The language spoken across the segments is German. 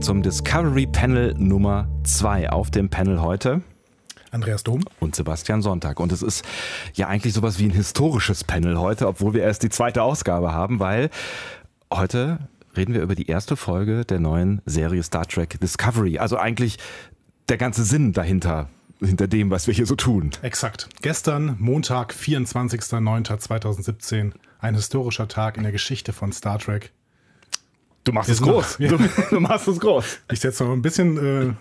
willkommen zum Discovery Panel Nummer 2. Auf dem Panel heute Andreas Dom und Sebastian Sonntag. Und es ist ja eigentlich sowas wie ein historisches Panel heute, obwohl wir erst die zweite Ausgabe haben, weil heute reden wir über die erste Folge der neuen Serie Star Trek Discovery. Also eigentlich der ganze Sinn dahinter, hinter dem, was wir hier so tun. Exakt. Gestern, Montag, 24.09.2017, ein historischer Tag in der Geschichte von Star Trek. Du machst es groß. Ja. Du, du, machst es groß. Ich setze noch ein bisschen. Äh,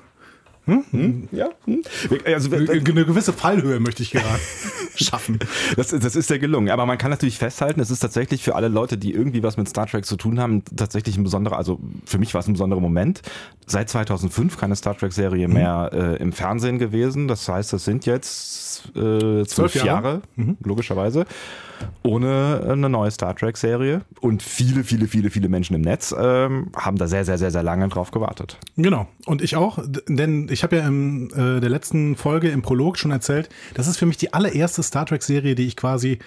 hm? Hm? Ja. Hm? Also, eine gewisse Fallhöhe möchte ich gerade schaffen. Das, das ist ja gelungen. Aber man kann natürlich festhalten, es ist tatsächlich für alle Leute, die irgendwie was mit Star Trek zu tun haben, tatsächlich ein besonderer, also für mich war es ein besonderer Moment. Seit 2005 keine Star Trek-Serie mhm. mehr äh, im Fernsehen gewesen. Das heißt, das sind jetzt äh, zwölf Jahre, Jahre mhm. logischerweise ohne eine neue Star Trek-Serie. Und viele, viele, viele, viele Menschen im Netz ähm, haben da sehr, sehr, sehr, sehr lange drauf gewartet. Genau. Und ich auch, denn ich habe ja in äh, der letzten Folge im Prolog schon erzählt, das ist für mich die allererste Star Trek-Serie, die ich quasi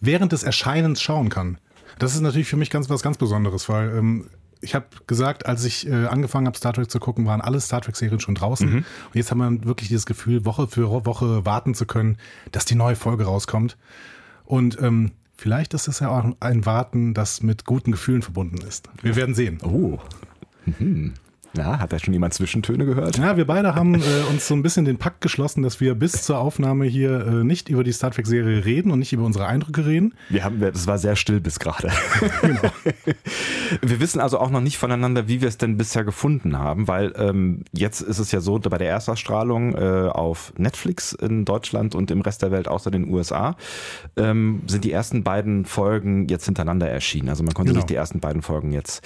während des Erscheinens schauen kann. Das ist natürlich für mich ganz was ganz Besonderes, weil ähm, ich habe gesagt, als ich äh, angefangen habe, Star Trek zu gucken, waren alle Star Trek-Serien schon draußen. Mhm. Und jetzt haben wir wirklich dieses Gefühl, Woche für Woche warten zu können, dass die neue Folge rauskommt. Und ähm, vielleicht ist es ja auch ein Warten, das mit guten Gefühlen verbunden ist. Wir werden sehen. Oh. Mhm. Ja, hat da schon jemand Zwischentöne gehört? Ja, wir beide haben äh, uns so ein bisschen den Pakt geschlossen, dass wir bis zur Aufnahme hier äh, nicht über die Star Trek-Serie reden und nicht über unsere Eindrücke reden. Wir haben, es war sehr still bis gerade. genau. Wir wissen also auch noch nicht voneinander, wie wir es denn bisher gefunden haben, weil ähm, jetzt ist es ja so, bei der Erstausstrahlung äh, auf Netflix in Deutschland und im Rest der Welt außer den USA ähm, sind die ersten beiden Folgen jetzt hintereinander erschienen. Also man konnte genau. sich die ersten beiden Folgen jetzt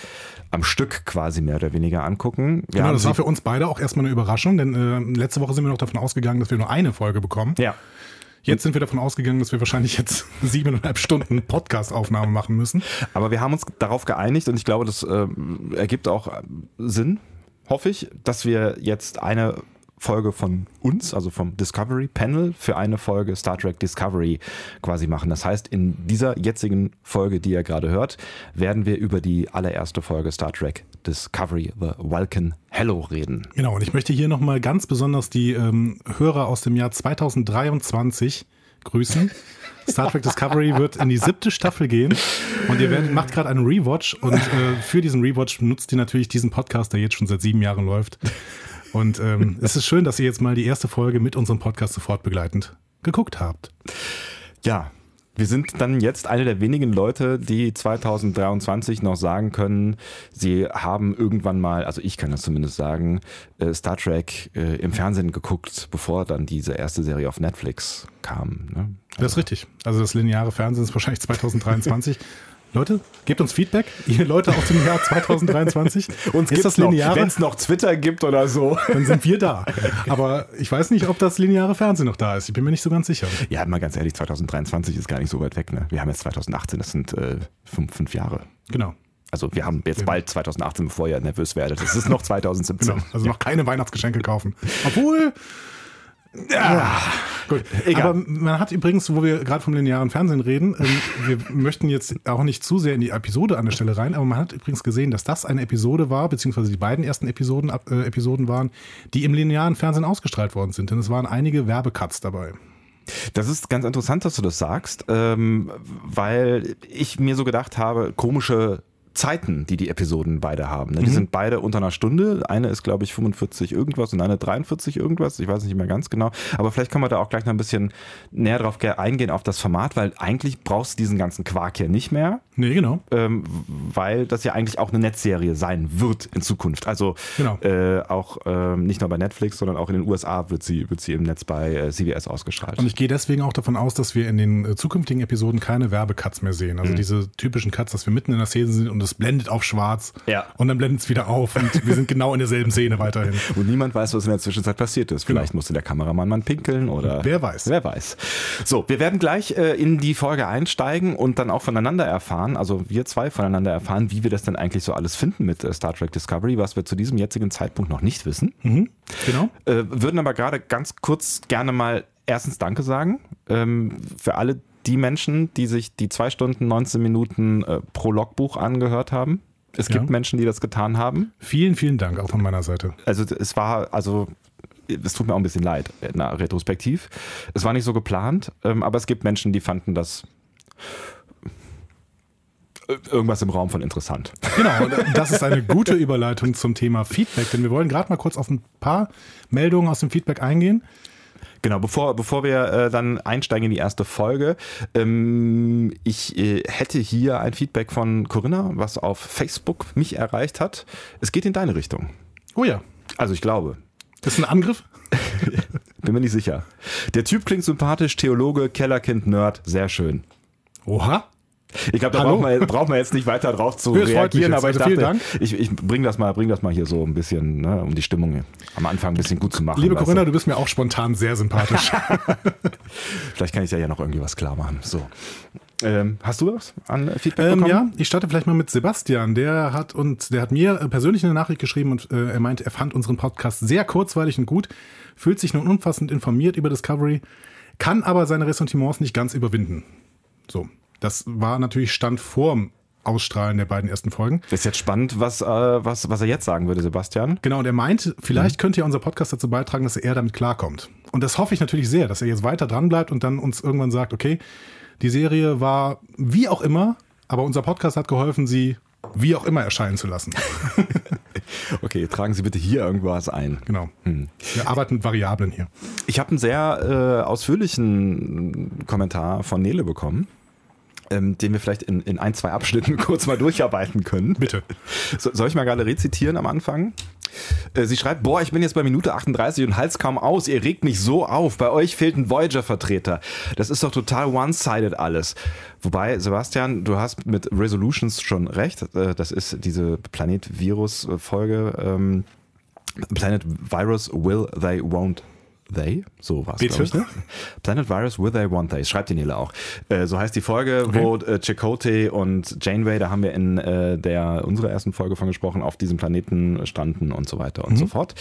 am Stück quasi mehr oder weniger angucken. Wir genau, das war für uns beide auch erstmal eine Überraschung, denn äh, letzte Woche sind wir noch davon ausgegangen, dass wir nur eine Folge bekommen. Ja. Jetzt sind wir davon ausgegangen, dass wir wahrscheinlich jetzt siebeneinhalb Stunden Podcast-Aufnahme machen müssen. Aber wir haben uns darauf geeinigt und ich glaube, das äh, ergibt auch Sinn, hoffe ich, dass wir jetzt eine Folge von uns, also vom Discovery Panel, für eine Folge Star Trek Discovery quasi machen. Das heißt, in dieser jetzigen Folge, die ihr gerade hört, werden wir über die allererste Folge Star Trek Discovery, The Vulcan Hello reden. Genau, und ich möchte hier nochmal ganz besonders die ähm, Hörer aus dem Jahr 2023 grüßen. Star Trek Discovery wird in die siebte Staffel gehen und ihr werdet, macht gerade einen Rewatch und äh, für diesen Rewatch nutzt ihr natürlich diesen Podcast, der jetzt schon seit sieben Jahren läuft. Und ähm, es ist schön, dass ihr jetzt mal die erste Folge mit unserem Podcast sofort begleitend geguckt habt. Ja, wir sind dann jetzt eine der wenigen Leute, die 2023 noch sagen können, sie haben irgendwann mal, also ich kann das zumindest sagen, äh, Star Trek äh, im Fernsehen geguckt, bevor dann diese erste Serie auf Netflix kam. Ne? Also das ist richtig. Also das lineare Fernsehen ist wahrscheinlich 2023. Leute, gebt uns Feedback, ihr Leute aus dem Jahr 2023. Uns ist das lineare? Wenn es noch Twitter gibt oder so. Dann sind wir da. Aber ich weiß nicht, ob das lineare Fernsehen noch da ist. Ich bin mir nicht so ganz sicher. Ja, mal ganz ehrlich, 2023 ist gar nicht so weit weg. Ne? Wir haben jetzt 2018, das sind äh, fünf, fünf Jahre. Genau. Also wir haben jetzt bald 2018, bevor ihr nervös werdet. Es ist noch 2017. Genau. Also noch keine Weihnachtsgeschenke kaufen. Obwohl, ja, gut. Egal. Aber man hat übrigens, wo wir gerade vom linearen Fernsehen reden, ähm, wir möchten jetzt auch nicht zu sehr in die Episode an der Stelle rein, aber man hat übrigens gesehen, dass das eine Episode war, beziehungsweise die beiden ersten Episoden, äh, Episoden waren, die im linearen Fernsehen ausgestrahlt worden sind. Denn es waren einige Werbecuts dabei. Das ist ganz interessant, dass du das sagst, ähm, weil ich mir so gedacht habe, komische Zeiten, die die Episoden beide haben. Ne? Die mhm. sind beide unter einer Stunde. Eine ist, glaube ich, 45 irgendwas und eine 43 irgendwas. Ich weiß nicht mehr ganz genau. Aber vielleicht können wir da auch gleich noch ein bisschen näher drauf eingehen auf das Format, weil eigentlich brauchst du diesen ganzen Quark hier nicht mehr. Nee, genau. Ähm, weil das ja eigentlich auch eine Netzserie sein wird in Zukunft. Also genau. äh, auch ähm, nicht nur bei Netflix, sondern auch in den USA wird sie, wird sie im Netz bei äh, CBS ausgestrahlt. Und ich gehe deswegen auch davon aus, dass wir in den äh, zukünftigen Episoden keine Werbecuts mehr sehen. Also mhm. diese typischen Cuts, dass wir mitten in der Szene sind und es blendet auf schwarz. Ja. Und dann blendet es wieder auf und wir sind genau in derselben Szene weiterhin. Und niemand weiß, was in der Zwischenzeit passiert ist. Vielleicht genau. musste der Kameramann mal pinkeln oder. Wer weiß. Wer weiß. So, wir werden gleich äh, in die Folge einsteigen und dann auch voneinander erfahren, also wir zwei voneinander erfahren, wie wir das denn eigentlich so alles finden mit äh, Star Trek Discovery, was wir zu diesem jetzigen Zeitpunkt noch nicht wissen. Mhm. Genau. Äh, würden aber gerade ganz kurz gerne mal erstens Danke sagen ähm, für alle die Menschen, die sich die zwei Stunden 19 Minuten äh, pro Logbuch angehört haben Es gibt Ja. Menschen, die das getan haben. Vielen, vielen Dank auch von meiner Seite. Also es war, also es tut mir auch ein bisschen leid, na, retrospektiv. Es war nicht so geplant, ähm, aber es gibt Menschen, die fanden das irgendwas im Raum von interessant. Genau, und das ist eine gute Überleitung zum Thema Feedback, denn wir wollen gerade mal kurz auf ein paar Meldungen aus dem Feedback eingehen. Genau, bevor, bevor wir äh, dann einsteigen in die erste Folge, ähm, ich äh, hätte hier ein Feedback von Corinna, was auf Facebook mich erreicht hat. Es geht in deine Richtung. Oh ja, Also ich glaube. das ist ein Angriff. Bin mir nicht sicher. Der Typ klingt sympathisch, Theologe, Kellerkind, Nerd, sehr schön. Oha. Ich glaube, da braucht man, braucht man jetzt nicht weiter drauf zu das reagieren, aber ich Also dachte, Dank. ich, ich bring das mal, bring das mal hier so ein bisschen, ne, um die Stimmung am Anfang ein bisschen gut zu machen. Liebe Corinna, du? bist mir auch spontan sehr sympathisch. Vielleicht kann ich ja ja noch irgendwie was klar machen. So. Ähm, hast du was an Feedback ähm, bekommen? ja, ich starte vielleicht mal mit Sebastian. Der hat und der hat mir äh, persönlich eine Nachricht geschrieben und äh, er meint, er fand unseren Podcast sehr kurzweilig und gut, fühlt sich nun umfassend informiert über Discovery, kann aber seine Ressentiments nicht ganz überwinden. So, das war natürlich Stand vorm Ausstrahlen der beiden ersten Folgen. Ist jetzt spannend, was, äh, was, was er jetzt sagen würde, Sebastian. Genau, und er meint, vielleicht könnte ja unser Podcast dazu beitragen, dass er damit klarkommt. Und das hoffe ich natürlich sehr, dass er jetzt weiter dran bleibt und dann uns irgendwann sagt, okay, die Serie war wie auch immer, aber unser Podcast hat geholfen, sie wie auch immer erscheinen zu lassen. Okay, tragen Sie bitte hier irgendwas ein. Genau. Wir arbeiten mit Variablen hier. Ich habe einen sehr äh, ausführlichen Kommentar von Nele bekommen, ähm, den wir vielleicht in, in ein, zwei Abschnitten kurz mal durcharbeiten können. Bitte. So, soll ich mal gerade rezitieren am Anfang? Äh, Sie schreibt, boah, ich bin jetzt bei Minute 38 und halt's kaum aus. Ihr regt mich so auf. Bei euch fehlt ein Voyager-Vertreter. Das ist doch total one-sided alles. Wobei, Sebastian, du hast mit Resolutions schon recht. Äh, Das ist diese Planet-Virus-Folge. Ähm, Planet Virus Will They Won't They? So war es, Bitte? glaube ich. Ne? Planet Virus Will They Won't They. Schreibt die Nele auch. Äh, so heißt die Folge, Okay. wo äh, Chakotay und Janeway, da haben wir in äh, der unserer ersten Folge von gesprochen, auf diesem Planeten standen und so weiter und so fort.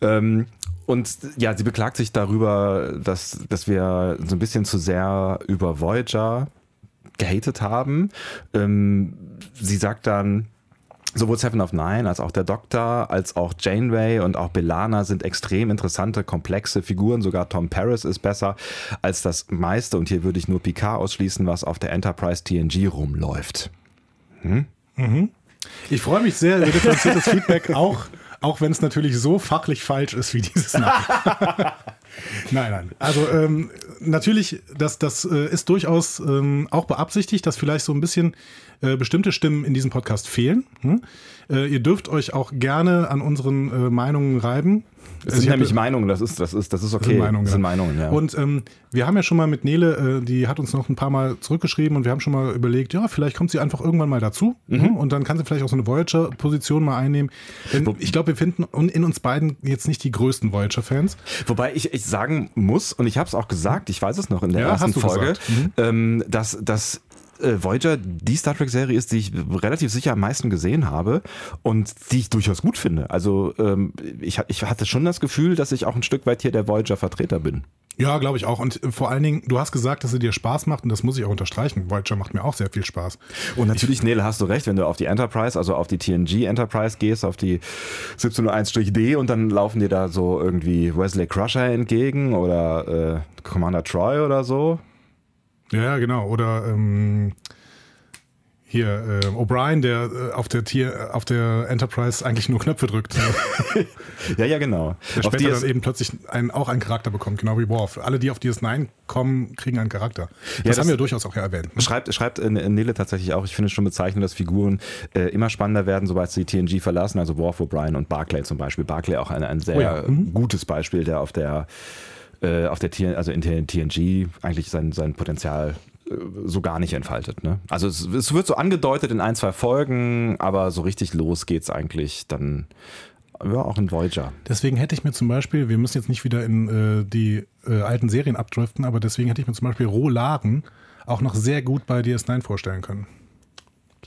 Ähm, und ja, sie beklagt sich darüber, dass, dass wir so ein bisschen zu sehr über Voyager gehatet haben. Ähm, sie sagt dann, sowohl Seven of Nine als auch der Doktor, als auch Janeway und auch Belana sind extrem interessante, komplexe Figuren. Sogar Tom Paris ist besser als das meiste. Und hier würde ich nur Picard ausschließen, was auf der Enterprise TNG rumläuft. Ich freue mich sehr über differenziertes Feedback, auch, auch wenn es natürlich so fachlich falsch ist wie dieses Nein. nein, nein. Also ähm, natürlich, das, das äh, ist durchaus ähm, auch beabsichtigt, dass vielleicht so ein bisschen äh, bestimmte Stimmen in diesem Podcast fehlen. Hm? Äh, ihr dürft euch auch gerne an unseren äh, Meinungen reiben. Es Also sind ich nämlich Meinungen, das ist, das ist, das ist okay. Das sind Meinungen, das sind ja. Meinungen, ja. Und ähm, wir haben ja schon mal mit Nele, äh, die hat uns noch ein paar Mal zurückgeschrieben und wir haben schon mal überlegt, ja, vielleicht kommt sie einfach irgendwann mal dazu Mhm. ne? und dann kann sie vielleicht auch so eine Voyager-Position mal einnehmen. Denn ich glaube, wir finden in uns beiden jetzt nicht die größten Voyager-Fans. Wobei ich, ich sagen muss, und ich habe es auch gesagt, ich weiß es noch in der Ja, ersten Folge. Mhm. ähm, dass, dass äh, Voyager die Star Trek-Serie ist, die ich relativ sicher am meisten gesehen habe und die ich durchaus gut finde. Also ähm, ich, ich hatte schon das Gefühl, dass ich auch ein Stück weit hier der Voyager-Vertreter bin. Ja, glaube ich auch. Und äh, vor allen Dingen, du hast gesagt, dass sie dir Spaß macht und das muss ich auch unterstreichen. Voyager macht mir auch sehr viel Spaß. Und natürlich, Nele, hast du recht, wenn du auf die Enterprise, also auf die TNG Enterprise gehst, auf die 1701-D und dann laufen dir da so irgendwie Wesley Crusher entgegen oder äh, Commander Troy oder so. Ja, genau. Oder ähm, hier äh, O'Brien, der äh, auf der Tier, auf der Enterprise eigentlich nur Knöpfe drückt. Ja, ja, genau. Der Auf später dann eben plötzlich einen, auch einen Charakter bekommt, genau wie Worf. Alle, die auf DS9 kommen, kriegen einen Charakter. Das, das- haben wir durchaus auch erwähnt. ne? Schreibt, schreibt äh, Nele tatsächlich auch, ich finde es schon bezeichnend, dass Figuren äh, immer spannender werden, sobald sie TNG verlassen, also Worf, O'Brien und Barclay zum Beispiel. Barclay auch ein, ein sehr Oh ja, mhm. gutes Beispiel, der auf der, äh, auf der TN, also in TNG eigentlich sein, sein Potenzial äh, so gar nicht entfaltet. Ne? Also es, es wird so angedeutet in ein, zwei Folgen, aber so richtig los geht's eigentlich dann ja, auch in Voyager. Deswegen hätte ich mir zum Beispiel, wir müssen jetzt nicht wieder in äh, die äh, alten Serien abdriften, aber deswegen hätte ich mir zum Beispiel Rohlaren auch noch sehr gut bei DS9 vorstellen können.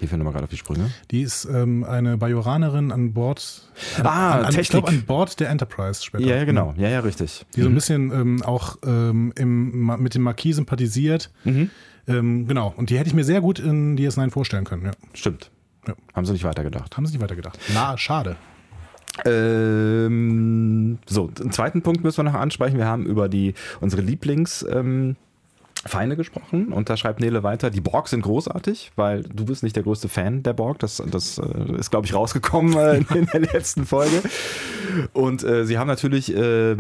Hilf mir nochmal gerade auf die Sprünge. Die ist ähm, eine Bajoranerin an Bord. Ah, an, an, ich glaube an Bord der Enterprise später. Ja, ja, genau. Ja, ja, richtig. Die so ein bisschen ähm, auch ähm, im, mit dem Marquis sympathisiert. Mhm. Ähm, genau. Und die hätte ich mir sehr gut in DS9 vorstellen können. Ja. Stimmt. Ja. Haben sie nicht weitergedacht. Haben sie nicht weitergedacht. Na, schade. Ähm, so, einen zweiten Punkt müssen wir noch ansprechen. Wir haben über die unsere Lieblings ähm, Feinde gesprochen und da schreibt Nele weiter, die Borg sind großartig, weil du bist nicht der größte Fan der Borg, das, das äh, ist glaube ich rausgekommen äh, in der letzten Folge und äh, sie haben natürlich äh,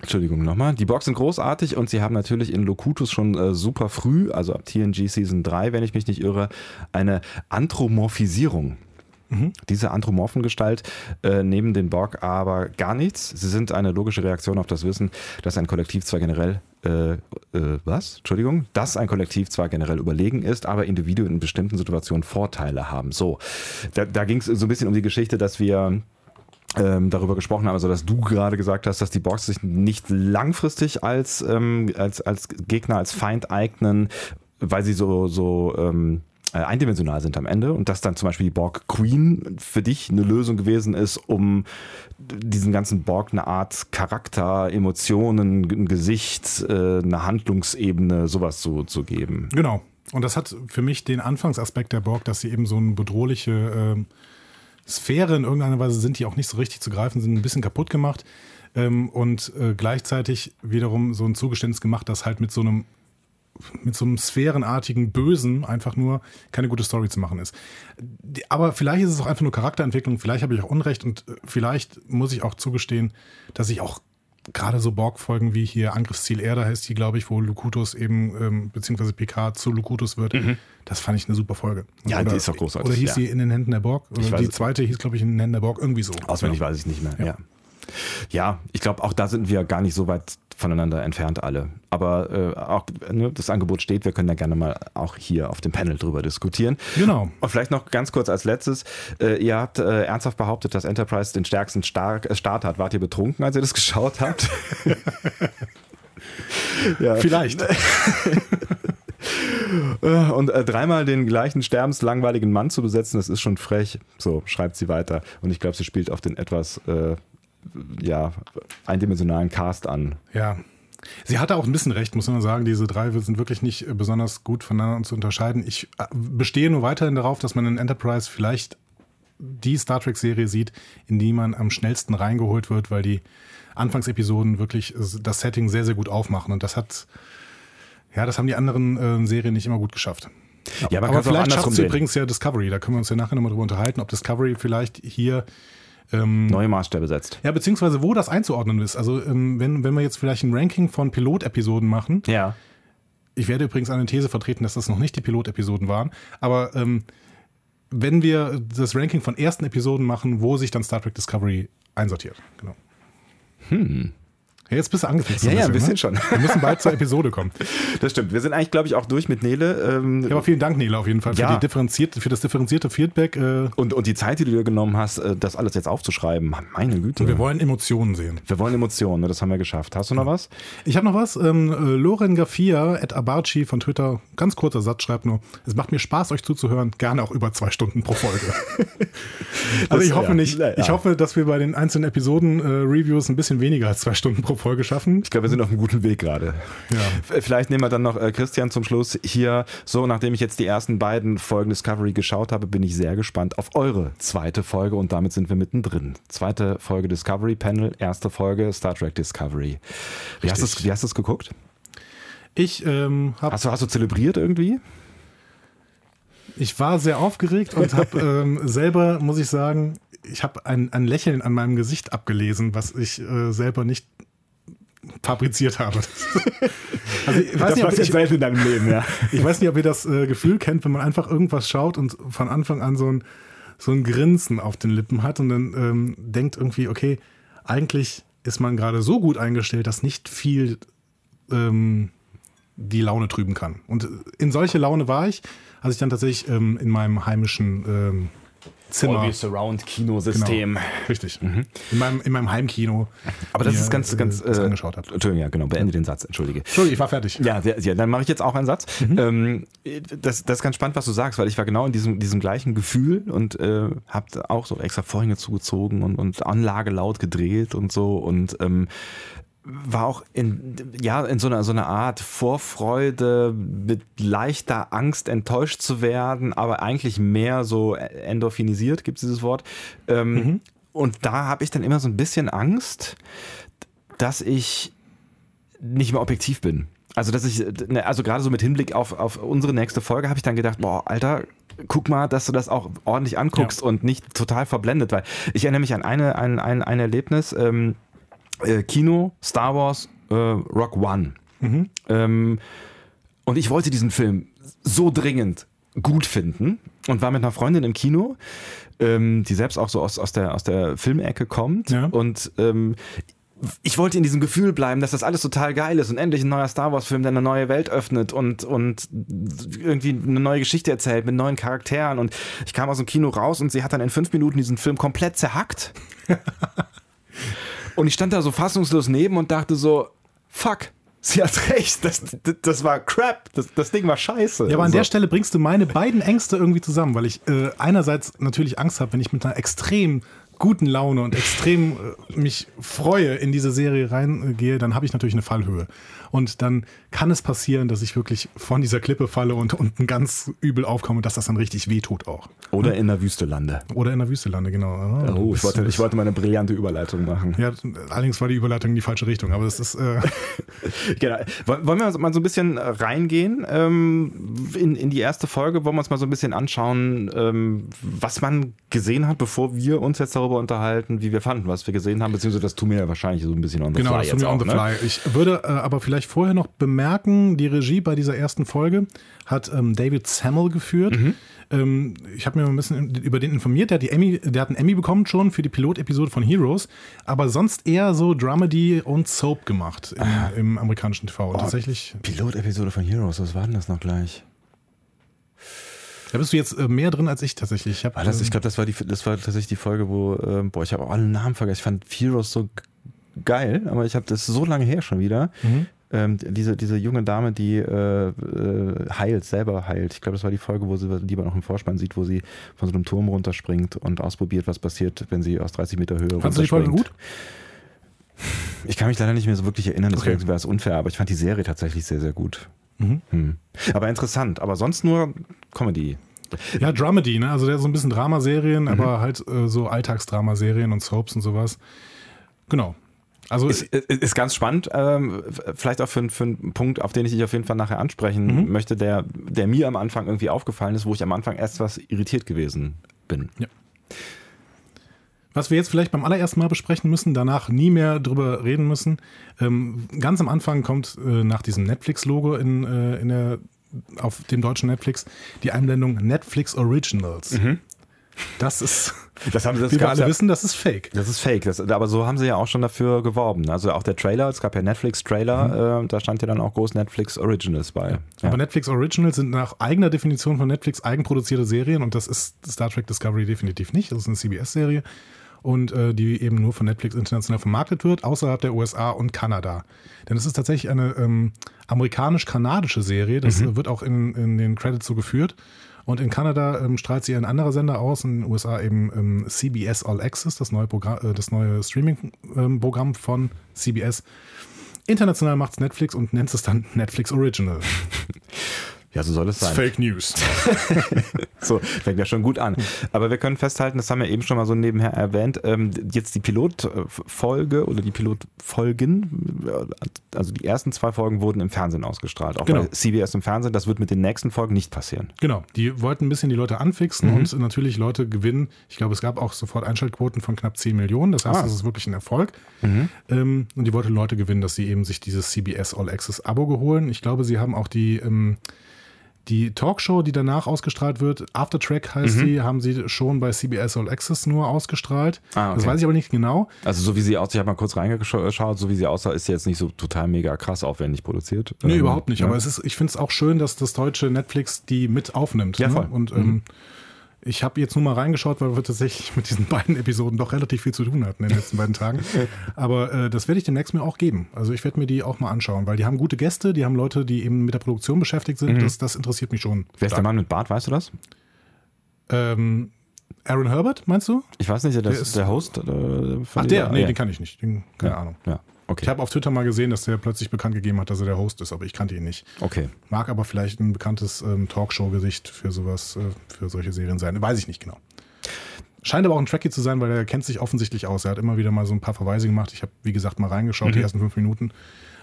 Entschuldigung nochmal. Die Borgs sind großartig und sie haben natürlich in Locutus schon äh, super früh, also ab TNG Season 3, wenn ich mich nicht irre, eine Anthropomorphisierung Mhm. Diese Anthropomorphengestalt äh, neben den Borg aber gar nichts. Sie sind eine logische Reaktion auf das Wissen, dass ein Kollektiv zwar generell äh, äh, was? Entschuldigung, dass ein Kollektiv zwar generell überlegen ist, aber Individuen in bestimmten Situationen Vorteile haben. So, da, da ging es so ein bisschen um die Geschichte, dass wir ähm, darüber gesprochen haben, also dass du gerade gesagt hast, dass die Borgs sich nicht langfristig als, ähm, als, als Gegner, als Feind eignen, weil sie so, so ähm, äh, eindimensional sind am Ende und dass dann zum Beispiel die Borg Queen für dich eine Lösung gewesen ist, um diesen ganzen Borg eine Art Charakter, Emotionen, ein Gesicht, äh, eine Handlungsebene, sowas zu, zu geben. Genau. Und das hat für mich den Anfangsaspekt der Borg, dass sie eben so eine bedrohliche äh, Sphäre in irgendeiner Weise sind, die auch nicht so richtig zu greifen sind, ein bisschen kaputt gemacht. Ähm, und äh, gleichzeitig wiederum so ein Zugeständnis gemacht, dass halt mit so einem mit so einem sphärenartigen Bösen einfach nur keine gute Story zu machen ist. Aber vielleicht ist es auch einfach nur Charakterentwicklung, vielleicht habe ich auch Unrecht und äh, vielleicht muss ich auch zugestehen, dass ich auch gerade so Borg-Folgen wie hier Angriffsziel Erde heißt die, glaube ich, wo Lukutus eben, ähm, beziehungsweise PK zu Lukutus wird. Mhm. Das fand ich eine super Folge. Ja, oder, die ist doch großartig. Oder hieß ja. sie in den Händen der Borg? Oder die zweite hieß, glaube ich, in den Händen der Borg, irgendwie so. Auswendig ja. weiß ich nicht mehr, ja. ja. Ja, ich glaube, auch da sind wir gar nicht so weit voneinander entfernt alle. Aber äh, auch ne, das Angebot steht, wir können da gerne mal auch hier auf dem Panel drüber diskutieren. Genau. Und vielleicht noch ganz kurz als letztes, äh, ihr habt äh, ernsthaft behauptet, dass Enterprise den stärksten Stark, äh, Start hat. Wart ihr betrunken, als ihr das geschaut habt? ja. Vielleicht. Äh, und äh, dreimal den gleichen sterbenslangweiligen Mann zu besetzen, das ist schon frech. So schreibt sie weiter. Und ich glaube, sie spielt auf den etwas äh, ja, eindimensionalen Cast an. Ja. Sie hatte auch ein bisschen recht, muss man sagen. Diese drei sind wirklich nicht äh, besonders gut voneinander zu unterscheiden. Ich äh, bestehe nur weiterhin darauf, dass man in Enterprise vielleicht die Star Trek-Serie sieht, in die man am schnellsten reingeholt wird, weil die Anfangsepisoden wirklich das Setting sehr, sehr gut aufmachen. Und das hat, ja, das haben die anderen äh, Serien nicht immer gut geschafft. Ja, aber vielleicht schafft es übrigens ja Discovery. Da können wir uns ja nachher nochmal drüber unterhalten, ob Discovery vielleicht hier ähm, neue Maßstäbe setzt. Ja, beziehungsweise wo das einzuordnen ist. Also ähm, wenn, wenn wir jetzt vielleicht ein Ranking von Pilotepisoden machen. Ja. Ich werde übrigens eine These vertreten, dass das noch nicht die Pilotepisoden waren. Aber ähm, wenn wir das Ranking von ersten Episoden machen, wo sich dann Star Trek Discovery einsortiert. Genau. Hm. Ja, jetzt bist du angefixt. Ja, ein ja, ein bisschen ne? schon. Wir müssen bald zur Episode kommen. Das stimmt. Wir sind eigentlich, glaube ich, auch durch mit Nele. Ähm, ja, aber vielen Dank, Nele, auf jeden Fall, für, ja. die differenzierte, für das differenzierte Feedback. Äh und, und die Zeit, die du dir genommen hast, äh, das alles jetzt aufzuschreiben. Meine Güte. Und wir wollen Emotionen sehen. Wir wollen Emotionen, ne? das haben wir geschafft. Hast du noch was? Ich habe noch was. Ähm, äh, Loren Gaffia, at Abarchi von Twitter, ganz kurzer Satz, schreibt nur, es macht mir Spaß, euch zuzuhören, gerne auch über zwei Stunden pro Folge. also ich hoffe ja, nicht. Ich hoffe, dass wir bei den einzelnen Episoden-Reviews äh, ein bisschen weniger als zwei Stunden pro Folge schaffen. Ich glaube, wir sind auf einem guten Weg gerade. Ja. Vielleicht nehmen wir dann noch äh, Christian zum Schluss hier. So, nachdem ich jetzt die ersten beiden Folgen Discovery geschaut habe, bin ich sehr gespannt auf eure zweite Folge und damit sind wir mittendrin. Zweite Folge Discovery Panel, erste Folge Star Trek Discovery. Wie hast, du, wie hast du es geguckt? Ich ähm, habe. Hast du, hast du zelebriert irgendwie? Ich war sehr aufgeregt und habe ähm, selber, muss ich sagen, ich habe ein, ein Lächeln an meinem Gesicht abgelesen, was ich äh, selber nicht fabriziert habe. also ich weiß das nicht, ob ich, selten in deinem Leben, ja. ich weiß nicht, ob ihr das äh, Gefühl kennt, wenn man einfach irgendwas schaut und von Anfang an so ein, so ein Grinsen auf den Lippen hat und dann ähm, denkt irgendwie, okay, eigentlich ist man gerade so gut eingestellt, dass nicht viel ähm, die Laune trüben kann. Und in solche Laune war ich, als ich dann tatsächlich ähm, in meinem heimischen ähm, Zimmer. Dolby Surround Kinosystem. Genau, richtig. Mhm. In, meinem, in meinem Heimkino. Aber das ist ganz, ganz. Äh, angeschaut hat. Entschuldigung, ja, genau. Beende den Satz. Entschuldige. Entschuldige, ich war fertig. Ja, ja dann mache ich jetzt auch einen Satz. Mhm. Ähm, das, das ist ganz spannend, was du sagst, weil ich war genau in diesem, diesem gleichen Gefühl und äh, habe auch so extra Vorhänge zugezogen und, und Anlage laut gedreht und so und ähm, war auch in, ja, in so einer, so einer Art Vorfreude, mit leichter Angst enttäuscht zu werden, aber eigentlich mehr so endorphinisiert, gibt es dieses Wort. Ähm, mhm. Und da habe ich dann immer so ein bisschen Angst, dass ich nicht mehr objektiv bin. Also, dass ich, ne, also gerade so mit Hinblick auf, auf unsere nächste Folge habe ich dann gedacht, boah, Alter, guck mal, dass du das auch ordentlich anguckst ja. und nicht total verblendet, weil ich erinnere mich an eine, ein, ein, ein Erlebnis, ähm, äh, Kino, Star Wars, äh, Rock One. Mhm. Ähm, und ich wollte diesen Film so dringend gut finden und war mit einer Freundin im Kino, ähm, die selbst auch so aus, aus, der, aus der Filmecke kommt. Ja. Und ähm, ich wollte in diesem Gefühl bleiben, dass das alles total geil ist und endlich ein neuer Star Wars-Film, der eine neue Welt öffnet und, und irgendwie eine neue Geschichte erzählt mit neuen Charakteren. Und ich kam aus dem Kino raus und sie hat dann in fünf Minuten diesen Film komplett zerhackt. und ich stand da so fassungslos neben und dachte so, fuck. Sie hat recht, das, das, das war Crap, das, das, Ding war scheiße. Ja, aber an so. der Stelle bringst du meine beiden Ängste irgendwie zusammen, weil ich äh, einerseits natürlich Angst habe, wenn ich mit einer extrem guten Laune und extrem äh, mich freue, in diese Serie reingehe, dann habe ich natürlich eine Fallhöhe. Und dann kann es passieren, dass ich wirklich von dieser Klippe falle und unten ganz übel aufkomme, dass das dann richtig wehtut auch. Oder in der Wüste lande. Oder in der Wüste lande, genau. Oh, oh ich, wollte, ich wollte mal eine brillante Überleitung machen. Ja, allerdings war die Überleitung in die falsche Richtung, aber es ist. Äh genau. Wollen wir mal so ein bisschen reingehen ähm, in, in die erste Folge? Wollen wir uns mal so ein bisschen anschauen, ähm, was man gesehen hat, bevor wir uns jetzt darüber unterhalten, wie wir fanden, was wir gesehen haben, beziehungsweise das tun wir ja wahrscheinlich so ein bisschen on the genau, fly. Genau, das tun wir on the ne? fly. Ich würde äh, aber vielleicht vielleicht vorher noch bemerken, die Regie bei dieser ersten Folge hat ähm, David Samuel geführt. Mhm. Ähm, ich habe mir ein bisschen über den informiert. Der hat, die Emmy, der hat einen Emmy bekommen schon für die Pilotepisode von Heroes, aber sonst eher so Dramedy und Soap gemacht im, ah. im amerikanischen TV. Oh, tatsächlich. Pilotepisode von Heroes, was war denn das noch gleich? Da bist du jetzt äh, mehr drin als ich tatsächlich. Ich, hab, das, ich ähm, glaube, das, war das war tatsächlich die Folge, wo, äh, boah, ich habe auch alle Namen vergessen. Ich fand Heroes so geil, aber ich habe das so lange her schon wieder. Mhm ähm, diese, diese junge Dame, die äh, äh, heilt, selber heilt. Ich glaube, das war die Folge, wo sie, die man auch im Vorspann sieht, wo sie von so einem Turm runterspringt und ausprobiert, was passiert, wenn sie aus 30 Meter Höhe Fandest du die Folge gut? Ich kann mich leider nicht mehr so wirklich erinnern, deswegen okay. wäre es unfair, aber ich fand die Serie tatsächlich sehr, sehr gut. Mhm. Hm. Aber interessant, aber sonst nur Comedy. Ja, Dramedy, ne? Also der so ein bisschen Dramaserien, mhm. aber halt äh, so Alltagsdramaserien und Soaps und sowas. Genau. Also ist, ist ganz spannend, ähm, vielleicht auch für, für einen Punkt, auf den ich dich auf jeden Fall nachher ansprechen mhm. möchte, der, der mir am Anfang irgendwie aufgefallen ist, wo ich am Anfang erst was irritiert gewesen bin. Ja. Was wir jetzt vielleicht beim allerersten Mal besprechen müssen, danach nie mehr drüber reden müssen. Ähm, ganz am Anfang kommt äh, nach diesem Netflix-Logo in, äh, in der, auf dem deutschen Netflix die Einblendung Netflix Originals. Mhm. Das ist, das haben sie, das wie wir alle ja, wissen, das ist fake. Das ist fake. Das, aber so haben sie ja auch schon dafür geworben. Also auch der Trailer, es gab ja Netflix-Trailer, mhm. äh, da stand ja dann auch groß Netflix Originals bei. Ja. Aber Netflix Originals sind nach eigener Definition von Netflix eigenproduzierte Serien und das ist Star Trek Discovery definitiv nicht. Das ist eine CBS-Serie und äh, die eben nur von Netflix international vermarktet wird, außerhalb der USA und Kanada. Denn es ist tatsächlich eine ähm, amerikanisch-kanadische Serie, das mhm. wird auch in, in den Credits so geführt. Und in Kanada ähm, strahlt sie ein anderer Sender aus, in den USA eben ähm, CBS All Access, das neue, Programm, äh, das neue Streaming-Programm ähm, von CBS. International macht es Netflix und nennt es dann Netflix Original. Ja, so soll es sein. Fake News. so, fängt ja schon gut an. Aber wir können festhalten, das haben wir eben schon mal so nebenher erwähnt, ähm, jetzt die Pilotfolge oder die Pilotfolgen, also die ersten zwei Folgen wurden im Fernsehen ausgestrahlt. Auch genau. bei CBS im Fernsehen, das wird mit den nächsten Folgen nicht passieren. Genau, die wollten ein bisschen die Leute anfixen mhm. und natürlich Leute gewinnen. Ich glaube, es gab auch sofort Einschaltquoten von knapp 10 Millionen. Das heißt, ah. das ist wirklich ein Erfolg. Mhm. Ähm, und die wollten Leute gewinnen, dass sie eben sich dieses CBS All Access Abo geholen. Ich glaube, sie haben auch die ähm, die Talkshow, die danach ausgestrahlt wird, Aftertrack heißt mhm. die, haben sie schon bei CBS All Access nur ausgestrahlt. Ah, okay. Das weiß ich aber nicht genau. Also so wie sie aussieht, ich habe mal kurz reingeschaut, so wie sie aussah, ist sie jetzt nicht so total mega krass aufwendig produziert. Nee, ähm, überhaupt nicht. Ja. Aber es ist, ich finde es auch schön, dass das deutsche Netflix die mit aufnimmt. Ja, ne? voll. Und ähm, mhm. ähm, ich habe jetzt nur mal reingeschaut, weil wir tatsächlich mit diesen beiden Episoden doch relativ viel zu tun hatten in den letzten beiden Tagen. Aber äh, das werde ich demnächst mir auch geben. Also ich werde mir die auch mal anschauen, weil die haben gute Gäste, die haben Leute, die eben mit der Produktion beschäftigt sind. Mhm. Das, das interessiert mich schon. Wer ist der Mann mit Bart, weißt du das? Ähm, Aaron Herbert, meinst du? Ich weiß nicht, der, der ist der Host. Äh, Ach, der? Nee, ja. den kann ich nicht. Den, keine ja. Ahnung. Ja. Okay. Ich habe auf Twitter mal gesehen, dass der plötzlich bekannt gegeben hat, dass er der Host ist, aber ich kannte ihn nicht. Okay. Mag aber vielleicht ein bekanntes ähm, Talkshow-Gesicht für sowas, äh, für solche Serien sein. Weiß ich nicht genau. Scheint aber auch ein Tracky zu sein, weil er kennt sich offensichtlich aus. Er hat immer wieder mal so ein paar Verweise gemacht. Ich habe, wie gesagt, mal reingeschaut, die ersten fünf Minuten.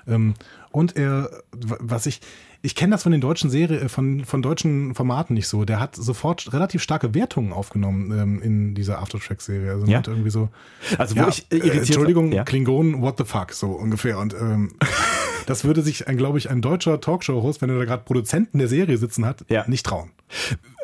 Ähm, und er, was ich, ich kenne das von den deutschen Serien, von, von deutschen Formaten nicht so. Der hat sofort relativ starke Wertungen aufgenommen ähm, in dieser Aftertrack-Serie. Also Ja. irgendwie so. Also, wo Ja, ich äh, irritiert äh, Entschuldigung, Ja? Klingonen, what the fuck, so ungefähr. Und ähm, das würde sich, ein, glaube ich, ein deutscher Talkshow-Host, wenn er da gerade Produzenten der Serie sitzen hat, Ja. nicht trauen.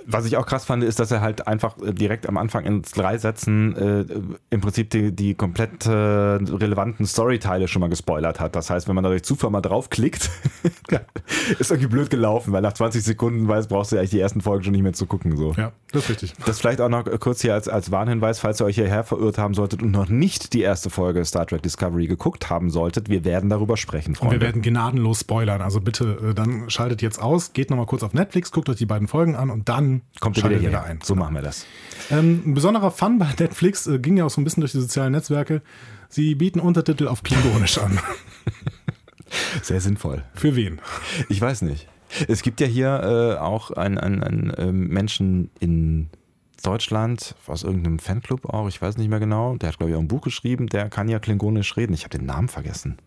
Was ich auch krass fand, ist, dass er halt einfach äh, direkt am Anfang in drei Sätzen äh, im Prinzip die, die komplett äh, relevanten Storyteile schon mal gespoilert hat. Das heißt, wenn man da durch Zufall mal draufklickt, ist irgendwie blöd gelaufen, weil nach 20 Sekunden weiß, brauchst du eigentlich die ersten Folgen schon nicht mehr zu gucken. So. Ja, das ist richtig. Das vielleicht auch noch kurz hier als, als Warnhinweis, falls ihr euch hierher verirrt haben solltet und noch nicht die erste Folge Star Trek Discovery geguckt haben solltet. Wir werden darüber sprechen, Und Freunde. wir werden gnadenlos spoilern. Also bitte, äh, dann schaltet jetzt aus, geht nochmal kurz auf Netflix, guckt euch die beiden Folgen an und dann Kommt ihr wieder wieder ein. So machen wir das. Ähm, ein besonderer Fun bei Netflix äh, ging ja auch so ein bisschen durch die sozialen Netzwerke. Sie bieten Untertitel auf Klingonisch an. Sehr sinnvoll. Für wen? Ich weiß nicht. Es gibt ja hier äh, auch einen, einen, einen ähm, Menschen in Deutschland, aus irgendeinem Fanclub auch, ich weiß nicht mehr genau, der hat, glaube ich, auch ein Buch geschrieben, der kann ja klingonisch reden. Ich habe den Namen vergessen.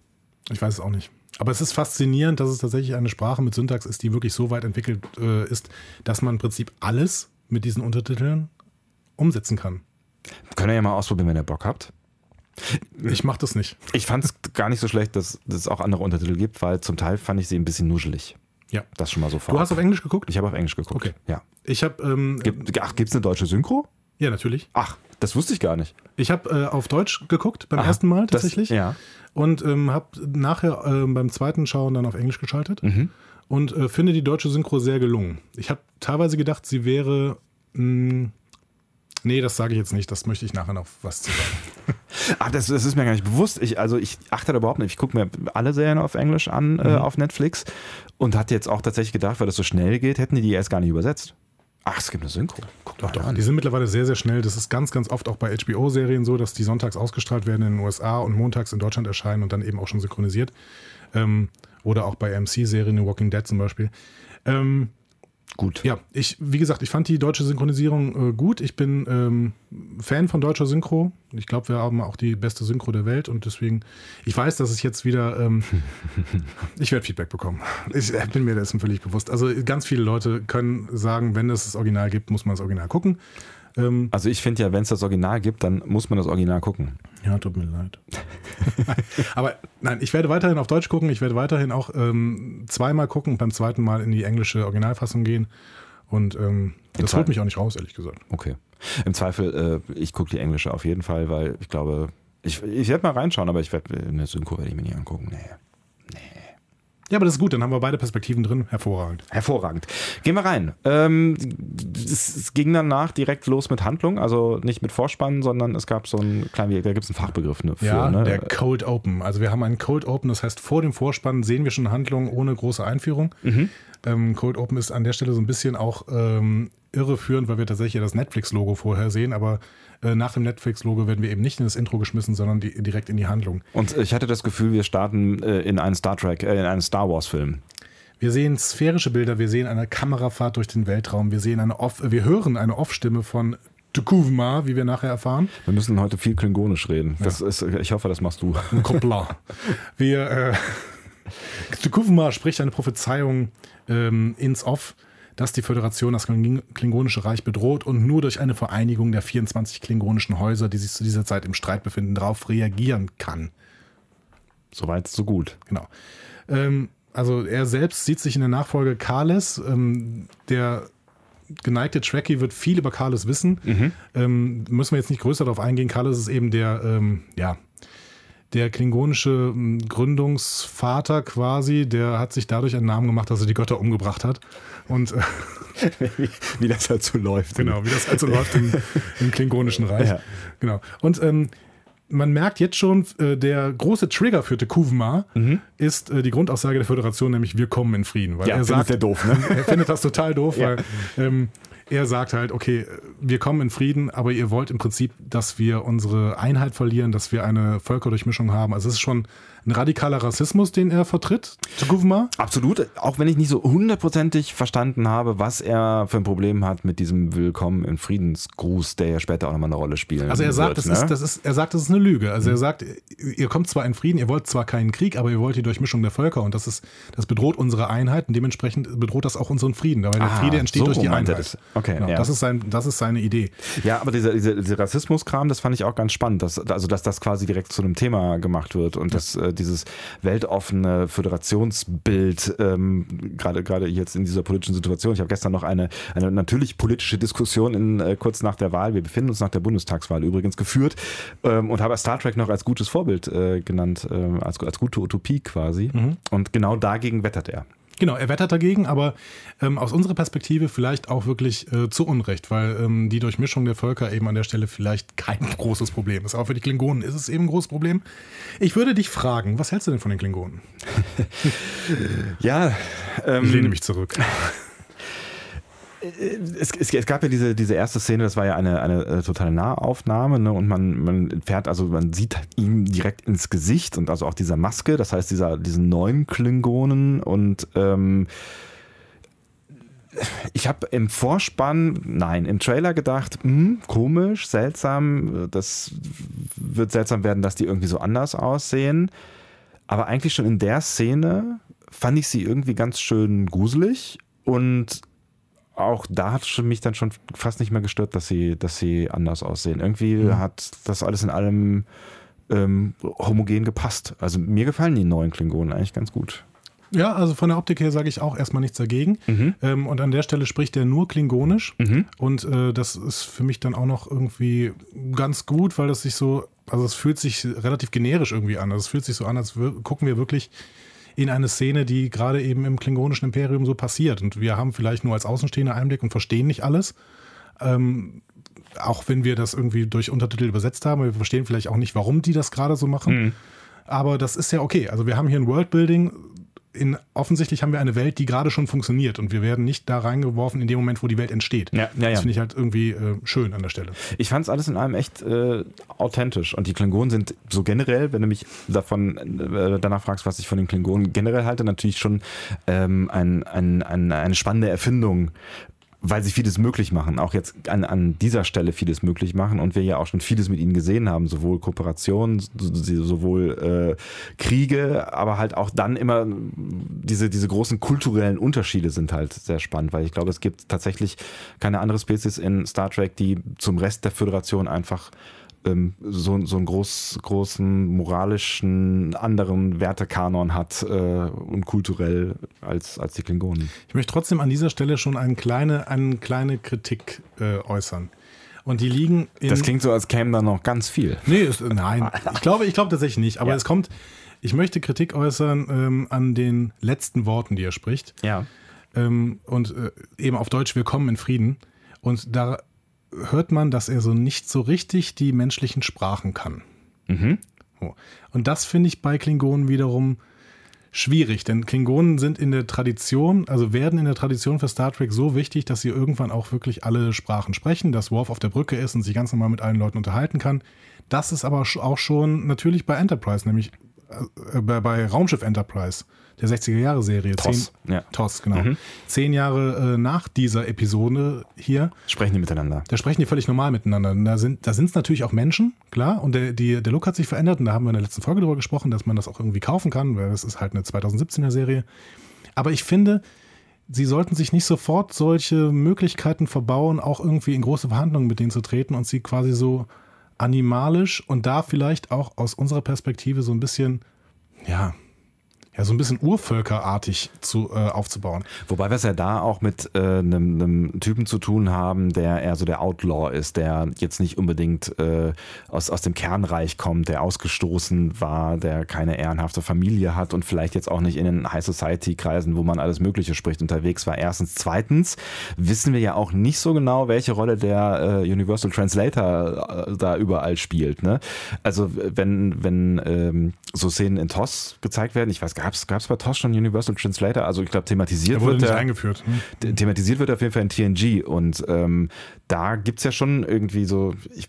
Ich weiß es auch nicht. Aber es ist faszinierend, dass es tatsächlich eine Sprache mit Syntax ist, die wirklich so weit entwickelt äh, ist, dass man im Prinzip alles mit diesen Untertiteln umsetzen kann. Könnt ihr ja mal ausprobieren, wenn ihr Bock habt. Ich mache das nicht. Ich fand es gar nicht so schlecht, dass dass es auch andere Untertitel gibt, weil zum Teil fand ich sie ein bisschen nuschelig. Ja. Das schon mal so vor. Du hast auf Englisch geguckt? Ich habe auf Englisch geguckt. Okay. Ja. Ich habe, ähm, Gibt, ach, gibt es eine deutsche Synchro? ja natürlich. Ach, das wusste ich gar nicht. Ich habe äh, auf Deutsch geguckt beim Aha, ersten Mal das- tatsächlich. ja. Und ähm, habe nachher ähm, beim zweiten Schauen dann auf Englisch geschaltet. Mhm. Und äh, finde die deutsche Synchro sehr gelungen. Ich habe teilweise gedacht, sie wäre. Mh, nee, das sage ich jetzt nicht. Das möchte ich nachher noch was zu sagen. Ach, das, das ist mir gar nicht bewusst. Ich, also ich achte da überhaupt nicht. Ich gucke mir alle Serien auf Englisch an äh, auf Netflix und hatte jetzt auch tatsächlich gedacht, weil das so schnell geht, hätten die die erst gar nicht übersetzt. Ach, es gibt eine Synchro. Guck Doch, doch. an. Die sind mittlerweile sehr, sehr schnell. Das ist ganz, ganz oft auch bei HBO-Serien so, dass die sonntags ausgestrahlt werden in den USA und montags in Deutschland erscheinen und dann eben auch schon synchronisiert. Ähm, oder auch bei MC-Serien, in Walking Dead zum Beispiel. Ähm, Gut. ja, ich, wie gesagt, ich fand die deutsche Synchronisierung äh, gut. Ich bin ähm, Fan von deutscher Synchro. Ich glaube, wir haben auch die beste Synchro der Welt und deswegen, ich weiß, dass es jetzt wieder, ähm, ich werde Feedback bekommen. Ich äh, bin mir dessen völlig bewusst. Also ganz viele Leute können sagen, wenn es das Original gibt, muss man das Original gucken. Ähm, Also ich finde ja, wenn es das Original gibt, dann muss man das Original gucken. ja, tut mir leid. Aber nein, ich werde weiterhin auf Deutsch gucken. Ich werde weiterhin auch ähm, zweimal gucken und beim zweiten Mal in die englische Originalfassung gehen. Und ähm, das holt mich auch nicht raus, ehrlich gesagt. Okay. Im Zweifel, äh, ich gucke die englische auf jeden Fall, weil ich glaube, ich, ich werde mal reinschauen, aber ich werde eine Synchro werde ich mir nicht angucken. Nee. Ja, aber das ist gut, dann haben wir beide Perspektiven drin. Hervorragend. Hervorragend. Gehen wir rein. Ähm, es, ging danach direkt los mit Handlung, also nicht mit Vorspannen, sondern es gab so einen kleinen, da gibt es einen Fachbegriff ne, für. Ja, ne? der Cold Open. Also wir haben einen Cold Open, das heißt, vor dem Vorspann sehen wir schon Handlungen ohne große Einführung. Ähm, Cold Open ist an der Stelle so ein bisschen auch ähm, irreführend, weil wir tatsächlich das Netflix-Logo vorher sehen, aber äh, nach dem Netflix-Logo werden wir eben nicht in das Intro geschmissen, sondern die, direkt in die Handlung. Und ich hatte das Gefühl, wir starten äh, in einen Star Trek, äh, in einen Star Wars Film. Wir sehen sphärische Bilder, wir sehen eine Kamerafahrt durch den Weltraum, wir sehen eine Off, wir hören eine Off-Stimme von Tukuvma, wie wir nachher erfahren. Wir müssen heute viel klingonisch reden. Das ist, ich hoffe, das machst du. Koppler. Wir, äh, Tukuvma spricht eine Prophezeiung ähm, ins Off, dass die Föderation das Kling- Klingonische Reich bedroht und nur durch eine Vereinigung der 24 klingonischen Häuser, die sich zu dieser Zeit im Streit befinden, darauf reagieren kann. Soweit, so gut. Genau. Ähm, also er selbst sieht sich in der Nachfolge Kales. Ähm, der geneigte Trekkie wird viel über Kales wissen. Ähm, müssen wir jetzt nicht größer darauf eingehen. Kales ist eben der, ähm, ja, der klingonische ähm, Gründungsvater quasi. Der hat sich dadurch einen Namen gemacht, dass er die Götter umgebracht hat. Und äh, wie, wie das halt so läuft. Genau, wie das also läuft im, im Klingonischen Reich. Ja. Genau. Und ähm, man merkt jetzt schon, äh, der große Trigger für Tekuvma ist äh, die Grundaussage der Föderation, nämlich wir kommen in Frieden. Weil Ja, er sagt, der doof, ne? er findet das total doof, Ja. weil ähm, er sagt halt, okay, wir kommen in Frieden, aber ihr wollt im Prinzip, dass wir unsere Einheit verlieren, dass wir eine Völkerdurchmischung haben. Also es ist schon ein radikaler Rassismus, den er vertritt, Gouvernement. Absolut, auch wenn ich nicht so hundertprozentig verstanden habe, was er für ein Problem hat mit diesem Willkommen in Friedensgruß, der ja später auch nochmal eine Rolle spielt. Also er sagt, wird, das, ist, das ist, er sagt, das ist eine Lüge. Also er sagt, ihr kommt zwar in Frieden, ihr wollt zwar keinen Krieg, aber ihr wollt die Durchmischung der Völker und das ist, das bedroht unsere Einheit und dementsprechend bedroht das auch unseren Frieden, weil der Ah, Friede entsteht so durch die Einheit. das. Okay, Genau, ja. das, ist sein, das ist seine Idee. Ja, aber dieser, dieser, dieser Rassismus-Kram, das fand ich auch ganz spannend, dass, also dass das quasi direkt zu einem Thema gemacht wird und dass äh, dieses weltoffene Föderationsbild, ähm, gerade gerade jetzt in dieser politischen Situation, ich habe gestern noch eine, eine natürlich politische Diskussion in, äh, kurz nach der Wahl, wir befinden uns nach der Bundestagswahl übrigens geführt ähm, und habe Star Trek noch als gutes Vorbild äh, genannt, äh, als, als gute Utopie quasi. Und genau dagegen wettert er. Genau, er wettert dagegen, aber ähm, aus unserer Perspektive vielleicht auch wirklich äh, zu Unrecht, weil ähm, die Durchmischung der Völker eben an der Stelle vielleicht kein großes Problem ist. Aber für die Klingonen ist es eben ein großes Problem. Ich würde dich fragen, was hältst du denn von den Klingonen? Ja, ähm, Ich lehne mich zurück. es, es, es gab ja diese, diese erste Szene, das war ja eine, eine äh, totale Nahaufnahme, ne? Und man, man fährt, also man sieht ihm direkt ins Gesicht und also auch dieser Maske, das heißt dieser, diesen neuen Klingonen und ähm, ich habe im Vorspann, nein, im Trailer gedacht, hm, komisch, seltsam, das wird seltsam werden, dass die irgendwie so anders aussehen. Aber eigentlich schon in der Szene fand ich sie irgendwie ganz schön gruselig und auch da hat es mich dann schon fast nicht mehr gestört, dass sie, dass sie anders aussehen. Irgendwie hat das alles in allem ähm, homogen gepasst. Also mir gefallen die neuen Klingonen eigentlich ganz gut. Ja, also von der Optik her sage ich auch erstmal nichts dagegen. Ähm, und an der Stelle spricht er nur Klingonisch. Und äh, das ist für mich dann auch noch irgendwie ganz gut, weil das sich so, also es fühlt sich relativ generisch irgendwie an. Also es fühlt sich so an, als wir, gucken wir wirklich in eine Szene, die gerade eben im klingonischen Imperium so passiert. Und wir haben vielleicht nur als Außenstehender Einblick und verstehen nicht alles. Ähm, auch wenn wir das irgendwie durch Untertitel übersetzt haben, wir verstehen vielleicht auch nicht, warum die das gerade so machen. Aber das ist ja okay. Also wir haben hier ein Worldbuilding. In, offensichtlich haben wir eine Welt, die gerade schon funktioniert und wir werden nicht da reingeworfen in dem Moment, wo die Welt entsteht. Ja, ja, ja. Das finde ich halt irgendwie äh, schön an der Stelle. Ich fand es alles in allem echt äh, authentisch. Und die Klingonen sind so generell, wenn du mich davon äh, danach fragst, was ich von den Klingonen generell halte, natürlich schon ähm, ein, ein, ein, eine spannende Erfindung. Weil sie vieles möglich machen, auch jetzt an, an dieser Stelle vieles möglich machen und wir ja auch schon vieles mit ihnen gesehen haben, sowohl Kooperationen, so- sowohl äh, Kriege, aber halt auch dann immer diese, diese großen kulturellen Unterschiede sind halt sehr spannend, weil ich glaube, es gibt tatsächlich keine andere Spezies in Star Trek, die zum Rest der Föderation einfach ähm, so, so einen groß, großen moralischen anderen Wertekanon hat äh, und kulturell als, als die Klingonen. Ich möchte trotzdem an dieser Stelle schon eine kleine, eine kleine Kritik äh, äußern. Und die liegen in. Das klingt so, als käme da noch ganz viel. Nee, ist, nein. Ich glaube, ich glaube tatsächlich nicht. Aber Ja. es kommt. Ich möchte Kritik äußern ähm, an den letzten Worten, die er spricht. Ja. ähm, und äh, eben auf Deutsch Willkommen in Frieden. Und da hört man, dass er so nicht so richtig die menschlichen Sprachen kann. So. Und das finde ich bei Klingonen wiederum schwierig, denn Klingonen sind in der Tradition, also werden in der Tradition für Star Trek so wichtig, dass sie irgendwann auch wirklich alle Sprachen sprechen, dass Worf auf der Brücke ist und sich ganz normal mit allen Leuten unterhalten kann. Das ist aber auch schon natürlich bei Enterprise, nämlich äh, bei, bei Raumschiff Enterprise, der 60er-Jahre-Serie. TOS, Zehn- ja. TOS, genau. Zehn Jahre äh, nach dieser Episode hier, Sprechen die miteinander. da sprechen die völlig normal miteinander. Da sind da es natürlich auch Menschen, klar. Und der, die, der Look hat sich verändert. Und da haben wir in der letzten Folge darüber gesprochen, dass man das auch irgendwie kaufen kann, weil das ist halt eine 2017er Serie. Aber ich finde, sie sollten sich nicht sofort solche Möglichkeiten verbauen, auch irgendwie in große Verhandlungen mit denen zu treten und sie quasi so animalisch und da vielleicht auch aus unserer Perspektive so ein bisschen, ja, ja, so ein bisschen urvölkerartig zu, äh, aufzubauen. Wobei wir es ja da auch mit äh, einem, einem Typen zu tun haben, der eher so der Outlaw ist, der jetzt nicht unbedingt äh, aus, aus dem Kernreich kommt, der ausgestoßen war, der keine ehrenhafte Familie hat und vielleicht jetzt auch nicht in den High Society Kreisen, wo man alles Mögliche spricht, unterwegs war. Erstens. Zweitens wissen wir ja auch nicht so genau, welche Rolle der äh, Universal Translator äh, da überall spielt. Ne? Also wenn, wenn ähm, so Szenen in TOS gezeigt werden, ich weiß gar gab es bei TOS schon Universal Translator? Also ich glaube, thematisiert Er wurde wird nicht der, eingeführt. Hm? thematisiert wird auf jeden Fall in TNG und ähm, da gibt es ja schon irgendwie so, ich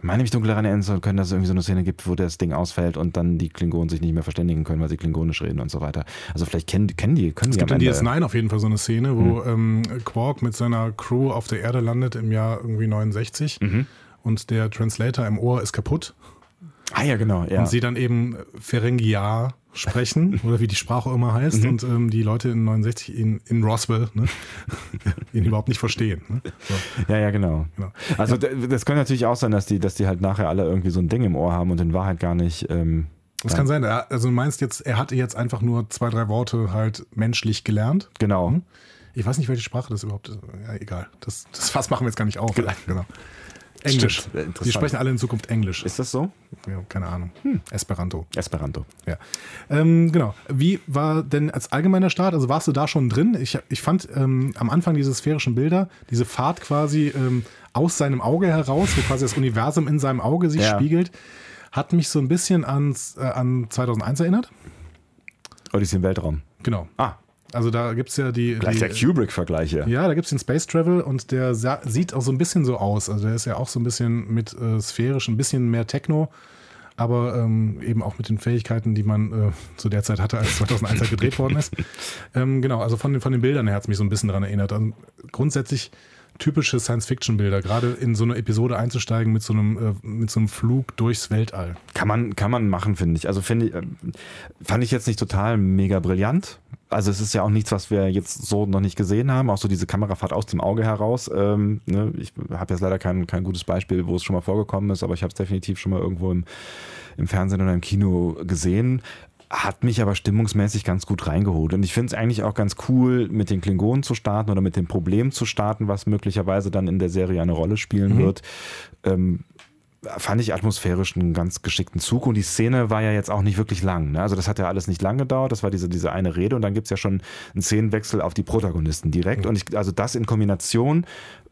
meine mich dunkel daran erinnern zu können, dass es irgendwie so eine Szene gibt, wo das Ding ausfällt und dann die Klingonen sich nicht mehr verständigen können, weil sie klingonisch reden und so weiter. Also vielleicht kennen, kennen die, können Es die gibt am in Ende- DS9 auf jeden Fall so eine Szene, wo ähm, Quark mit seiner Crew auf der Erde landet im Jahr irgendwie 69 und der Translator im Ohr ist kaputt Ah ja, genau, ja. und sie dann eben Ferengiar sprechen oder wie die Sprache immer heißt und ähm, die Leute in 69 in, in Roswell ne, ihn überhaupt nicht verstehen. Ne? So, Ja, ja, genau. genau. Also d- das könnte natürlich auch sein, dass die, dass die halt nachher alle irgendwie so ein Ding im Ohr haben und in Wahrheit gar nicht. Ähm, Das kann sein. Also du meinst jetzt, er hatte jetzt einfach nur zwei, drei Worte halt menschlich gelernt. genau. Ich weiß nicht, welche Sprache das überhaupt ist. Ja, egal. Das, das Fass machen wir jetzt gar nicht auf. Genau. Englisch. Stimmt. Die sprechen alle in Zukunft Englisch. Ist das so? Ja, keine Ahnung. Esperanto. Esperanto. Ja. Ähm, genau. Wie war denn als allgemeiner Start, also warst du da schon drin? Ich, ich fand ähm, am Anfang diese sphärischen Bilder, diese Fahrt quasi ähm, aus seinem Auge heraus, wo quasi das Universum in seinem Auge sich Ja. spiegelt, hat mich so ein bisschen ans, äh, an 2001 erinnert. Odyssey im Weltraum. Genau. Ah, Also da gibt es ja die. gleich die der Kubrick-Vergleich hier. Ja, da gibt es den Space Travel und der sieht auch so ein bisschen so aus. Also der ist ja auch so ein bisschen mit äh, sphärisch, ein bisschen mehr Techno, aber ähm, eben auch mit den Fähigkeiten, die man äh, zu der Zeit hatte, als 2001 halt gedreht worden ist. Ähm, genau, also von den, von den Bildern her hat es mich so ein bisschen daran erinnert. Also grundsätzlich typische Science-Fiction-Bilder, gerade in so eine Episode einzusteigen mit so einem, äh, mit so einem Flug durchs Weltall. Kann man, kann man machen, finde ich. Also finde ähm, fand ich jetzt nicht total mega brillant. Also es ist ja auch nichts, was wir jetzt so noch nicht gesehen haben. Auch so diese Kamerafahrt aus dem Auge heraus. Ähm, ne? Ich habe jetzt leider kein, kein gutes Beispiel, wo es schon mal vorgekommen ist, aber ich habe es definitiv schon mal irgendwo im, im Fernsehen oder im Kino gesehen. Hat mich aber stimmungsmäßig ganz gut reingeholt. Und ich finde es eigentlich auch ganz cool, mit den Klingonen zu starten oder mit dem Problem zu starten, was möglicherweise dann in der Serie eine Rolle spielen wird. Ähm, fand ich atmosphärisch einen ganz geschickten Zug und die Szene war ja jetzt auch nicht wirklich lang. Ne? Also das hat ja alles nicht lang gedauert, das war diese, diese eine Rede und dann gibt es ja schon einen Szenenwechsel auf die Protagonisten direkt und ich, also das in Kombination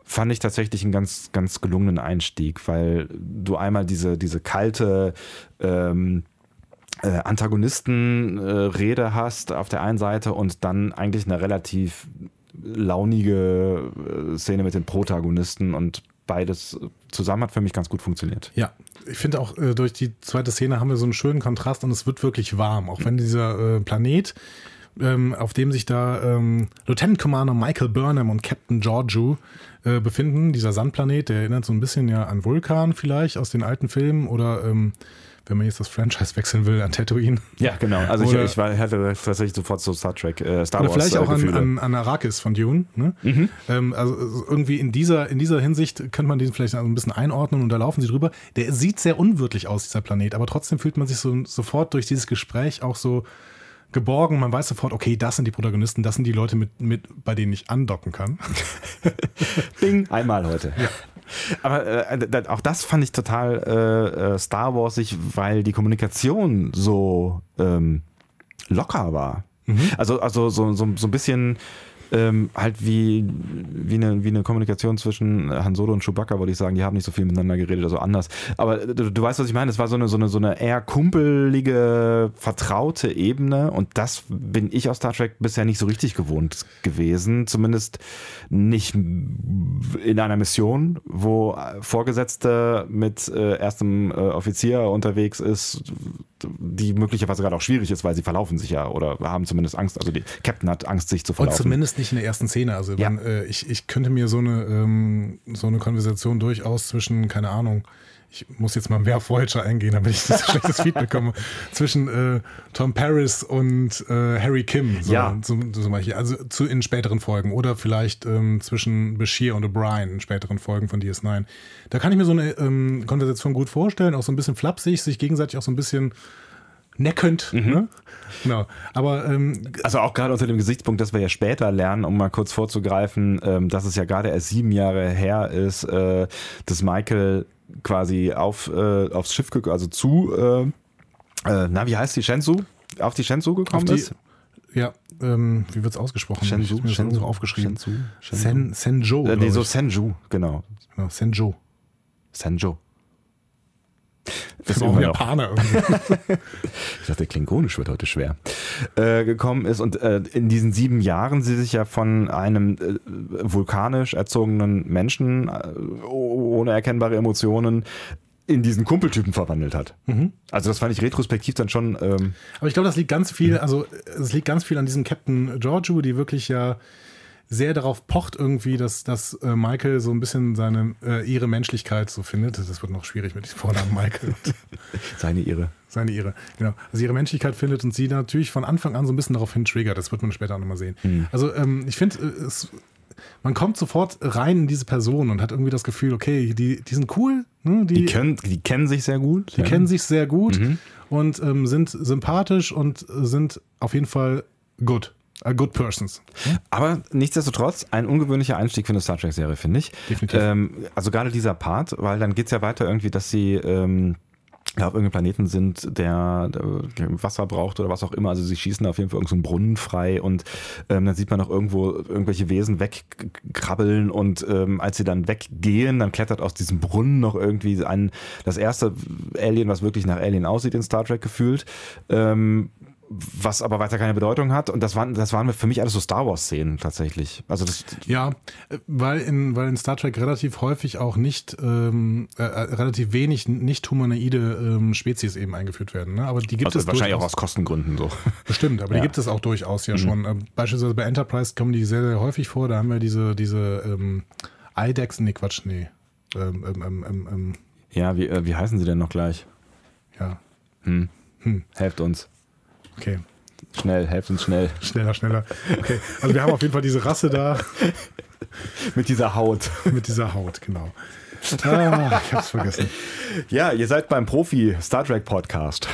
fand ich tatsächlich einen ganz, ganz gelungenen Einstieg, weil du einmal diese, diese kalte ähm, äh, Antagonistenrede hast auf der einen Seite und dann eigentlich eine relativ launige äh, Szene mit den Protagonisten und beides zusammen hat für mich ganz gut funktioniert. Ja, ich finde auch äh, durch die zweite Szene haben wir so einen schönen Kontrast und es wird wirklich warm, auch wenn dieser äh, Planet, ähm, auf dem sich da ähm, Lieutenant Commander Michael Burnham und Captain Georgiou äh, befinden, dieser Sandplanet, der erinnert so ein bisschen ja an Vulkan vielleicht aus den alten Filmen oder ähm, wenn man jetzt das Franchise wechseln will, an Tatooine. Ja, genau. Also ich, Oder- ich war, hatte tatsächlich sofort so Star Trek, äh, Star Oder Wars vielleicht auch äh, an, Gefühle. an, an Arrakis von Dune. Ne? Ähm, also irgendwie in dieser, in dieser Hinsicht könnte man den vielleicht ein bisschen einordnen und da laufen sie drüber. Der sieht sehr unwirtlich aus, dieser Planet, aber trotzdem fühlt man sich so sofort durch dieses Gespräch auch so geborgen. Man weiß sofort, okay, das sind die Protagonisten, das sind die Leute, mit, mit, bei denen ich andocken kann. Bing, einmal heute. Aber äh, d- auch das fand ich total äh, äh, Star Warsig, weil die Kommunikation so ähm, locker war. Also, also so, so, so ein bisschen ähm, halt wie, wie, eine, wie eine Kommunikation zwischen Han Solo und Chewbacca, würde ich sagen, die haben nicht so viel miteinander geredet, also anders. Aber du, du weißt, was ich meine, es war so eine, so, eine, so eine eher kumpelige, vertraute Ebene und das bin ich aus Star Trek bisher nicht so richtig gewohnt gewesen, zumindest nicht in einer Mission, wo Vorgesetzte mit äh, erstem äh, Offizier unterwegs ist, die möglicherweise gerade auch schwierig ist, weil sie verlaufen sich ja oder haben zumindest Angst. Also die Captain hat Angst, sich zu Und verlaufen. Zumindest nicht in der ersten Szene. Also Ja. wenn, äh, ich, ich könnte mir so eine, ähm, so eine Konversation durchaus zwischen, keine Ahnung, ich muss jetzt mal mehr Voyager eingehen, damit ich das schlechtes Feedback bekomme, zwischen äh, Tom Paris und äh, Harry Kim. So, Ja. So, so mal hier. Also zu, in späteren Folgen. Oder vielleicht ähm, zwischen Bashir und O'Brien in späteren Folgen von DS9. Da kann ich mir so eine ähm, Konversation gut vorstellen, auch so ein bisschen flapsig, sich gegenseitig auch so ein bisschen neckend. Ne? Genau. Aber ähm, Also auch gerade unter dem Gesichtspunkt, dass wir ja später lernen, um mal kurz vorzugreifen, ähm, dass es ja gerade erst sieben Jahre her ist, äh, dass Michael quasi auf, äh, aufs Schiff, also zu, äh, äh, na, wie heißt die, Shenzhou? Auf die Shenzhou gekommen die- ist? Ja, ähm, wie wird es ausgesprochen? Shenzhou? Ich Shenzhou? aufgeschrieben. Shenzhou? Shenzhou? Sen, Senjo. Äh, nee, so. Senju, genau. genau, Senjo. Senju. Das immer noch. Japaner irgendwie. ich dachte, Klingonisch wird heute schwer, äh, gekommen ist. Und äh, in diesen sieben Jahren sie sich ja von einem äh, vulkanisch erzogenen Menschen äh, ohne erkennbare Emotionen in diesen Kumpeltypen verwandelt hat. Also das fand ich retrospektiv dann schon. Ähm, Aber ich glaube, das liegt ganz viel, also es liegt ganz viel an diesem Captain Giorgio, die wirklich ja sehr darauf pocht irgendwie, dass, dass äh, Michael so ein bisschen seine, äh, ihre Menschlichkeit so findet. Das wird noch schwierig mit diesem Vornamen Michael. seine ihre. seine ihre, genau. Also ihre Menschlichkeit findet und sie natürlich von Anfang an so ein bisschen darauf hin triggert. Das wird man später auch nochmal sehen. Also ähm, ich finde, äh, es man kommt sofort rein in diese Person und hat irgendwie das Gefühl, okay, die, die sind cool, ne? die, Die, können, die kennen sich sehr gut. die kennen sich sehr gut und ähm, sind sympathisch und äh, sind auf jeden Fall good. Uh, good persons. Aber nichtsdestotrotz ein ungewöhnlicher Einstieg für eine Star Trek-Serie, finde ich. Definitiv. Ähm, also gerade dieser Part, weil dann geht es ja weiter irgendwie, dass sie ähm, ja, auf irgendeinem Planeten sind, der, der Wasser braucht oder was auch immer. Also sie schießen auf jeden Fall irgendeinen so Brunnen frei und ähm, dann sieht man noch irgendwo irgendwelche Wesen wegkrabbeln und ähm, als sie dann weggehen, dann klettert aus diesem Brunnen noch irgendwie ein, das erste Alien, was wirklich nach Alien aussieht in Star Trek gefühlt. Ähm, was aber weiter keine Bedeutung hat. Und das waren, das waren für mich alles so Star Wars-Szenen tatsächlich. Also das, Ja, weil in, weil in Star Trek relativ häufig auch nicht, ähm, äh, äh, relativ wenig nicht humanoide ähm, Spezies eben eingeführt werden. Ne? Aber die gibt also es wahrscheinlich auch durchaus. aus Kostengründen so. Bestimmt, aber Ja. Mhm. die gibt es auch durchaus ja schon. Ähm, beispielsweise bei Enterprise kommen die sehr, sehr häufig vor. Da haben wir diese, diese ähm, IDEX, nee, Quatsch, nee. Ähm, ähm, ähm, Ja, wie, äh, wie heißen sie denn noch gleich? ja, Hm. Hm. Helft uns. Okay. Schnell, helft uns schnell. Schneller, schneller. Okay. Also wir haben auf jeden Fall diese Rasse da Mit dieser Haut. mit dieser Haut, genau. Ah, ich hab's vergessen. Ja, ihr seid beim Profi-Star Trek-Podcast.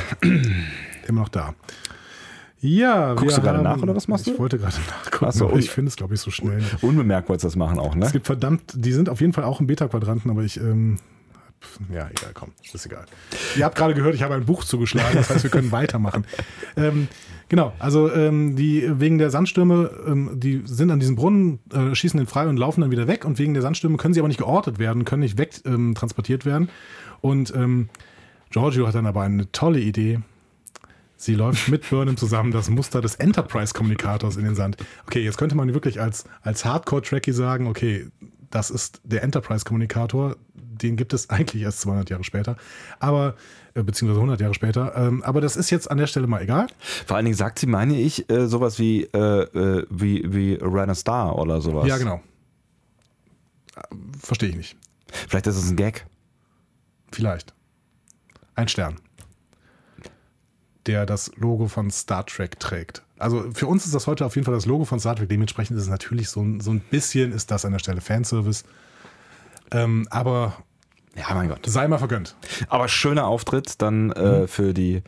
Immer noch da. Ja, Guckst du gerade haben- nach oder was machst ich du? wollte gerade nachgucken, Ach so, aber ich finde es, glaube ich, so schnell. Unbemerkt wolltest du das machen auch, ne? Es gibt verdammt, die sind auf jeden Fall auch im Beta-Quadranten, aber ich, ähm, ja, egal, komm, ist egal. Ihr habt gerade gehört, ich habe ein Buch zugeschlagen, das heißt, wir können weitermachen. Ähm, genau, also ähm, die wegen der Sandstürme, ähm, die sind an diesem Brunnen, äh, schießen den frei und laufen dann wieder weg und wegen der Sandstürme können sie aber nicht geortet werden, können nicht weg ähm, werden. Und ähm, Giorgio hat dann aber eine tolle Idee. Sie läuft mit Burnham zusammen das Muster des Enterprise-Kommunikators in den Sand. Okay, jetzt könnte man wirklich als, als Hardcore-Trekkie sagen, okay, das ist der Enterprise-Kommunikator, den gibt es eigentlich erst 200 Jahre später, aber, äh, beziehungsweise 100 Jahre später, ähm, aber das ist jetzt an der Stelle mal egal. Vor allen Dingen sagt sie, meine ich, äh, sowas wie, äh, äh, wie, wie Ran a Star oder sowas. Ja, genau. Äh, Verstehe ich nicht. Vielleicht ist es ein Gag. Vielleicht. Ein Stern. Der das Logo von Star Trek trägt. Also für uns ist das heute auf jeden Fall das Logo von Star Trek. Dementsprechend ist es natürlich so, ein- so ein bisschen ist das an der Stelle Fanservice. Ähm, aber Ja, mein Gott. sei mal vergönnt. Aber schöner Auftritt dann äh, für die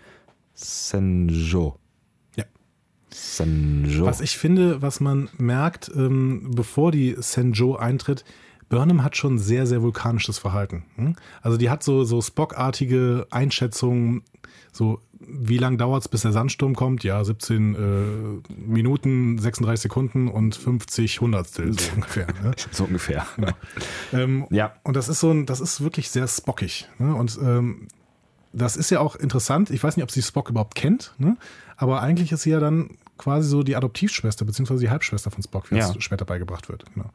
Senjo. Ja. Senjo. Was ich finde, was man merkt, ähm, bevor die Senjo eintritt, Burnham hat schon sehr, sehr vulkanisches Verhalten. hm? Also die hat so, so Spock-artige Einschätzungen, so wie lange dauert es, bis der Sandsturm kommt? Ja, 17 äh, Minuten, 36 Sekunden und 50 Hundertstel so ungefähr. Ne? so ungefähr. Ähm, Ja. Und das ist so ein, das ist wirklich sehr spockig. Ne? Und ähm, das ist ja auch interessant. Ich weiß nicht, ob sie Spock überhaupt kennt, ne? aber eigentlich ist sie ja dann quasi so die Adoptivschwester, beziehungsweise die Halbschwester von Spock, wie Ja. es später beigebracht wird. Genau.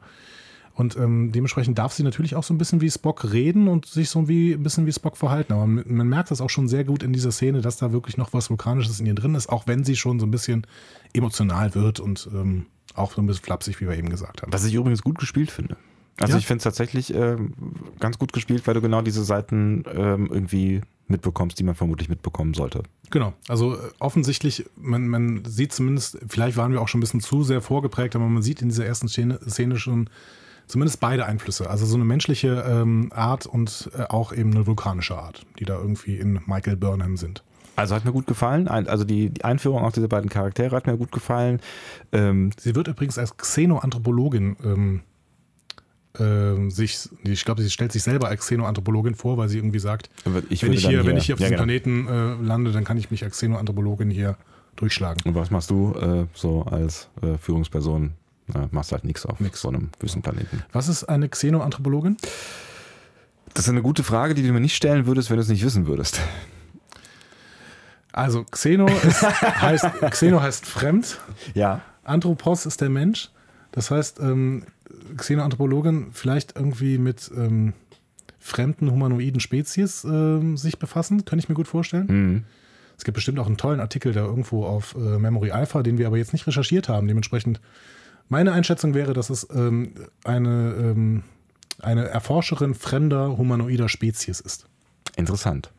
Und ähm, dementsprechend darf sie natürlich auch so ein bisschen wie Spock reden und sich so wie, ein bisschen wie Spock verhalten. Aber man, man merkt das auch schon sehr gut in dieser Szene, dass da wirklich noch was Vulkanisches in ihr drin ist, auch wenn sie schon so ein bisschen emotional wird und ähm, auch so ein bisschen flapsig, wie wir eben gesagt haben. Was ich übrigens gut gespielt finde. Also Ja? ich finde es tatsächlich ähm, ganz gut gespielt, weil du genau diese Seiten ähm, irgendwie mitbekommst, die man vermutlich mitbekommen sollte. Genau, also äh, offensichtlich, man, man sieht zumindest, vielleicht waren wir auch schon ein bisschen zu sehr vorgeprägt, aber man sieht in dieser ersten Szene, Szene schon zumindest beide Einflüsse. Also so eine menschliche ähm, Art und äh, auch eben eine vulkanische Art, die da irgendwie in Michael Burnham sind. Also hat mir gut gefallen. Also die, die Einführung auch dieser beiden Charaktere hat mir gut gefallen. Ähm, Sie wird übrigens als Xenoanthropologin ähm, ähm, sich, ich glaube, sie stellt sich selber als Xenoanthropologin vor, weil sie irgendwie sagt, ich wenn ich, dann hier, wenn ich hier auf ja, diesem genau. Planeten äh, lande, dann kann ich mich als Xenoanthropologin hier durchschlagen. Und was machst du äh, so als äh, Führungsperson? Äh, machst halt nichts auf Nix. so einem Wüstenplaneten. Was ist eine Xenoanthropologin? Das ist eine gute Frage, die du mir nicht stellen würdest, wenn du es nicht wissen würdest. Also Xeno ist, heißt, Xeno heißt fremd. Ja. Anthropos ist der Mensch. Das heißt, ähm, Xenoanthropologin vielleicht irgendwie mit ähm, fremden humanoiden Spezies ähm, sich befassen, könnte ich mir gut vorstellen. Mhm. Es gibt bestimmt auch einen tollen Artikel da irgendwo auf äh, Memory Alpha, den wir aber jetzt nicht recherchiert haben. Dementsprechend, meine Einschätzung wäre, dass es ähm, eine, ähm, eine Erforscherin fremder humanoider Spezies ist. Interessant.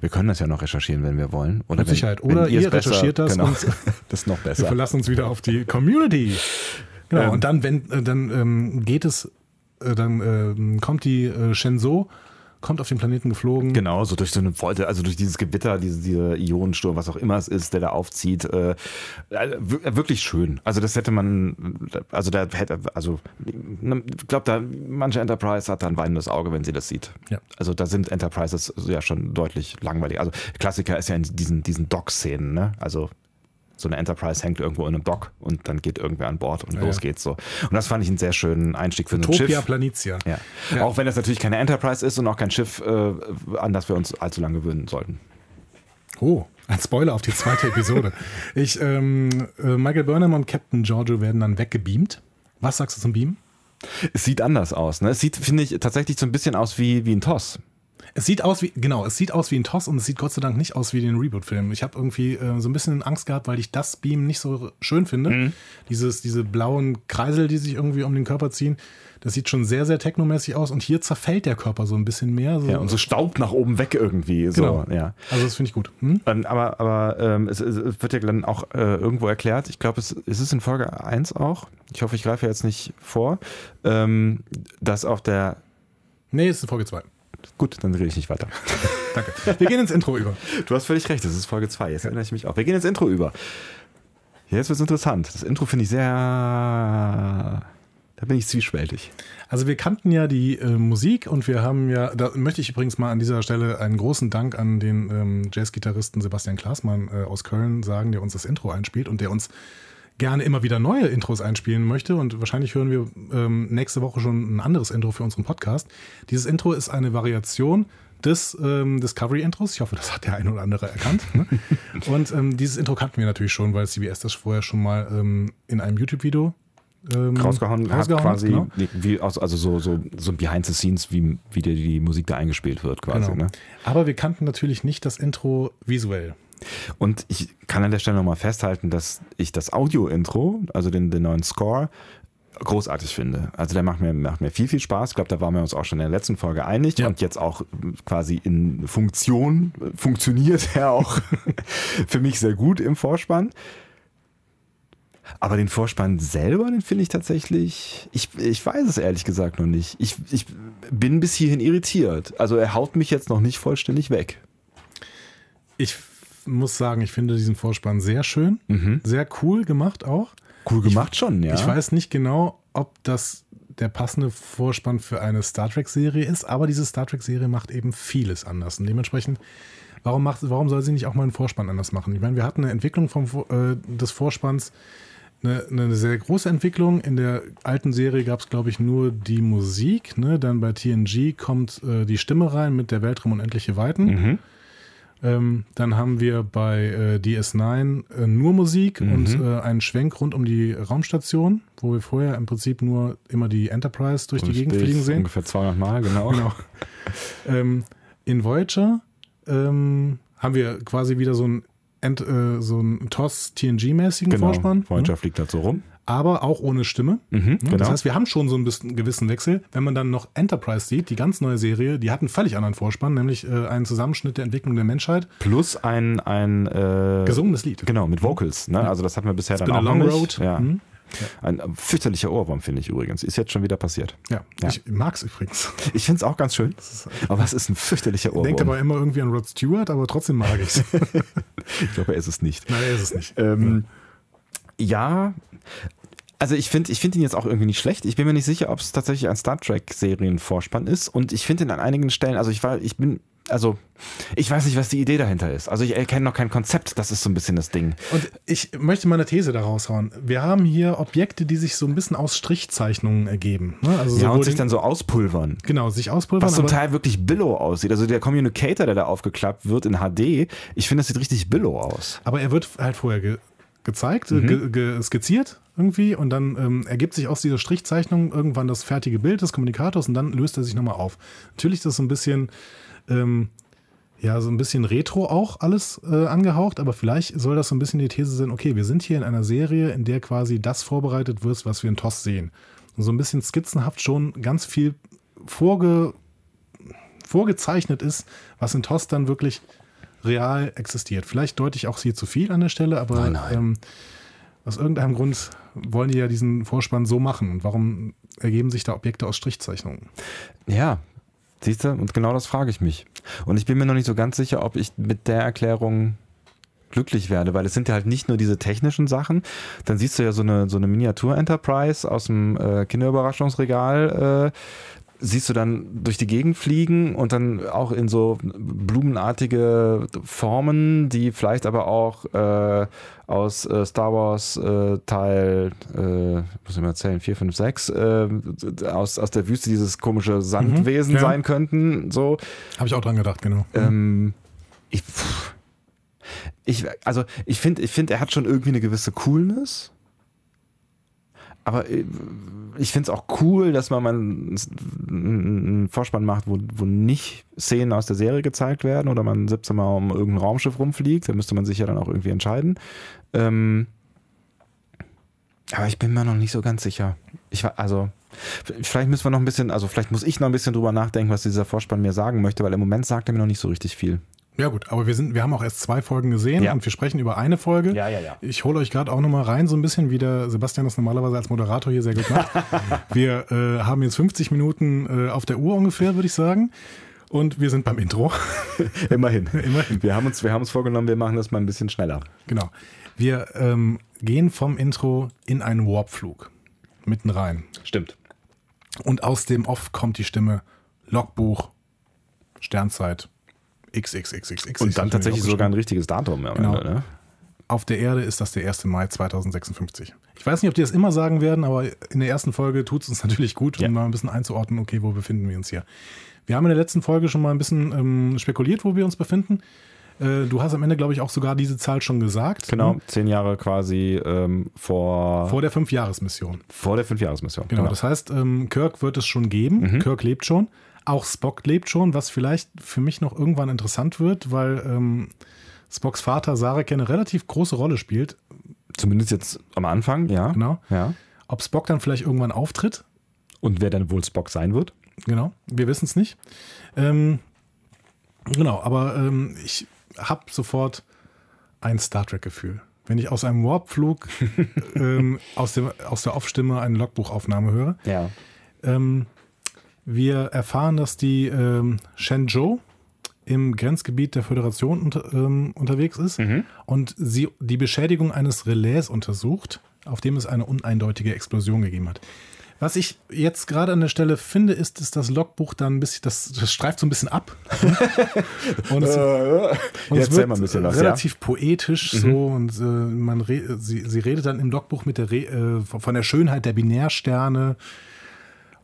Wir können das ja noch recherchieren, wenn wir wollen. Oder Mit Sicherheit. Wenn, wenn Oder ihr es ihr besser- recherchiert das genau. und das ist noch wir besser. verlassen uns wieder auf die Community. Genau, Ähm. und dann, wenn, äh, dann ähm, geht es, äh, dann ähm, kommt die äh, Shenzhou, kommt auf den Planeten geflogen. Genau, so durch so eine Wolte, also durch dieses Gewitter, diese, dieser Ionensturm, was auch immer es ist, der da aufzieht. Äh, wir- wirklich schön. Also das hätte man, also da hätte, also ich glaube, da manche Enterprise hat da ein weinendes Auge, wenn sie das sieht. Ja. Also da sind Enterprises ja schon deutlich langweilig. Also Klassiker ist ja in diesen, diesen Dock-Szenen, ne? Also so eine Enterprise hängt irgendwo in einem Dock und dann geht irgendwer an Bord und Ja, los ja. geht's so. Und das fand ich einen sehr schönen Einstieg für ein Topia Schiff. Planitia. Ja. Ja. Auch wenn das natürlich keine Enterprise ist und auch kein Schiff, äh, an das wir uns allzu lange gewöhnen sollten. Oh, ein Spoiler auf die zweite Episode. Ich, ähm, äh, Michael Burnham und Captain Giorgio werden dann weggebeamt. Was sagst du zum Beamen? Es sieht anders aus. Ne? Es sieht, finde ich, tatsächlich so ein bisschen aus wie, wie ein Toss. Es sieht aus wie, genau, es sieht aus wie ein Toss und es sieht Gott sei Dank nicht aus wie den Reboot-Film. Ich habe irgendwie äh, so ein bisschen Angst gehabt, weil ich das Beam nicht so schön finde. Mhm. Dieses, diese blauen Kreisel, die sich irgendwie um den Körper ziehen, das sieht schon sehr, sehr technomäßig aus und hier zerfällt der Körper so ein bisschen mehr. So. Ja, und so Staub nach oben weg irgendwie. So, genau. ja. Also das finde ich gut. Hm? Ähm, aber aber ähm, es, es wird ja dann auch äh, irgendwo erklärt, ich glaube, es, es ist in Folge 1 auch, ich hoffe, ich greife jetzt nicht vor, ähm, dass auf der, Nee, es ist Folge 2. gut, dann rede ich nicht weiter. Danke. Wir gehen ins Intro über. Du hast völlig recht, das ist Folge 2, jetzt erinnere ich mich auch. Wir gehen ins Intro über. Jetzt wird es interessant. Das Intro finde ich sehr, da bin ich zwiespältig. Also wir kannten ja die äh, Musik und wir haben ja, da möchte ich übrigens mal an dieser Stelle einen großen Dank an den ähm, Jazzgitarristen Sebastian Klaasmann äh, aus Köln sagen, der uns das Intro einspielt und der uns gerne immer wieder neue Intros einspielen möchte und wahrscheinlich hören wir ähm, nächste Woche schon ein anderes Intro für unseren Podcast. Dieses Intro ist eine Variation des ähm, Discovery-Intros. Ich hoffe, das hat der eine oder andere erkannt. Ne? und ähm, dieses Intro kannten wir natürlich schon, weil CBS das vorher schon mal ähm, in einem YouTube-Video ähm, rausgehauen, rausgehauen hat quasi, genau. wie aus, also so, so, so behind the scenes, wie, wie die, die Musik da eingespielt wird quasi. Genau. Ne? Aber wir kannten natürlich nicht das Intro visuell. Und ich kann an der Stelle nochmal festhalten, dass ich das Audio-Intro, also den, den neuen Score, großartig finde. Also der macht mir, macht mir viel, viel Spaß. Ich glaube, da waren wir uns auch schon in der letzten Folge einig Ja. und jetzt auch quasi in Funktion funktioniert er auch für mich sehr gut im Vorspann. Aber den Vorspann selber, den finde ich tatsächlich, ich, ich weiß es ehrlich gesagt noch nicht. Ich, ich bin bis hierhin irritiert. Also er haut mich jetzt noch nicht vollständig weg. Ich muss sagen, ich finde diesen Vorspann sehr schön, sehr cool gemacht auch. Cool gemacht schon, ja. Ich weiß nicht genau, ob das der passende Vorspann für eine Star Trek-Serie ist, aber diese Star Trek-Serie macht eben vieles anders. Und dementsprechend, warum, macht, warum soll sie nicht auch mal einen Vorspann anders machen? Ich meine, wir hatten eine Entwicklung vom, äh, des Vorspanns, eine, eine sehr große Entwicklung. In der alten Serie gab es, glaube ich, nur die Musik. Ne? Dann bei TNG kommt äh, die Stimme rein mit der Weltraum unendliche Weiten. Mhm. Ähm, dann haben wir bei äh, DS9 äh, nur Musik Mhm. und äh, einen Schwenk rund um die Raumstation, wo wir vorher im Prinzip nur immer die Enterprise durch die Gegend fliegen sehen. Ungefähr 200 Mal, genau. Genau. ähm, in Voyager ähm, haben wir quasi wieder so ein Ent, äh, so ein TOS-TNG-mäßigen Genau. Vorspann, Voyager ne? fliegt halt so rum. Aber auch ohne Stimme. Mhm, Ne? genau. Das heißt, wir haben schon so ein bisschen gewissen Wechsel. Wenn man dann noch Enterprise sieht, die ganz neue Serie, die hat einen völlig anderen Vorspann, nämlich äh, einen Zusammenschnitt der Entwicklung der Menschheit. Plus ein, ein äh, Gesungenes Lied. Genau, mit Vocals. Ne? Also das hatten wir bisher dann been a auch noch long nicht. road. Ja. Mhm. Ein fürchterlicher Ohrwurm, finde ich übrigens. Ist jetzt schon wieder passiert. Ja, Ja. ich mag's übrigens. Ich finde es auch ganz schön. Aber es ist ein fürchterlicher Ohrwurm. Denkt aber immer irgendwie an Rod Stewart, aber trotzdem mag ich's. ich glaube, er ist es nicht. Nein, er ist es nicht. Ähm, ja, also ich finde ich find ihn jetzt auch irgendwie nicht schlecht. Ich bin mir nicht sicher, ob es tatsächlich ein Star Trek-Serienvorspann ist. Und ich finde ihn an einigen Stellen, also ich war, ich bin also ich weiß nicht, was die Idee dahinter ist. Also ich erkenne noch kein Konzept, das ist so ein bisschen das Ding. Und ich möchte mal eine These daraus hauen. Wir haben hier Objekte, die sich so ein bisschen aus Strichzeichnungen ergeben. Ne? Also ja, und sich dann so auspulvern. Genau, sich auspulvern. Was zum Teil wirklich Billow aussieht. Also der Communicator, der da aufgeklappt wird in HD, ich finde, das sieht richtig Billow aus. Aber er wird halt vorher ge gezeigt, mhm. ge ge skizziert irgendwie und dann ähm, ergibt sich aus dieser Strichzeichnung irgendwann das fertige Bild des Kommunikators und dann löst er sich nochmal auf. Natürlich ist das so ein bisschen, ähm, ja, so ein bisschen retro auch alles äh, angehaucht, aber vielleicht soll das so ein bisschen die These sein, okay, wir sind hier in einer Serie, in der quasi das vorbereitet wird, was wir in TOS sehen. Und so ein bisschen skizzenhaft schon ganz viel vorge vorgezeichnet ist, was in TOS dann wirklich real existiert. Vielleicht deute ich auch hier zu viel an der Stelle, aber nein, nein. Ähm, aus irgendeinem Grund wollen die ja diesen Vorspann so machen. Und warum ergeben sich da Objekte aus Strichzeichnungen? Ja, siehst du, und genau das frage ich mich. Und ich bin mir noch nicht so ganz sicher, ob ich mit der Erklärung glücklich werde, weil es sind ja halt nicht nur diese technischen Sachen. Dann siehst du ja so eine, so eine Miniatur-Enterprise aus dem äh, Kinderüberraschungsregal äh, siehst du dann durch die Gegend fliegen und dann auch in so blumenartige Formen, die vielleicht aber auch äh, aus äh, Star Wars äh, Teil, muss ich mal erzählen, 4, 5, 6, aus, aus der Wüste dieses komische Sandwesen mhm, ja. sein könnten. So. Habe ich auch dran gedacht, genau. Ähm, ich, ich, also ich finde, ich find, er hat schon irgendwie eine gewisse Coolness aber äh, ich finde es auch cool, dass man mal einen Vorspann macht, wo, wo nicht Szenen aus der Serie gezeigt werden oder man 17 Mal um irgendein Raumschiff rumfliegt. Da müsste man sich ja dann auch irgendwie entscheiden. Ähm, aber ich bin mir noch nicht so ganz sicher. Ich war, also, vielleicht müssen wir noch ein bisschen, also vielleicht muss ich noch ein bisschen drüber nachdenken, was dieser Vorspann mir sagen möchte, weil im Moment sagt er mir noch nicht so richtig viel. Ja gut, aber wir sind, wir haben auch erst zwei Folgen gesehen ja. und wir sprechen über eine Folge. Ja, ja, ja. Ich hole euch gerade auch nochmal rein, so ein bisschen, wie der Sebastian das normalerweise als Moderator hier sehr gut macht. wir äh, haben jetzt 50 Minuten äh, auf der Uhr ungefähr, würde ich sagen. Und wir sind beim Intro. Immerhin. Immerhin. Wir haben, uns, wir haben uns vorgenommen, wir machen das mal ein bisschen schneller. Genau. Wir ähm, gehen vom Intro in einen Warpflug. Mitten rein. Stimmt. Und aus dem Off kommt die Stimme Logbuch, Sternzeit, XXXXX. Und dann tatsächlich sogar ein richtiges Datum am genau. Ende, ne? Auf der Erde ist das der 1. Mai 2056. Ich weiß nicht, ob die das immer sagen werden, aber in der ersten Folge tut es uns natürlich gut, um mal ein bisschen einzuordnen, okay, wo befinden wir uns hier. Wir haben in der letzten Folge schon mal ein bisschen ähm, spekuliert, wo wir uns befinden. Äh, du hast am Ende, glaube ich, auch sogar diese Zahl schon gesagt. Genau, ne? zehn Jahre quasi ähm, vor. Vor der Fünfjahresmission. Vor der Fünfjahresmission. Genau, genau. das heißt, ähm, Kirk wird es schon geben. Mhm. Kirk lebt schon. Auch Spock lebt schon, was vielleicht für mich noch irgendwann interessant wird, weil ähm, Spocks Vater Sarek eine relativ große Rolle spielt. Zumindest jetzt am Anfang, ja. Genau. Ja. Ob Spock dann vielleicht irgendwann auftritt. Und wer dann wohl Spock sein wird? Genau, wir wissen es nicht. Ähm, genau, aber ähm, ich habe sofort ein Star Trek-Gefühl. Wenn ich aus einem Warpflug ähm, aus, dem, aus der Off-Stimme eine Logbuchaufnahme höre, ja. Ähm, wir erfahren, dass die ähm, Shenzhou im Grenzgebiet der Föderation unter, ähm, unterwegs ist mhm. und sie die Beschädigung eines Relais untersucht, auf dem es eine uneindeutige Explosion gegeben hat. Was ich jetzt gerade an der Stelle finde, ist, dass das Logbuch dann ein bisschen, das, das streift so ein bisschen ab. und es, und es wird was, relativ ja? poetisch mhm. so und äh, man sie, sie redet dann im Logbuch mit der Re äh, von der Schönheit der Binärsterne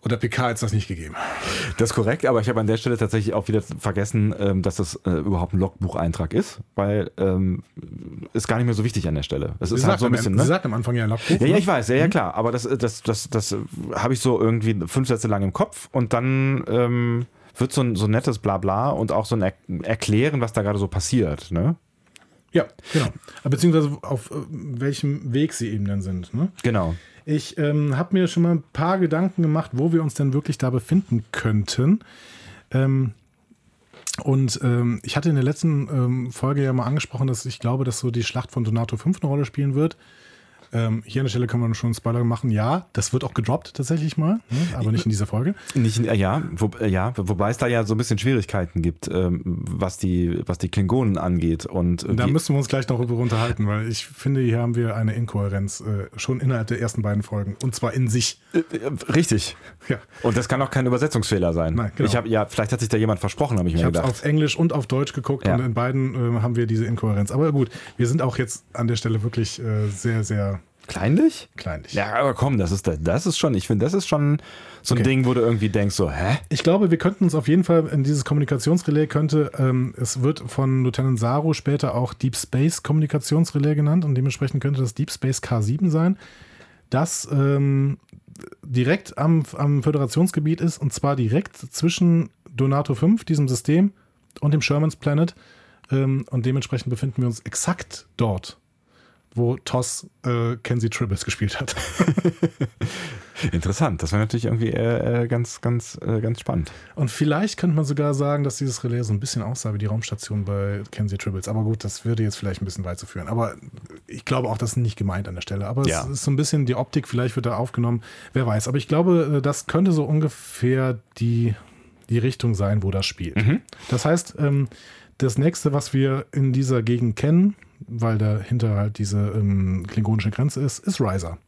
oder PK hat es das nicht gegeben. Das ist korrekt, aber ich habe an der Stelle tatsächlich auch wieder vergessen, ähm, dass das äh, überhaupt ein Logbucheintrag ist, weil ähm, ist gar nicht mehr so wichtig an der Stelle. Es ist halt so ein bisschen. Ne? Sie sagt am Anfang ja ein Logbuch. Ja, ja, ich weiß, ja, ja mhm. klar, aber das, das, das, das habe ich so irgendwie fünf Sätze lang im Kopf und dann ähm, wird so ein so nettes Blabla und auch so ein er Erklären, was da gerade so passiert. Ne? Ja, genau. Beziehungsweise auf äh, welchem Weg sie eben dann sind. Ne? Genau. Ich ähm, habe mir schon mal ein paar Gedanken gemacht, wo wir uns denn wirklich da befinden könnten. Ähm, und ähm, ich hatte in der letzten ähm, Folge ja mal angesprochen, dass ich glaube, dass so die Schlacht von Donato 5 eine Rolle spielen wird. Ähm, hier an der Stelle können wir schon einen Spoiler machen. Ja, das wird auch gedroppt tatsächlich mal, ne? aber nicht in dieser Folge. Nicht, in- äh, ja, wo, äh, ja, wobei es da ja so ein bisschen Schwierigkeiten gibt, ähm, was, die, was die Klingonen angeht. Und äh, Da müssen wir uns gleich noch darüber unterhalten, weil ich finde, hier haben wir eine Inkohärenz äh, schon innerhalb der ersten beiden Folgen. Und zwar in sich. richtig. Ja. Und das kann auch kein Übersetzungsfehler sein. Nein, genau. Ich habe ja, vielleicht hat sich da jemand versprochen, habe ich, Ich mir habe gedacht. auf Englisch und auf Deutsch geguckt Ja. und in beiden äh, haben wir diese Inkohärenz. Aber gut, wir sind auch jetzt an der Stelle wirklich äh, sehr, sehr Kleinlich? kleinlich. Ja, aber komm, das ist, das ist schon, ich finde, das ist schon so ein Okay. Ding, wo du irgendwie denkst, so, hä? Ich glaube, wir könnten uns auf jeden Fall in dieses Kommunikationsrelais könnte, ähm, es wird von Lieutenant Saru später auch Deep Space Kommunikationsrelais genannt und dementsprechend könnte das Deep Space K7 sein, das ähm, direkt am, am Föderationsgebiet ist und zwar direkt zwischen Donato 5, diesem System, und dem Sherman's Planet ähm, und dementsprechend befinden wir uns exakt dort, wo Toss äh, Kenzie Tribbles gespielt hat. Interessant. Das wäre natürlich irgendwie äh, äh, ganz, ganz, äh, ganz spannend. Und vielleicht könnte man sogar sagen, dass dieses Relais so ein bisschen aussah wie die Raumstation bei Kenzie Tribbles. Aber gut, das würde jetzt vielleicht ein bisschen weit zu führen. Aber ich glaube auch, das ist nicht gemeint an der Stelle. Aber Ja. es ist so ein bisschen die Optik, vielleicht wird da aufgenommen. Wer weiß. Aber ich glaube, äh, das könnte so ungefähr die, die Richtung sein, wo das spielt. Das heißt, ähm, das nächste, was wir in dieser Gegend kennen, weil dahinter halt diese ähm, klingonische Grenze ist, ist Riser.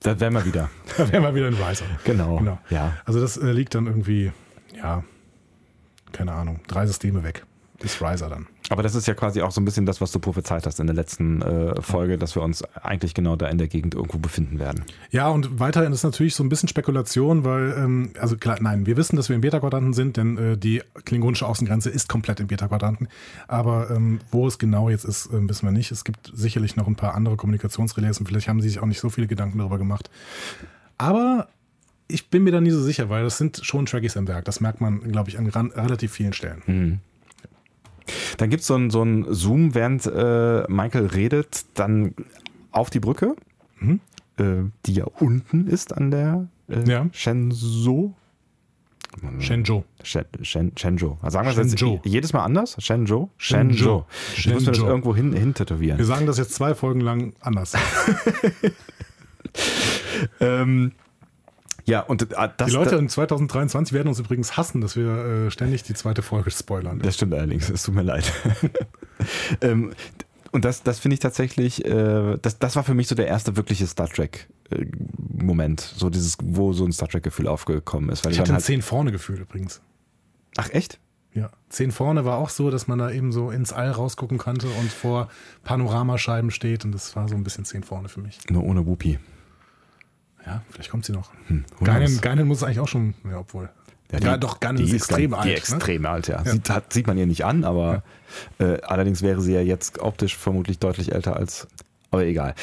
Da wären wir wieder. Da wären wir wieder in Riser. Genau. Genau. Ja. Also das äh, liegt dann irgendwie, ja, keine Ahnung, drei Systeme weg. Ist Riser dann. Aber das ist ja quasi auch so ein bisschen das, was du prophezeit hast in der letzten äh, Folge, dass wir uns eigentlich genau da in der Gegend irgendwo befinden werden. Ja, und weiterhin ist natürlich so ein bisschen Spekulation, weil, ähm, also klar, nein, wir wissen, dass wir im Beta-Quadranten sind, denn äh, die klingonische Außengrenze ist komplett im Beta-Quadranten. Aber ähm, wo es genau jetzt ist, äh, wissen wir nicht. Es gibt sicherlich noch ein paar andere Kommunikationsrelais und vielleicht haben sie sich auch nicht so viele Gedanken darüber gemacht. Aber ich bin mir da nie so sicher, weil das sind schon Trackies am Werk. Das merkt man, glaube ich, an relativ vielen Stellen. Dann gibt so es so einen Zoom, während äh, Michael redet, dann auf die Brücke, Mhm. äh, die ja unten ist an der äh, Ja. Shenzhou. Shenzhou. Shen, Shen, Shenzhou. Also sagen wir das Shenzhou. jetzt jedes Mal anders? Shenzhou? Shenzhou. Ich muss mir das Shenzhou. irgendwo hin, hin tätowieren. Wir sagen das jetzt zwei Folgen lang anders. Ähm, ja, und äh, das, Die Leute in 2023 werden uns übrigens hassen, dass wir äh, ständig die zweite Folge spoilern. Das stimmt allerdings, es tut mir leid. ähm, und das, das finde ich tatsächlich, äh, das, das war für mich so der erste wirkliche Star Trek-Moment, so dieses, wo so ein Star Trek-Gefühl aufgekommen ist. Weil Ich hatte dann ein halt, 10 vorne Gefühl übrigens. ach echt? Ja. 10 vorne war auch so, dass man da eben so ins All rausgucken konnte und vor Panoramascheiben steht und das war so ein bisschen 10 vorne für mich. Nur ohne Whoopi. Ja, vielleicht kommt sie noch. Hm, Geinen? Geinen muss eigentlich auch schon, ja, obwohl. Ja, doch, Geinen ist extrem ganz- alt. Die ne? extrem alt, ja. Ja. Sieht, hat, sieht man ihr nicht an, aber äh, allerdings wäre sie ja jetzt optisch vermutlich deutlich älter als. Aber egal.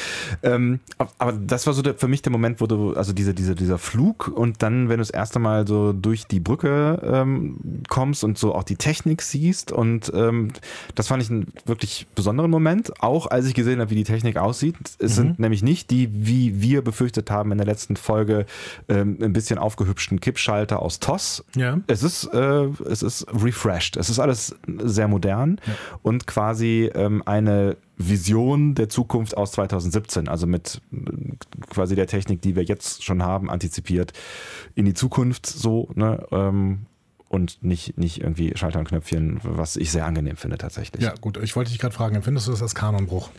Ähm, ab- aber das war so der, für mich der Moment, wo du, also diese, diese, dieser Flug und dann, wenn du das erste Mal so durch die Brücke ähm, kommst und so auch die Technik siehst und ähm, das fand ich einen wirklich besonderen Moment, auch als ich gesehen habe, wie die Technik aussieht. Es sind nämlich nicht die, wie wir befürchtet haben in der letzten Folge, ähm, ein bisschen aufgehübschten Kippschalter aus TOS, Ja. es ist, äh, es ist refreshed. Es ist alles sehr modern und quasi ähm, eine Vision der Zukunft aus 2017, also mit äh, quasi der Technik, die wir jetzt schon haben, antizipiert in die Zukunft so, ne? Ähm, und nicht, nicht irgendwie Schalter und Knöpfchen, was ich sehr angenehm finde tatsächlich. Ja, gut, ich wollte dich gerade fragen, empfindest du das als Kanonbruch?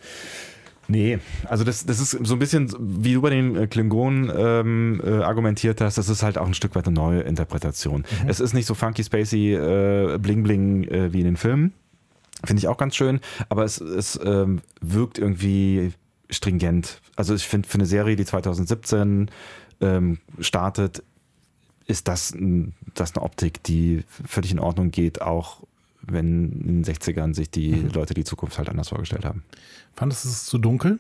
Nee, also das, das ist so ein bisschen, wie du bei den äh, Klingonen ähm, äh, argumentiert hast, das ist halt auch ein Stück weit eine neue Interpretation. Es ist nicht so funky, spacey, äh, bling bling äh, wie in den Filmen. Finde ich auch ganz schön, aber es, es ähm, wirkt irgendwie stringent. Also ich finde, für eine Serie, die 2017 ähm, startet, ist das, das eine Optik, die völlig in Ordnung geht, auch wenn in den 60ern sich die Leute die Zukunft halt anders vorgestellt haben. Fandest du es zu dunkel?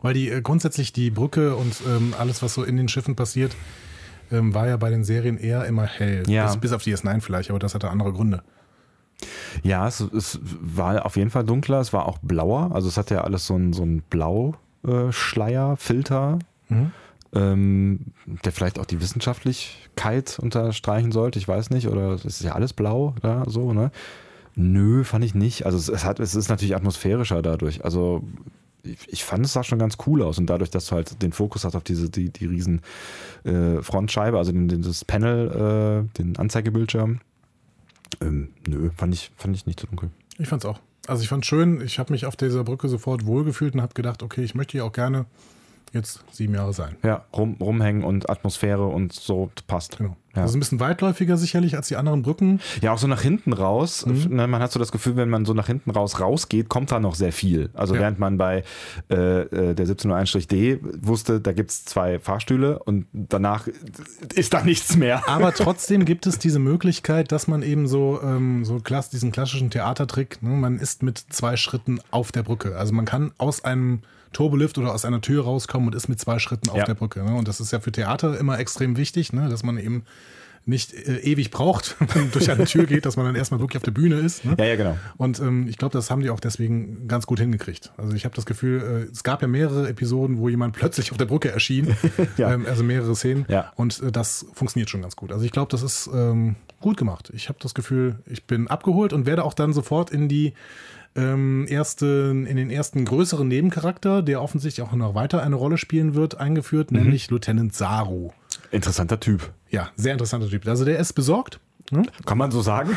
Weil die äh, grundsätzlich die Brücke und ähm, alles, was so in den Schiffen passiert, ähm, war ja bei den Serien eher immer hell. Ja. Bis, bis auf die S9 vielleicht, aber das hatte andere Gründe. Ja, es, es war auf jeden Fall dunkler, es war auch blauer. Also es hatte ja alles so ein, so Blau-Schleier, Filter, ähm, der vielleicht auch die Wissenschaftlichkeit unterstreichen sollte. Ich weiß nicht, oder es ist ja alles blau da so, ne? Nö, fand ich nicht. Also es, es, hat, es ist natürlich atmosphärischer dadurch. Also ich, fand es sah schon ganz cool aus und dadurch, dass du halt den Fokus hast auf diese, die, die riesen äh, Frontscheibe, also den, das Panel, äh, den Anzeigebildschirm, ähm, nö, fand ich, fand ich nicht so dunkel. Ich fand's auch. Also ich fand's schön, ich habe mich auf dieser Brücke sofort wohlgefühlt und habe gedacht, okay, ich möchte hier auch gerne jetzt sieben Jahre sein. Ja, rum, rumhängen und Atmosphäre und so passt. Genau. Ja. Das ist ein bisschen weitläufiger sicherlich als die anderen Brücken. Ja, auch so nach hinten raus. Mhm. Ne, man hat so das Gefühl, wenn man so nach hinten raus rausgeht, kommt da noch sehr viel. Also ja. während man bei äh, äh der 1701-D wusste, da gibt es zwei Fahrstühle und danach ist da nichts mehr. Aber trotzdem gibt es diese Möglichkeit, dass man eben so, ähm, so klass, diesen klassischen Theatertrick, ne, man ist mit zwei Schritten auf der Brücke. Also man kann aus einem Turbolift oder aus einer Tür rauskommen und ist mit zwei Schritten auf ja. der Brücke. Ne? Und das ist ja für Theater immer extrem wichtig, ne? dass man eben nicht äh, ewig braucht, wenn man durch eine Tür geht, dass man dann erstmal wirklich auf der Bühne ist. Ne? Ja, ja, genau. Und ähm, ich glaube, das haben die auch deswegen ganz gut hingekriegt. Also ich habe das Gefühl, äh, es gab ja mehrere Episoden, wo jemand plötzlich auf der Brücke erschien. ja. ähm, also mehrere Szenen. Ja. Und äh, das funktioniert schon ganz gut. Also ich glaube, das ist ähm, gut gemacht. Ich habe das Gefühl, ich bin abgeholt und werde auch dann sofort in die ähm, erste, in den ersten größeren Nebencharakter, der offensichtlich auch noch weiter eine Rolle spielen wird, eingeführt, mhm. nämlich Lieutenant Saru. Interessanter Typ. Ja, sehr interessanter Typ. Also der ist besorgt. Hm? Kann man so sagen?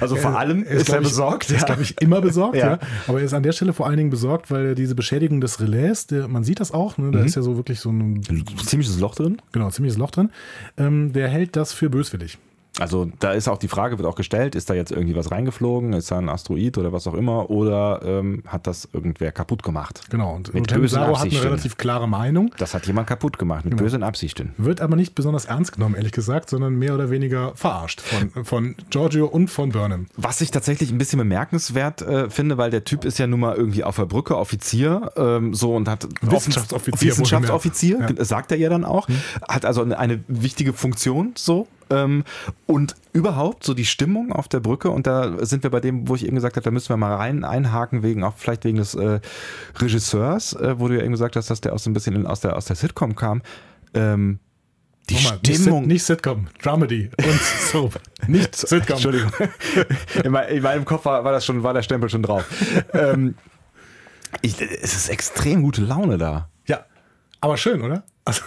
Also vor allem er ist, ist er besorgt. Ja. Ist, glaube ich, immer besorgt, ja. ja. Aber er ist an der Stelle vor allen Dingen besorgt, weil diese Beschädigung des Relais, der, man sieht das auch, ne? da mhm. ist ja so wirklich so ein ziemliches Loch drin. Genau, ziemliches Loch drin. Ähm, der hält das für böswillig. Also da ist auch die Frage, wird auch gestellt, ist da jetzt irgendwie was reingeflogen, ist da ein Asteroid oder was auch immer, oder ähm, hat das irgendwer kaputt gemacht? Genau, und mit bösen Saro hat eine relativ klare Meinung. Das hat jemand kaputt gemacht, mit genau. bösen Absichten. Wird aber nicht besonders ernst genommen, ehrlich gesagt, sondern mehr oder weniger verarscht von, von Giorgio und von Burnham. Was ich tatsächlich ein bisschen bemerkenswert äh, finde, weil der Typ ist ja nun mal irgendwie auf der Brücke Offizier ähm, so und hat Wissenschaftsoffizier, Wissenschaftsoffizier ja. sagt er ja dann auch, hm. hat also eine, eine wichtige Funktion so ähm, und überhaupt so die Stimmung auf der Brücke, und da sind wir bei dem, wo ich eben gesagt habe, da müssen wir mal rein einhaken, wegen, auch vielleicht wegen des äh, Regisseurs, äh, wo du ja eben gesagt hast, dass der auch so ein bisschen in, aus, der, aus der Sitcom kam. Ähm, die Mal, Stimmung. Nicht, Sitcom, Dramedy und Soap. Nicht Sitcom. Entschuldigung. In, meinem Kopf war, war, das schon, war der Stempel schon drauf. ähm, ich, es ist extrem gute Laune da. Ja, aber schön, oder? Also,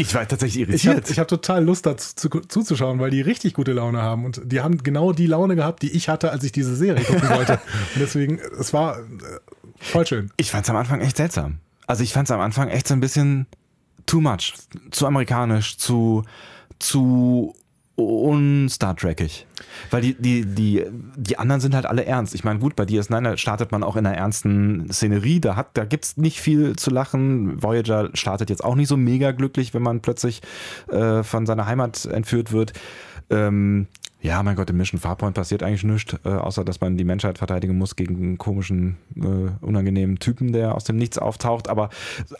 ich war tatsächlich irritiert. Ich habe hab total Lust dazu zu, zuzuschauen, weil die richtig gute Laune haben. Und die haben genau die Laune gehabt, die ich hatte, als ich diese Serie gucken wollte. Und deswegen, es war äh, voll schön. Ich fand es am Anfang echt seltsam. Also ich fand es am Anfang echt so ein bisschen too much. Zu amerikanisch, zu, zu un-Star Trekig. Weil die, die, die, die anderen sind halt alle ernst. Ich meine, gut, bei DS9 startet man auch in einer ernsten Szenerie. Da, da gibt es nicht viel zu lachen. Voyager startet jetzt auch nicht so mega glücklich, wenn man plötzlich äh, von seiner Heimat entführt wird. Ähm, ja, mein Gott, im Mission Farpoint passiert eigentlich nichts, äh, außer dass man die Menschheit verteidigen muss gegen einen komischen, äh, unangenehmen Typen, der aus dem Nichts auftaucht. Aber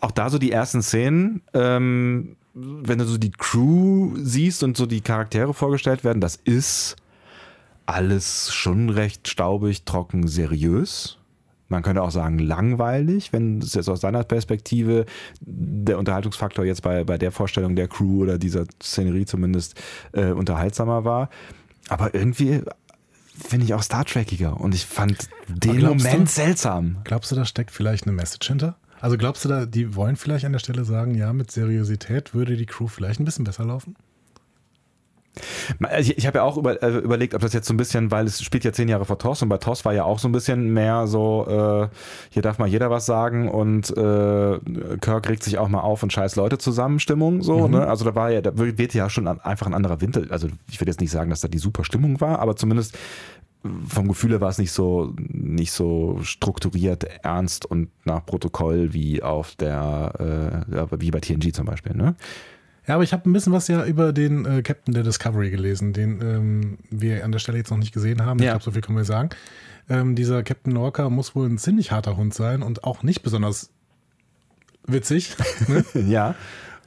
auch da so die ersten Szenen, ähm, wenn du so die Crew siehst und so die Charaktere vorgestellt werden, das ist alles schon recht staubig, trocken, seriös. Man könnte auch sagen langweilig, wenn es jetzt aus deiner Perspektive der Unterhaltungsfaktor jetzt bei, bei der Vorstellung der Crew oder dieser Szenerie zumindest äh, unterhaltsamer war. Aber irgendwie finde ich auch Star Trekiger und ich fand den Moment du, seltsam. Glaubst du, da steckt vielleicht eine Message hinter? Also glaubst du da, die wollen vielleicht an der Stelle sagen, ja, mit Seriosität würde die Crew vielleicht ein bisschen besser laufen? Ich, ich habe ja auch über, äh, überlegt, ob das jetzt so ein bisschen, weil es spielt ja zehn Jahre vor TOS und bei TOS war ja auch so ein bisschen mehr so, äh, hier darf mal jeder was sagen und äh, Kirk regt sich auch mal auf und scheiß Leute zusammen Stimmung so. Mhm. Ne? Also da war ja, da wird ja schon einfach ein anderer Winter. Also ich würde jetzt nicht sagen, dass da die super Stimmung war, aber zumindest vom Gefühl her war es nicht so, nicht so strukturiert, ernst und nach Protokoll wie auf der, äh, wie bei TNG zum Beispiel. Ne? Ja, aber ich habe ein bisschen was ja über den äh, Captain der Discovery gelesen, den ähm, wir an der Stelle jetzt noch nicht gesehen haben. Ja. Ich glaube, so viel können wir sagen. Ähm, dieser Captain Lorca muss wohl ein ziemlich harter Hund sein und auch nicht besonders witzig. Ne? ja.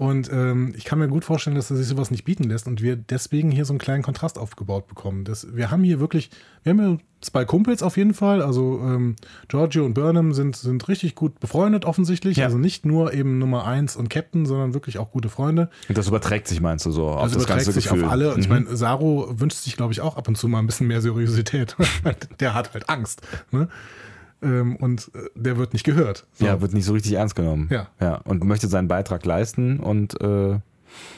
Und ähm, ich kann mir gut vorstellen, dass er sich sowas nicht bieten lässt und wir deswegen hier so einen kleinen Kontrast aufgebaut bekommen. Das, wir haben hier wirklich, wir haben hier zwei Kumpels auf jeden Fall. Also ähm, Giorgio und Burnham sind, sind richtig gut befreundet offensichtlich. Ja. Also nicht nur eben Nummer eins und Captain, sondern wirklich auch gute Freunde. Und das überträgt sich, meinst du, so auf das, das überträgt ganze sich Gefühl. auf alle. Und mhm. ich meine, Saro wünscht sich, glaube ich, auch ab und zu mal ein bisschen mehr Seriosität. Der hat halt Angst. Ne? Ähm, und äh, der wird nicht gehört. So. Ja, wird nicht so richtig ernst genommen. Ja. ja. Und möchte seinen Beitrag leisten und äh,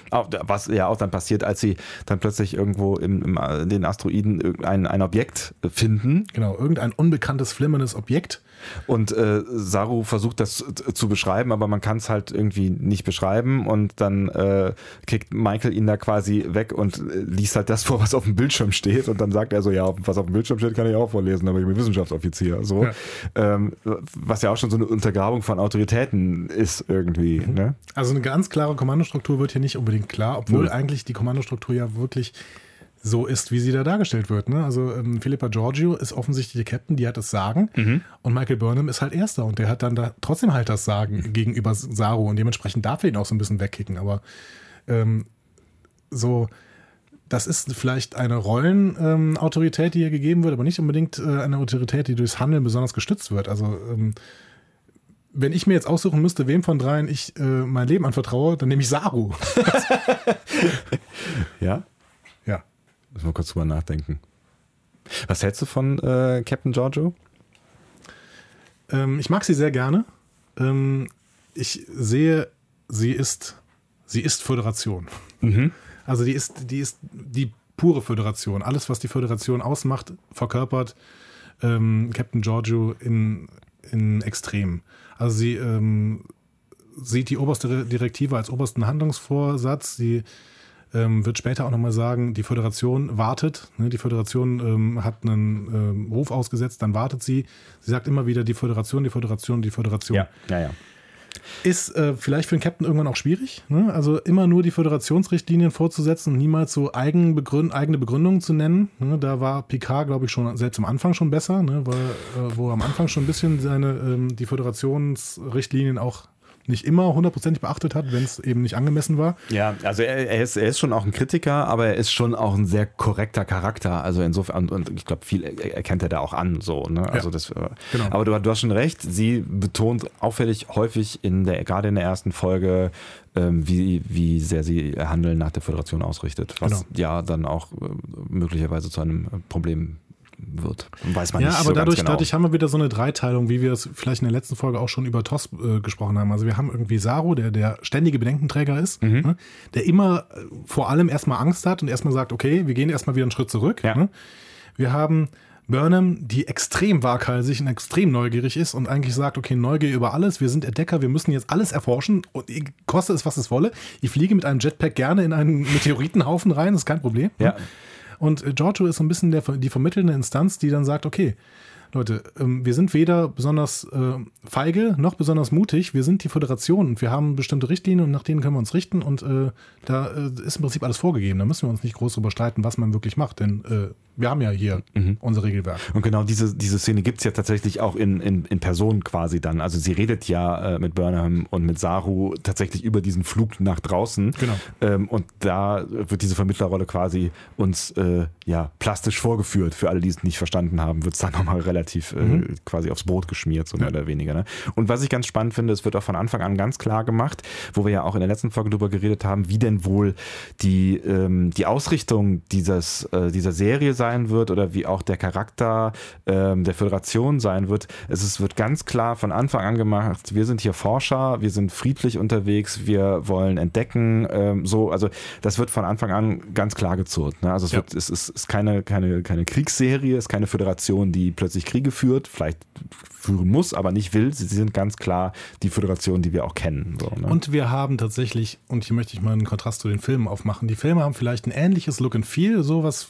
was ja auch dann passiert, als sie dann plötzlich irgendwo im, im in den Asteroiden ein, ein Objekt finden. Genau, irgendein unbekanntes, flimmerndes Objekt und äh, Saru versucht das zu beschreiben, aber man kann es halt irgendwie nicht beschreiben. Und dann äh, kickt Michael ihn da quasi weg und äh, liest halt das vor, was auf dem Bildschirm steht. Und dann sagt er so, ja, was auf dem Bildschirm steht, kann ich auch vorlesen, aber ich bin Wissenschaftsoffizier. So. Ja. Ähm, was ja auch schon so eine Untergrabung von Autoritäten ist irgendwie. Mhm. Ne? Also eine ganz klare Kommandostruktur wird hier nicht unbedingt klar, obwohl mhm. eigentlich die Kommandostruktur ja wirklich so ist, wie sie da dargestellt wird. Ne? Also ähm, Philippa Giorgio ist offensichtlich die Captain, die hat das Sagen mhm. und Michael Burnham ist halt Erster und der hat dann da trotzdem halt das Sagen gegenüber Saru und dementsprechend darf er ihn auch so ein bisschen wegkicken. Aber ähm, so, das ist vielleicht eine Rollenautorität, ähm, die hier gegeben wird, aber nicht unbedingt äh, eine Autorität, die durchs Handeln besonders gestützt wird. Also ähm, wenn ich mir jetzt aussuchen müsste, wem von dreien ich äh, mein Leben anvertraue, dann nehme ich Saru. ja? Müssen wir kurz drüber nachdenken. Was hältst du von äh, Captain Giorgio? Ähm, ich mag sie sehr gerne. Ähm, ich sehe, sie ist, sie ist Föderation. Mhm. Also die ist, die ist die pure Föderation. Alles, was die Föderation ausmacht, verkörpert ähm, Captain Giorgio in, in Extrem. Also sie ähm, sieht die oberste Direktive als obersten Handlungsvorsatz. Sie ähm, wird später auch nochmal sagen, die Föderation wartet. Ne? Die Föderation ähm, hat einen ähm, Ruf ausgesetzt, dann wartet sie. Sie sagt immer wieder die Föderation, die Föderation, die Föderation. Ja, ja, ja. Ist äh, vielleicht für den Captain irgendwann auch schwierig. Ne? Also immer nur die Föderationsrichtlinien vorzusetzen und niemals so eigen Begründ eigene Begründungen zu nennen. Ne? Da war Picard, glaube ich, schon selbst am Anfang schon besser, ne? weil, äh, wo er am Anfang schon ein bisschen seine, ähm, die Föderationsrichtlinien auch nicht immer hundertprozentig beachtet hat, wenn es eben nicht angemessen war. Ja, also er, er, ist, er ist schon auch ein Kritiker, aber er ist schon auch ein sehr korrekter Charakter. Also insofern, und ich glaube, viel erkennt er da auch an. So, ne? also ja, das, äh, genau. Aber du, du, hast schon recht, sie betont auffällig häufig in der, gerade in der ersten Folge, ähm, wie, wie sehr sie Handeln nach der Föderation ausrichtet, was genau. ja dann auch äh, möglicherweise zu einem Problem wird. Weiß man ja, nicht aber so dadurch, genau. dadurch haben wir wieder so eine Dreiteilung, wie wir es vielleicht in der letzten Folge auch schon über TOS äh, gesprochen haben. Also wir haben irgendwie Saru, der der ständige Bedenkenträger ist, mhm. ne? der immer äh, vor allem erstmal Angst hat und erstmal sagt, okay, wir gehen erstmal wieder einen Schritt zurück. Ja. Ne? Wir haben Burnham, die extrem waghalsig und extrem neugierig ist und eigentlich sagt, okay, Neugier über alles, wir sind Entdecker, wir müssen jetzt alles erforschen und koste es, was es wolle. Ich fliege mit einem Jetpack gerne in einen Meteoritenhaufen rein, das ist kein Problem. Ja. Und Giorgio ist so ein bisschen der, die vermittelnde Instanz, die dann sagt, okay, Leute, ähm, wir sind weder besonders äh, feige noch besonders mutig. Wir sind die Föderation und wir haben bestimmte Richtlinien und nach denen können wir uns richten und äh, da äh, ist im Prinzip alles vorgegeben. Da müssen wir uns nicht groß drüber streiten, was man wirklich macht, denn äh, wir haben ja hier mhm. unser Regelwerk. Und genau diese, diese Szene gibt es ja tatsächlich auch in, in, in Person quasi dann. Also sie redet ja äh, mit Burnham und mit Saru tatsächlich über diesen Flug nach draußen. Genau. Ähm, und da wird diese Vermittlerrolle quasi uns äh, ja plastisch vorgeführt. Für alle, die es nicht verstanden haben, wird es dann nochmal relativ äh, mhm. quasi aufs Brot geschmiert, so mehr ja. oder weniger. Ne? Und was ich ganz spannend finde, es wird auch von Anfang an ganz klar gemacht, wo wir ja auch in der letzten Folge drüber geredet haben, wie denn wohl die, ähm, die Ausrichtung dieses, äh, dieser Serie sein sein wird oder wie auch der Charakter ähm, der Föderation sein wird. Es ist, wird ganz klar von Anfang an gemacht, wir sind hier Forscher, wir sind friedlich unterwegs, wir wollen entdecken, ähm, so, also das wird von Anfang an ganz klar gezurrt. Ne? Also es, ja. wird, es ist, ist keine, keine, keine Kriegsserie, es ist keine Föderation, die plötzlich Kriege führt, vielleicht führen muss, aber nicht will. Sie, sie sind ganz klar die Föderation, die wir auch kennen. So, ne? Und wir haben tatsächlich, und hier möchte ich mal einen Kontrast zu den Filmen aufmachen, die Filme haben vielleicht ein ähnliches Look and Feel, so was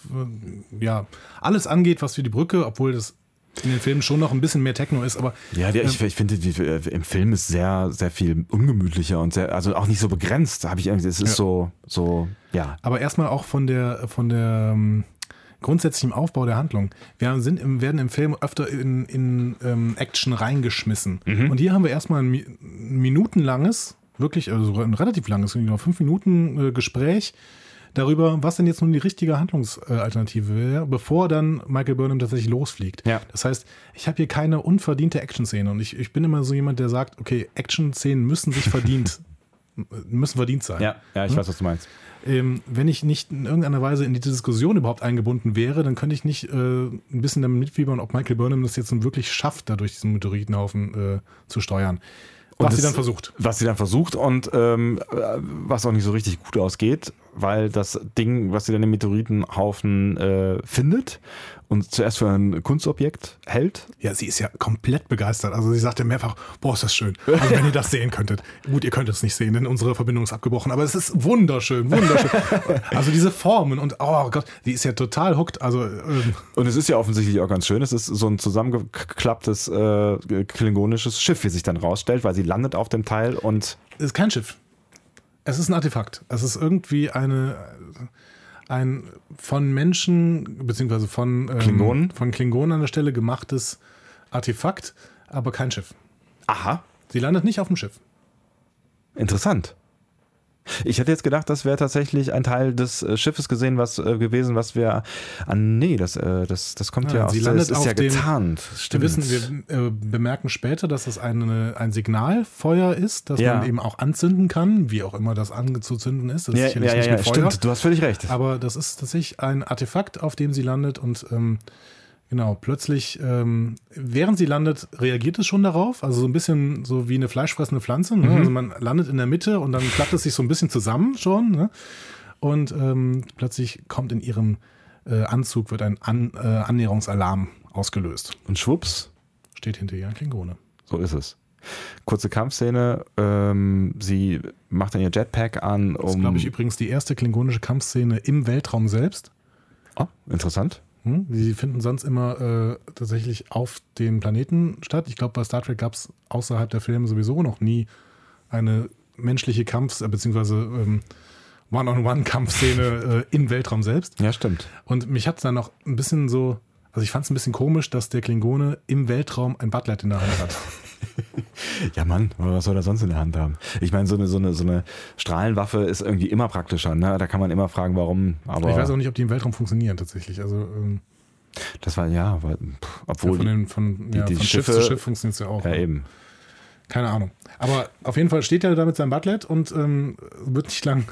äh, ja alles angeht, was für die Brücke, obwohl das in den Filmen schon noch ein bisschen mehr Techno ist, aber. Ja, der, ich, ich finde, die, äh, im Film ist sehr, sehr viel ungemütlicher und sehr, also auch nicht so begrenzt, habe ich irgendwie, es ist ja. so, so, ja. Aber erstmal auch von der, von der ähm, grundsätzlichen Aufbau der Handlung. Wir sind im, werden im Film öfter in, in ähm, Action reingeschmissen. Mhm. Und hier haben wir erstmal ein, ein minutenlanges, wirklich, also ein relativ langes, genau fünf Minuten äh, Gespräch darüber, was denn jetzt nun die richtige Handlungsalternative wäre, bevor dann Michael Burnham tatsächlich losfliegt. Ja. Das heißt, ich habe hier keine unverdiente Action-Szene und ich, ich bin immer so jemand, der sagt, okay, Action-Szenen müssen sich verdient, müssen verdient sein. Ja, ja ich hm? weiß, was du meinst. Ähm, wenn ich nicht in irgendeiner Weise in die Diskussion überhaupt eingebunden wäre, dann könnte ich nicht äh, ein bisschen damit mitfiebern, ob Michael Burnham das jetzt nun wirklich schafft, da durch diesen Meteoritenhaufen äh, zu steuern. Was Und sie das- dann versucht. Was sie dann versucht und ähm, äh, was auch nicht so richtig gut ausgeht, weil das Ding, was sie dann im Meteoritenhaufen äh, findet und zuerst für ein Kunstobjekt hält. Ja, sie ist ja komplett begeistert. Also sie sagte mehrfach, boah, ist das schön. Also wenn ihr das sehen könntet. Gut, ihr könnt es nicht sehen, denn unsere Verbindung ist abgebrochen. Aber es ist wunderschön, wunderschön. also diese Formen und, oh Gott, die ist ja total hooked. Also ähm, Und es ist ja offensichtlich auch ganz schön. Es ist so ein zusammengeklapptes äh, klingonisches Schiff, wie sich dann rausstellt, weil sie landet auf dem Teil und es ist kein Schiff. Es ist ein Artefakt. Es ist irgendwie eine, ein von Menschen, beziehungsweise von ähm, Klingonen? von Klingonen an der Stelle gemachtes Artefakt, aber kein Schiff. aha, Sie landet nicht auf dem Schiff. interessant. Ich hätte jetzt gedacht, das wäre tatsächlich ein Teil des äh, Schiffes gesehen, was äh, gewesen, was wir. Ah, nee, das, äh, das, das kommt Nein, ja aus sie das landet ist auf ja getarnt. Wir Stimmt. wissen, wir äh, bemerken später, dass das eine, ein Signalfeuer ist, das Ja. man eben auch anzünden kann, wie auch immer das anzuzünden ist. Das ja, ist ja, sicherlich ja, nicht ja, Feuer. stimmt. Du hast völlig recht. Aber das ist tatsächlich ein Artefakt, auf dem sie landet und ähm, genau, plötzlich, ähm, während sie landet, reagiert es schon darauf. Also so ein bisschen so wie eine fleischfressende Pflanze. Ne? Also man landet in der Mitte und dann klappt es sich so ein bisschen zusammen schon. Ne? Und ähm, plötzlich kommt in ihrem äh, Anzug, wird ein An äh, Annäherungsalarm ausgelöst. Und schwupps, Steht hinter ihr ein Klingone. so ist es. Kurze Kampfszene. Ähm, sie macht dann ihr Jetpack an, Das ist, um. glaube ich, übrigens die erste klingonische Kampfszene im Weltraum selbst. oh, interessant. Hm? Die finden sonst immer äh, tatsächlich auf den Planeten statt. Ich glaube, bei Star Trek gab es außerhalb der Filme sowieso noch nie eine menschliche Kampfs-, äh, beziehungsweise ähm, One-on-One-Kampfszene äh, im Weltraum selbst. Ja, stimmt. Und mich hat dann noch ein bisschen so, also ich fand es ein bisschen komisch, dass der Klingone im Weltraum ein Butlet in der Hand hat. Ja, Mann, was soll er sonst in der Hand haben? Ich meine, so eine, so, eine, so eine Strahlenwaffe ist irgendwie immer praktischer. Ne? Da kann man immer fragen, warum. Aber ich weiß auch nicht, ob die im Weltraum funktionieren tatsächlich. Also ähm, das war ja, weil, pff, obwohl. von, den, von, die- ja, die von Schiff Schiffe- zu Schiff funktioniert es ja auch. ja, eben. Keine Ahnung. Aber auf jeden Fall steht er da mit seinem Butlet und ähm, wird nicht lang,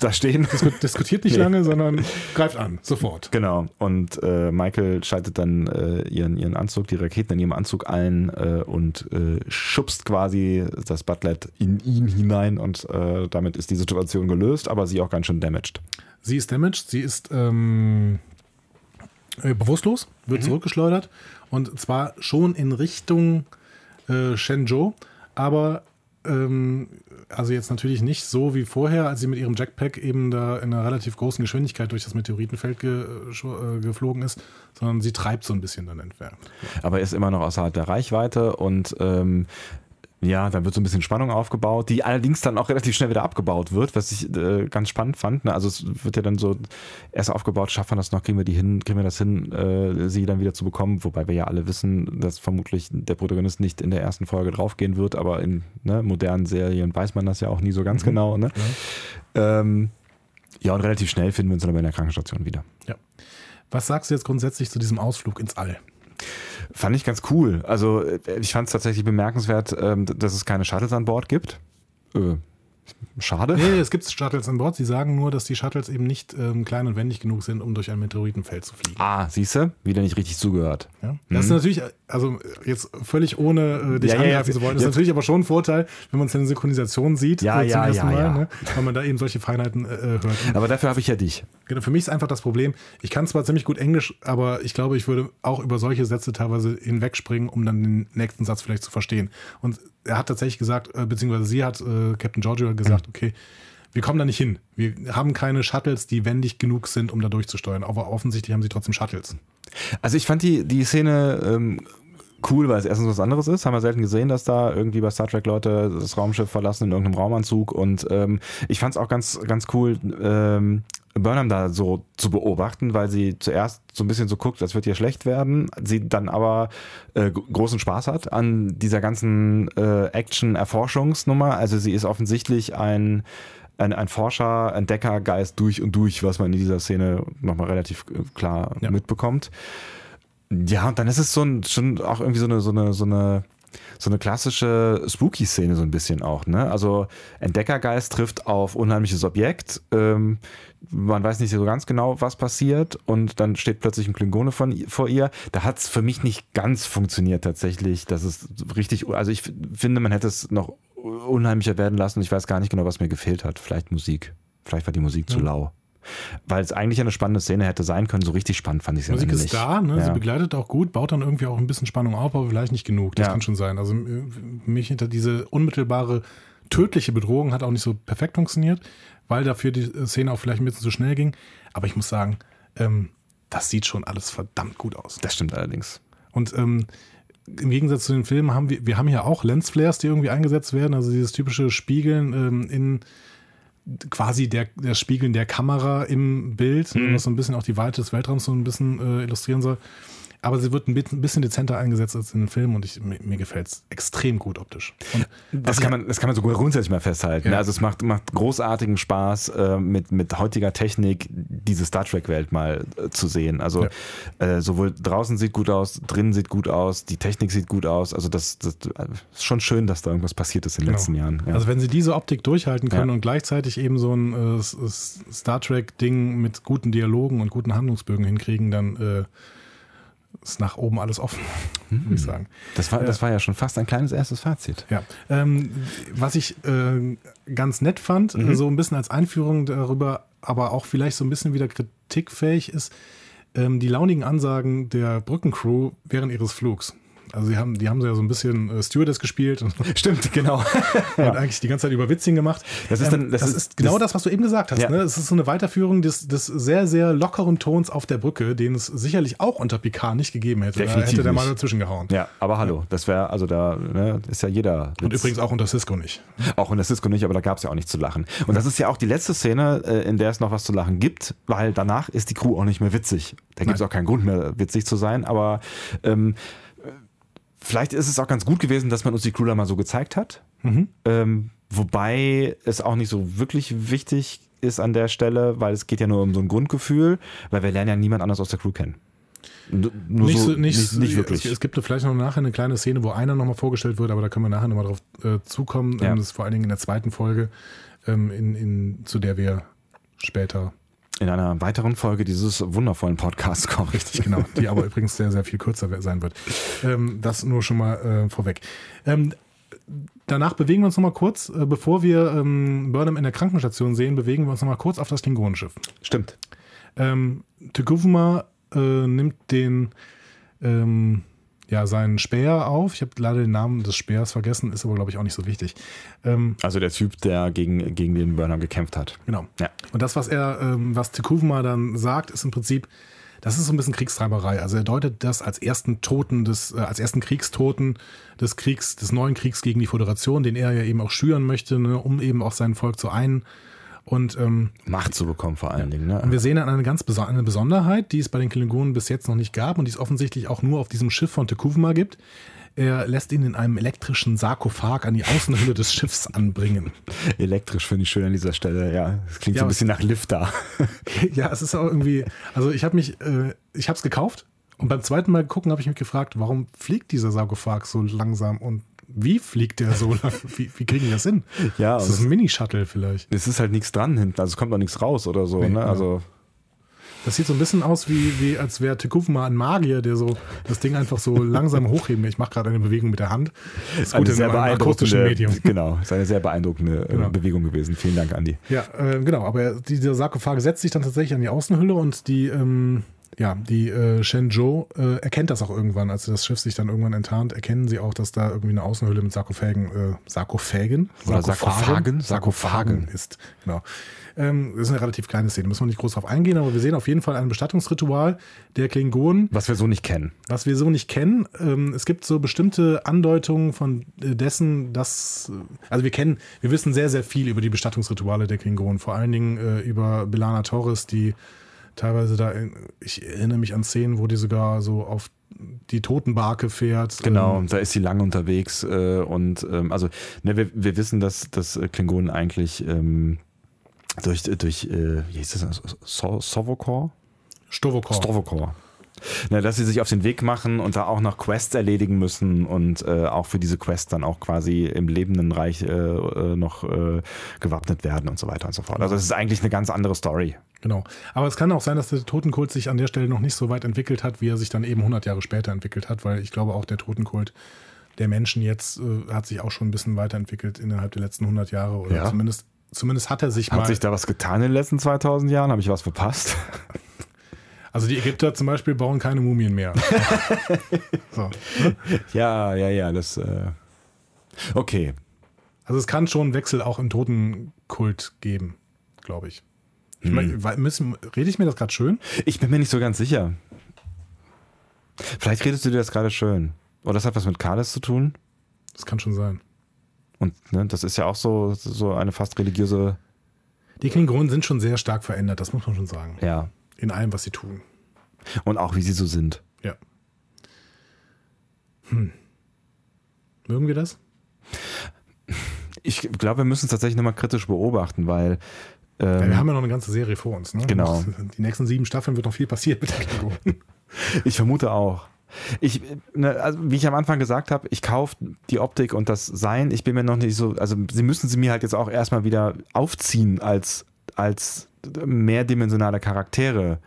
Da stehen. diskutiert nicht Nee. lange, sondern greift an, sofort. Genau. Und äh, Michael schaltet dann äh, ihren, ihren Anzug, die Raketen in ihrem Anzug ein äh, und äh, schubst quasi das Butlet in ihn hinein und äh, damit ist die Situation gelöst, aber sie auch ganz schön damaged. Sie ist damaged, sie ist ähm, äh, bewusstlos, wird zurückgeschleudert und zwar schon in Richtung Shenzhou, aber also jetzt natürlich nicht so wie vorher, als sie mit ihrem Jackpack eben da in einer relativ großen Geschwindigkeit durch das Meteoritenfeld ge äh, geflogen ist, sondern sie treibt so ein bisschen dann entfernt. Aber er ist immer noch außerhalb der Reichweite und ähm, ja, dann wird so ein bisschen Spannung aufgebaut, die allerdings dann auch relativ schnell wieder abgebaut wird, was ich äh, ganz spannend fand. Ne? Also es wird ja dann so erst aufgebaut, schaffen wir das noch, kriegen wir die hin, kriegen wir das hin, äh, sie dann wieder zu bekommen, wobei wir ja alle wissen, dass vermutlich der Protagonist nicht in der ersten Folge draufgehen wird, aber in ne, modernen Serien weiß man das ja auch nie so ganz genau. Ne? Ähm, ja, und relativ schnell finden wir uns dann aber in der Krankenstation wieder. Ja. Was sagst du jetzt grundsätzlich zu diesem Ausflug ins All? Fand ich ganz cool. Also äh, ich fand es tatsächlich bemerkenswert, ähm, dass es keine Shuttles an Bord gibt. Äh, schade. Nee, es gibt Shuttles an Bord. Sie sagen nur, dass die Shuttles eben nicht ähm, klein und wendig genug sind, um durch ein Meteoritenfeld zu fliegen. Ah, siehst du? Wieder nicht richtig zugehört. Ja? Das ist natürlich, also jetzt völlig ohne äh, dich Mhm. Ja, angreifen ja. zu wollen, ist Ja. natürlich aber schon ein Vorteil, wenn man es in der Synchronisation sieht Ja, äh, zum ja, ersten ja, Mal, ja. Ne? weil man da eben solche Feinheiten äh, hört. Und Aber dafür habe ich ja dich. genau, für mich ist einfach das Problem, ich kann zwar ziemlich gut Englisch, aber ich glaube, ich würde auch über solche Sätze teilweise hinwegspringen, um dann den nächsten Satz vielleicht zu verstehen. Und er hat tatsächlich gesagt, äh, beziehungsweise sie hat, äh, Captain Giorgio hat gesagt, Mhm. okay, wir kommen da nicht hin. Wir haben keine Shuttles, die wendig genug sind, um da durchzusteuern. Aber offensichtlich haben sie trotzdem Shuttles. Also ich fand die, die Szene ähm, cool, weil es erstens was anderes ist. Haben wir selten gesehen, dass da irgendwie bei Star Trek Leute das Raumschiff verlassen in irgendeinem Raumanzug. Und ähm, ich fand es auch ganz, ganz cool, ähm, Burnham da so zu beobachten, weil sie zuerst so ein bisschen so guckt, als wird ihr schlecht werden, sie dann aber äh, gro- großen Spaß hat an dieser ganzen äh, Action-Erforschungsnummer. Also sie ist offensichtlich ein ein, ein Forscher, Entdeckergeist durch und durch, was man in dieser Szene nochmal relativ äh, klar Ja. mitbekommt. Ja, und dann ist es so ein, schon auch irgendwie so eine, so eine, so eine so eine klassische Spooky-Szene so ein bisschen auch. Ne? Also Entdeckergeist trifft auf unheimliches Objekt. Ähm, man weiß nicht so ganz genau, was passiert und dann steht plötzlich ein Klingone von, vor ihr. Da hat es für mich nicht ganz funktioniert tatsächlich. Das ist richtig, also ich finde, man hätte es noch unheimlicher werden lassen. Ich weiß gar nicht genau, was mir gefehlt hat. Vielleicht Musik. Vielleicht war die Musik ja. zu lau. Weil es eigentlich eine spannende Szene hätte sein können. So richtig spannend fand ich es Musik ist da, ne? Ja. sie begleitet auch gut, baut dann irgendwie auch ein bisschen Spannung auf, aber vielleicht nicht genug. Das ja. kann schon sein. Also mich hinter diese unmittelbare tödliche Bedrohung hat auch nicht so perfekt funktioniert, weil dafür die Szene auch vielleicht ein bisschen zu schnell ging. Aber ich muss sagen, ähm, das sieht schon alles verdammt gut aus. Das stimmt allerdings. Und ähm, im Gegensatz zu den Filmen haben wir, wir haben hier auch Lensflares, die irgendwie eingesetzt werden, also dieses typische Spiegeln ähm, in quasi der, der Spiegeln der Kamera im Bild, mhm. was so ein bisschen auch die Weite des Weltraums so ein bisschen äh, illustrieren soll. Aber sie wird ein bisschen dezenter eingesetzt als in den Filmen und ich, mir, mir gefällt es extrem gut optisch. Das, kann man, das kann man sogar grundsätzlich mal festhalten. Ja. Also es macht, macht großartigen Spaß, äh, mit, mit heutiger Technik diese Star Trek-Welt mal äh, zu sehen. Also ja. äh, sowohl draußen sieht gut aus, drinnen sieht gut aus, die Technik sieht gut aus. Also das, das ist schon schön, dass da irgendwas passiert ist in den genau. letzten Jahren. Ja. Also wenn sie diese Optik durchhalten können und gleichzeitig eben so ein äh, Star Trek-Ding mit guten Dialogen und guten Handlungsbögen hinkriegen, dann äh, ist nach oben alles offen, mhm. würde ich sagen. Das war, das äh, war ja schon fast ein kleines erstes Fazit. Ja. Ähm, was ich äh, ganz nett fand, mhm. so ein bisschen als Einführung darüber, aber auch vielleicht so ein bisschen wieder kritikfähig ist, ähm, die launigen Ansagen der Brückencrew während ihres Flugs. Also sie haben, die haben ja so ein bisschen äh, Stewardess gespielt. Stimmt, genau. und ja. eigentlich die ganze Zeit über Witzing gemacht. Das ist, dann, das, das ist, ist genau das, das, was du eben gesagt hast. Ja. Ne? Es ist so eine Weiterführung des, des sehr, sehr lockeren Tons auf der Brücke, den es sicherlich auch unter Picard nicht gegeben hätte. Definitiv da hätte der mal dazwischen gehauen. Ja, aber hallo, das wäre, also da ne, ist ja jeder. Und übrigens auch unter Cisco nicht. Auch unter Cisco nicht, aber da gab es ja auch nicht zu lachen. Und das ist ja auch die letzte Szene, äh, in der es noch was zu lachen gibt, weil danach ist die Crew auch nicht mehr witzig. Da gibt es auch keinen Grund mehr, witzig zu sein, aber ähm, Vielleicht ist es auch ganz gut gewesen, dass man uns die Crew da mal so gezeigt hat. Mhm. Ähm, wobei es auch nicht so wirklich wichtig ist an der Stelle, weil es geht ja nur um so ein Grundgefühl, weil wir lernen ja niemand anders aus der Crew kennen. Nur nicht, so, nicht, nicht, nicht, wirklich. Es, es, gibt vielleicht noch nachher eine kleine Szene, wo einer nochmal vorgestellt wird, aber da können wir nachher nochmal drauf äh, zukommen. Ja. Das ist vor allen Dingen in der zweiten Folge, ähm, in, in, zu der wir später in einer weiteren Folge dieses wundervollen Podcasts kommen. Richtig, genau. Die aber übrigens sehr, sehr viel kürzer sein wird. Ähm, das nur schon mal äh, vorweg. Ähm, danach bewegen wir uns nochmal kurz, äh, bevor wir ähm, Burnham in der Krankenstation sehen, bewegen wir uns nochmal kurz auf das Klingonenschiff. Stimmt. Ähm, Teguvma äh, nimmt den ähm, ja, seinen Speer auf. Ich habe leider den Namen des Speers vergessen, ist aber, glaube ich, auch nicht so wichtig. Ähm, also der Typ, der gegen, gegen den Burner gekämpft hat. Genau. Ja. Und das, was er, ähm, was Tekuvma dann sagt, ist im Prinzip, das ist so ein bisschen Kriegstreiberei. Also er deutet das als ersten Toten des, äh, als ersten Kriegstoten des Kriegs, des neuen Kriegs gegen die Föderation, den er ja eben auch schüren möchte, ne, um eben auch sein Volk zu ein und ähm, Macht zu bekommen vor allen Dingen. Ne? Und wir sehen dann eine ganz Bes eine Besonderheit, die es bei den Klingonen bis jetzt noch nicht gab und die es offensichtlich auch nur auf diesem Schiff von Tekuvma gibt. Er lässt ihn in einem elektrischen Sarkophag an die Außenhülle des Schiffs anbringen. Elektrisch finde ich schön an dieser Stelle, ja. Das klingt ja, so ein bisschen nach Lifter. ja, es ist auch irgendwie, also ich habe mich, äh, ich habe es gekauft und beim zweiten Mal gucken habe ich mich gefragt, warum fliegt dieser Sarkophag so langsam und wie fliegt der so lang? Wie, wie kriegen die das hin? Ja, das ist ein Mini-Shuttle vielleicht. Es ist halt nichts dran hinten, also es kommt noch nichts raus oder so. Nee, ne? Also das sieht so ein bisschen aus, wie, wie als wäre Tekufma ein Magier, der so das Ding einfach so langsam hochheben. Ich mache gerade eine Bewegung mit der Hand. Das ist gut eine sehr beeindruckende, Medium. Genau, ist eine sehr beeindruckende äh, genau. Bewegung gewesen. Vielen Dank, Andi. Ja, äh, genau. Aber dieser Sarkophag setzt sich dann tatsächlich an die Außenhülle und die ähm, ja, die äh, Shenzhou äh, erkennt das auch irgendwann, als das Schiff sich dann irgendwann enttarnt, erkennen sie auch, dass da irgendwie eine Außenhülle mit Sarkophagen, äh, Sarkophagen? Oder Sarkophagen? Sarkophagen ist, genau. Ähm, das ist eine relativ kleine Szene, müssen wir nicht groß drauf eingehen, aber wir sehen auf jeden Fall ein Bestattungsritual der Klingonen. Was wir so nicht kennen. Was wir so nicht kennen. Ähm, es gibt so bestimmte Andeutungen von äh, dessen, dass, äh, also wir kennen, wir wissen sehr, sehr viel über die Bestattungsrituale der Klingonen, vor allen Dingen äh, über Belana Torres, die teilweise da, ich erinnere mich an Szenen, wo die sogar so auf die Totenbarke fährt. Genau, ähm, da ist sie lange unterwegs äh, und ähm, also ne, wir, wir wissen, dass, dass Klingonen eigentlich ähm, durch, durch äh, wie hieß das, so Sovokor? Stovokor. Stovokor. Na, dass sie sich auf den Weg machen und da auch noch Quests erledigen müssen und äh, auch für diese Quests dann auch quasi im lebenden Reich äh, äh, noch äh, gewappnet werden und so weiter und so fort. Also es ist eigentlich eine ganz andere Story. Genau. Aber es kann auch sein, dass der Totenkult sich an der Stelle noch nicht so weit entwickelt hat, wie er sich dann eben 100 Jahre später entwickelt hat, weil ich glaube auch der Totenkult der Menschen jetzt äh, hat sich auch schon ein bisschen weiterentwickelt innerhalb der letzten 100 Jahre oder Ja. zumindest, zumindest hat er sich Hat mal. sich da was getan in den letzten 2000 Jahren? Habe ich was verpasst? also die Ägypter zum Beispiel bauen keine Mumien mehr. so. ja, ja, ja, das. Äh okay. Also es kann schon einen Wechsel auch im Totenkult geben, glaube ich. Ich meine, weil- müssen- rede ich mir das gerade schön? Ich bin mir nicht so ganz sicher. Vielleicht redest du dir das gerade schön. Oder das hat was mit Kales zu tun. Das kann schon sein. Und ne, das ist ja auch so, so eine fast religiöse. Die Klingonen sind schon sehr stark verändert, das muss man schon sagen. Ja. In allem, was sie tun. Und auch wie sie so sind. Ja. Hm. Mögen wir das? Ich glaube, wir müssen es tatsächlich nochmal kritisch beobachten, weil. Ja, Ähm, wir haben ja noch eine ganze Serie vor uns. Ne? Genau. Die nächsten sieben Staffeln wird noch viel passieren mit den Klingonen. ich vermute auch. Ich, ne, also wie ich am Anfang gesagt habe, ich kaufe die Optik und das Sein. Ich bin mir noch nicht so, also sie müssen sie mir halt jetzt auch erstmal wieder aufziehen als, als mehrdimensionale Charaktere.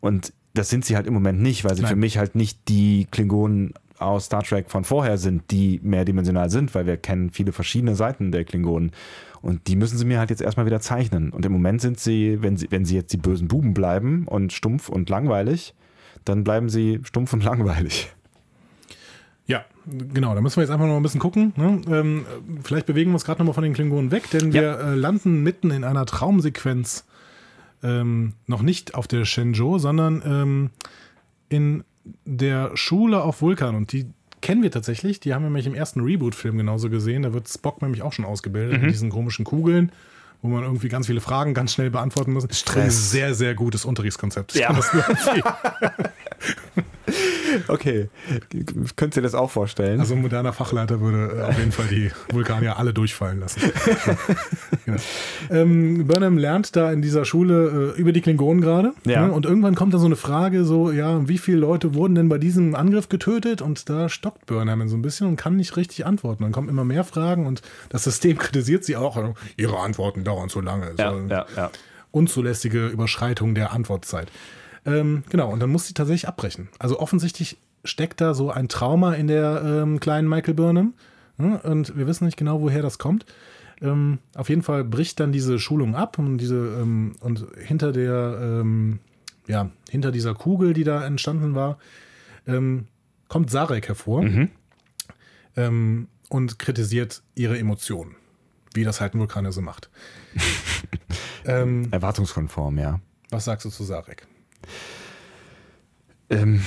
Und das sind sie halt im Moment nicht, weil sie Nein. für mich halt nicht die Klingonen aus Star Trek von vorher sind, die mehrdimensional sind, weil wir kennen viele verschiedene Seiten der Klingonen. Und die müssen sie mir halt jetzt erstmal wieder zeichnen. Und im Moment sind sie, wenn sie, wenn sie jetzt die bösen Buben bleiben und stumpf und langweilig, dann bleiben sie stumpf und langweilig. Ja, genau. Da müssen wir jetzt einfach noch ein bisschen gucken. Ne? Ähm, vielleicht bewegen wir uns gerade nochmal von den Klingonen weg, denn wir Ja. äh, landen mitten in einer Traumsequenz. Ähm, noch nicht auf der Shenzhou, sondern ähm, in der Schule auf Vulkan. Und die kennen wir tatsächlich. Die haben wir nämlich im ersten Reboot-Film genauso gesehen. Da wird Spock nämlich auch schon ausgebildet mit diesen komischen Kugeln, wo man irgendwie ganz viele Fragen ganz schnell beantworten muss. Stress. Ein sehr, sehr gutes Unterrichtskonzept. Ich Ja. Okay. Könnt ihr das auch vorstellen? Also ein moderner Fachleiter würde äh, auf jeden Fall die Vulkanier alle durchfallen lassen. genau. ähm, Burnham lernt da in dieser Schule äh, über die Klingonen gerade. Ja. Ne? Und irgendwann kommt da so eine Frage, so, ja, wie viele Leute wurden denn bei diesem Angriff getötet? Und da stockt Burnham so ein bisschen und kann nicht richtig antworten. Dann kommen immer mehr Fragen und das System kritisiert sie auch. Ihre Antworten dauern zu lange. ja, so, ja, ja. unzulässige Überschreitung der Antwortzeit. Ähm, genau, und dann muss sie tatsächlich abbrechen. Also offensichtlich steckt da so ein Trauma in der ähm, kleinen Michael Burnham. Ne? Und wir wissen nicht genau, woher das kommt. Ähm, auf jeden Fall bricht dann diese Schulung ab und diese ähm, und hinter der ähm, ja hinter dieser Kugel, die da entstanden war, ähm, kommt Sarek hervor ähm, und kritisiert ihre Emotionen, wie das halt ein Vulkaner so macht. ähm, Erwartungskonform, ja. was sagst du zu Sarek? Ähm,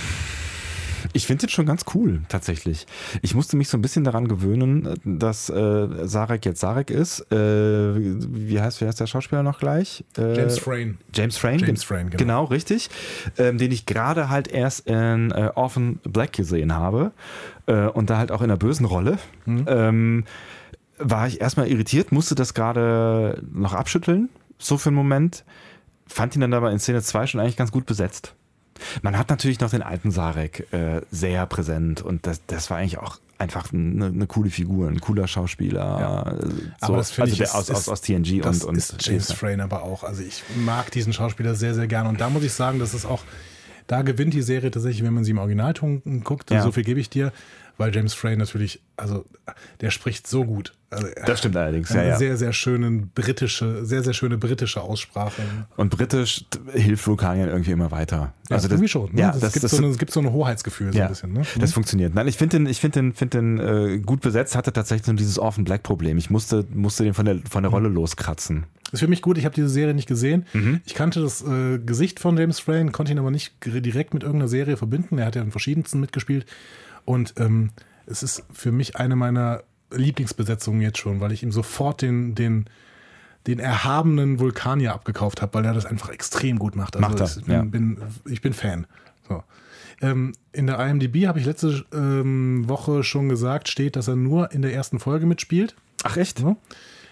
ich finde den schon ganz cool, tatsächlich. Ich musste mich so ein bisschen daran gewöhnen, dass äh, Sarek jetzt Sarek ist. Äh, wie, heißt, wie heißt der Schauspieler noch gleich? Äh, James Frayne. James Frayne. James Frayne, genau. genau. richtig. Ähm, den ich gerade halt erst in äh, Orphan Black gesehen habe. Äh, und da halt auch in einer bösen Rolle. Mhm. Ähm, war ich erstmal irritiert, musste das gerade noch abschütteln, so für einen Moment. Fand ihn dann aber in Szene 2 schon eigentlich ganz gut besetzt. Man hat natürlich noch den alten Sarek äh, sehr präsent und das, das war eigentlich auch einfach eine, eine coole Figur, ein cooler Schauspieler. äh, So, Aber das finde also ich ist- aus, aus, aus TNG Das und, und ist James Frayne aber auch. Also ich mag diesen Schauspieler sehr, sehr gerne. Und da muss ich sagen, das ist auch, da gewinnt die Serie tatsächlich, wenn man sie im Originalton guckt. Ja. So viel gebe ich dir, weil James Frayne natürlich, also der spricht so gut. Also, Das stimmt allerdings, eine ja, ja. sehr, sehr schöne britische, sehr, sehr schöne britische Aussprache. Und britisch hilft Vulkaniern irgendwie immer weiter. Ja, also das, schon. Ne? Ja, das, das, gibt das, so eine, es gibt so ein Hoheitsgefühl so ja, ein bisschen. Ne? das funktioniert. Nein, ich finde den, ich finde den, finde den äh, gut besetzt, hatte tatsächlich nur dieses Orphan Black Problem. Ich musste, musste den von der, von der Rolle loskratzen. Ist für mich gut, ich habe diese Serie nicht gesehen. Mhm. Ich kannte das äh, Gesicht von James Frayne, konnte ihn aber nicht direkt mit irgendeiner Serie verbinden. Er hat ja in verschiedensten mitgespielt. Und ähm, es ist für mich eine meiner Lieblingsbesetzungen jetzt schon, weil ich ihm sofort den, den, den erhabenen Vulkanier abgekauft habe, weil er das einfach extrem gut macht. Also Macht er, ich, bin, ja. bin, ich bin Fan. So. Ähm, in der IMDb habe ich letzte ähm, Woche schon gesagt, steht, dass er nur in der ersten Folge mitspielt. Ach echt? So.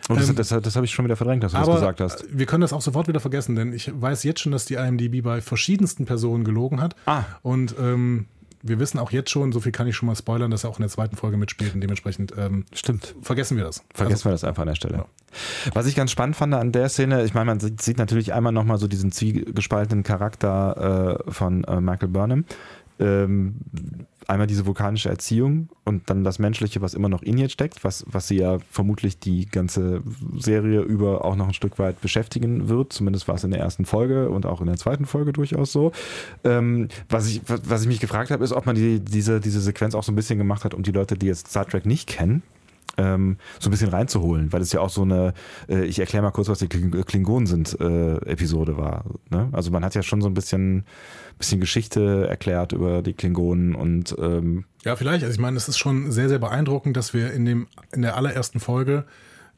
Oh, das, Ähm, das, das habe ich schon wieder verdrängt, dass du das gesagt hast. wir können das auch sofort wieder vergessen, denn ich weiß jetzt schon, dass die IMDb bei verschiedensten Personen gelogen hat. Ah. Und ähm, wir wissen auch jetzt schon, so viel kann ich schon mal spoilern, dass er auch in der zweiten Folge mitspielt und dementsprechend ähm, Stimmt. vergessen wir das. Vergessen wir das einfach an der Stelle. Was ich ganz spannend fand an der Szene, ich meine, man sieht, sieht natürlich einmal nochmal so diesen zwiegespaltenen Charakter äh, von äh, Michael Burnham. Ähm, einmal diese vulkanische Erziehung und dann das Menschliche, was immer noch in ihr steckt, was, was sie ja vermutlich die ganze Serie über auch noch ein Stück weit beschäftigen wird. Zumindest war es in der ersten Folge und auch in der zweiten Folge durchaus so. Ähm, was, ich, was ich mich gefragt habe, ist, ob man die, diese, diese Sequenz auch so ein bisschen gemacht hat, um die Leute, die jetzt Star Trek nicht kennen, ähm, so ein bisschen reinzuholen, weil es ja auch so eine, äh, ich erkläre mal kurz, was die Kling- Klingonen sind, äh, Episode war. Ne? Also man hat ja schon so ein bisschen, bisschen Geschichte erklärt über die Klingonen und ähm, Ja, vielleicht. Also ich meine, es ist schon sehr, sehr beeindruckend, dass wir in, dem, in der allerersten Folge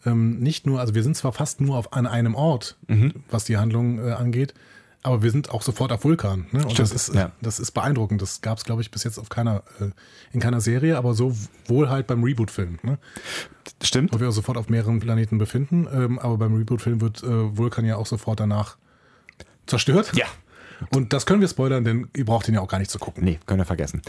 ähm, nicht nur, also wir sind zwar fast nur auf, an einem Ort, Mhm. was die Handlung äh, angeht, aber wir sind auch sofort auf Vulkan. Ne? Und das ist, ja. das ist beeindruckend. Das gab es, glaube ich, bis jetzt auf keiner, äh, in keiner Serie, aber so wohl halt beim Reboot-Film. Ne? stimmt. Wo wir uns sofort auf mehreren Planeten befinden. Ähm, aber beim Reboot-Film wird äh, Vulkan ja auch sofort danach zerstört. Ja. Und das können wir spoilern, denn ihr braucht ihn ja auch gar nicht zu gucken. Nee, können wir vergessen.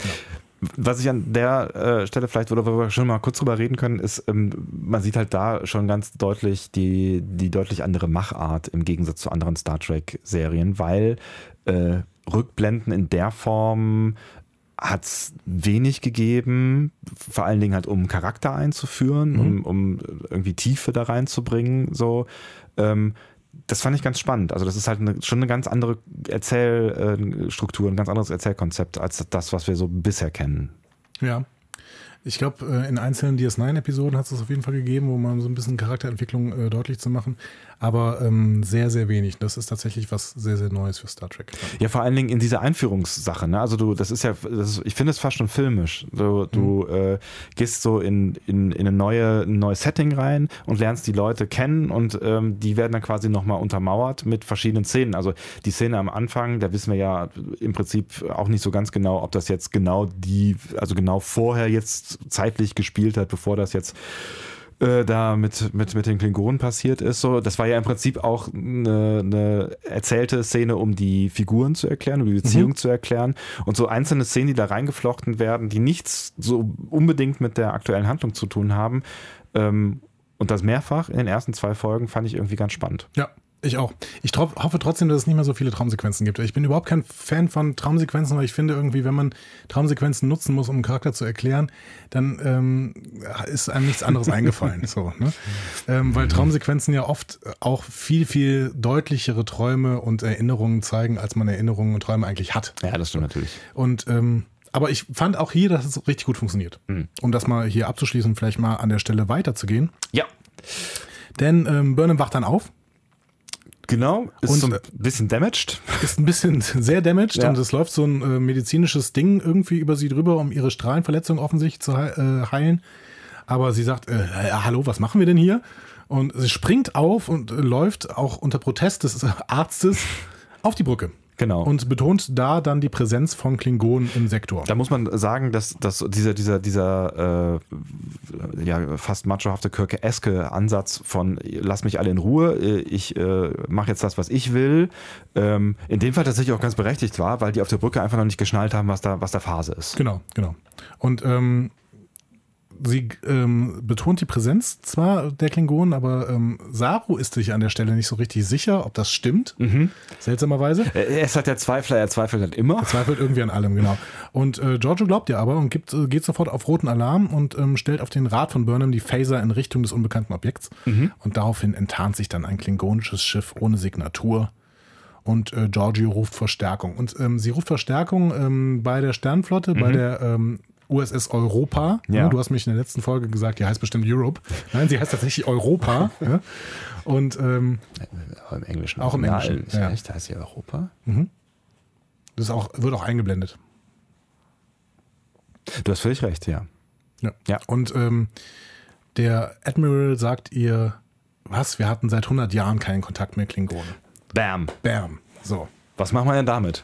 Was ich an der äh, Stelle vielleicht, oder wo wir schon mal kurz drüber reden können, ist, ähm, man sieht halt da schon ganz deutlich die, die deutlich andere Machart im Gegensatz zu anderen Star Trek-Serien, weil äh, Rückblenden in der Form hat es wenig gegeben, vor allen Dingen halt um Charakter einzuführen, um, um irgendwie Tiefe da reinzubringen. So. Ähm, das fand ich ganz spannend. Also das ist halt eine, schon eine ganz andere Erzählstruktur, ein ganz anderes Erzählkonzept als das, was wir so bisher kennen. Ja. Ich glaube, äh, in einzelnen DS9-Episoden hat es das auf jeden Fall gegeben, wo man so ein bisschen Charakterentwicklung äh, deutlich zu machen. Aber ähm, sehr, sehr wenig. Das ist tatsächlich was sehr, sehr Neues für Star Trek. Ja, vor allen Dingen in dieser Einführungssache. Ne? Also du, das ist ja, das ist, ich finde es fast schon filmisch. Du, du äh, gehst so in, in, in eine neue, ein neues Setting rein und lernst die Leute kennen und ähm, die werden dann quasi nochmal untermauert mit verschiedenen Szenen. Also die Szene am Anfang, da wissen wir ja im Prinzip auch nicht so ganz genau, ob das jetzt genau die, also genau vorher jetzt zeitlich gespielt hat, bevor das jetzt äh, da mit, mit, mit den Klingonen passiert ist. So, das war ja im Prinzip auch eine, eine erzählte Szene, um die Figuren zu erklären, um die Beziehung zu erklären. Und so einzelne Szenen, die da reingeflochten werden, die nichts so unbedingt mit der aktuellen Handlung zu tun haben. Ähm, und das mehrfach in den ersten zwei Folgen fand ich irgendwie ganz spannend. Ja, ich auch. Ich hoffe trotzdem, dass es nicht mehr so viele Traumsequenzen gibt. Ich bin überhaupt kein Fan von Traumsequenzen, weil ich finde irgendwie, wenn man Traumsequenzen nutzen muss, um einen Charakter zu erklären, dann ähm, ist einem nichts anderes eingefallen. So, ne? ähm, weil Traumsequenzen ja oft auch viel, viel deutlichere Träume und Erinnerungen zeigen, als man Erinnerungen und Träume eigentlich hat. Ja, das stimmt natürlich. Und ähm, aber ich fand auch hier, dass es richtig gut funktioniert. Um das mal hier abzuschließen, vielleicht mal an der Stelle weiterzugehen. Ja. Denn ähm, Burnham wacht dann auf Genau, ist Und, so ein äh, bisschen damaged. ist ein bisschen sehr damaged Ja. und es läuft so ein äh, medizinisches Ding irgendwie über sie drüber, um ihre Strahlenverletzung offensichtlich zu hei- äh, heilen. Aber sie sagt, äh, äh, hallo, was machen wir denn hier? Und sie springt auf und äh, läuft auch unter Protest des Arztes auf die Brücke. Genau. Und betont da dann die Präsenz von Klingonen im Sektor. Da muss man sagen, dass, dass dieser, dieser, dieser äh, ja, fast machohafte Kirke-eske Ansatz von lass mich alle in Ruhe, äh, ich äh, mache jetzt das, was ich will, ähm, in dem Fall tatsächlich auch ganz berechtigt war, weil die auf der Brücke einfach noch nicht geschnallt haben, was da, was da Phase ist. Genau, genau. Und ähm, sie ähm, betont die Präsenz zwar der Klingonen, aber ähm, Saru ist sich an der Stelle nicht so richtig sicher, ob das stimmt. Seltsamerweise. Äh, Er ist halt der Zweifler, er zweifelt halt immer. Zweifelt irgendwie an allem, genau. Und äh, Giorgio glaubt ihr aber und gibt, äh, geht sofort auf roten Alarm und ähm, stellt auf den Rat von Burnham die Phaser in Richtung des unbekannten Objekts. Und daraufhin enttarnt sich dann ein klingonisches Schiff ohne Signatur. Und äh, Giorgio ruft Verstärkung. Und ähm, sie ruft Verstärkung ähm, bei der Sternflotte, bei der ähm, USS Europa. Ja. Du hast mich in der letzten Folge gesagt, die heißt bestimmt Europe. Nein, sie heißt tatsächlich Europa. ja. Und ähm, Aber Im Englischen. Auch im Englischen, ja. Echt? Heißt ja Europa? das ist auch, wird auch eingeblendet. Du hast völlig recht, ja. Ja. Ja. Und ähm, der Admiral sagt ihr, was, wir hatten seit 100 Jahren keinen Kontakt mehr Klingonen. Bam. Bam. So. Was machen wir denn damit?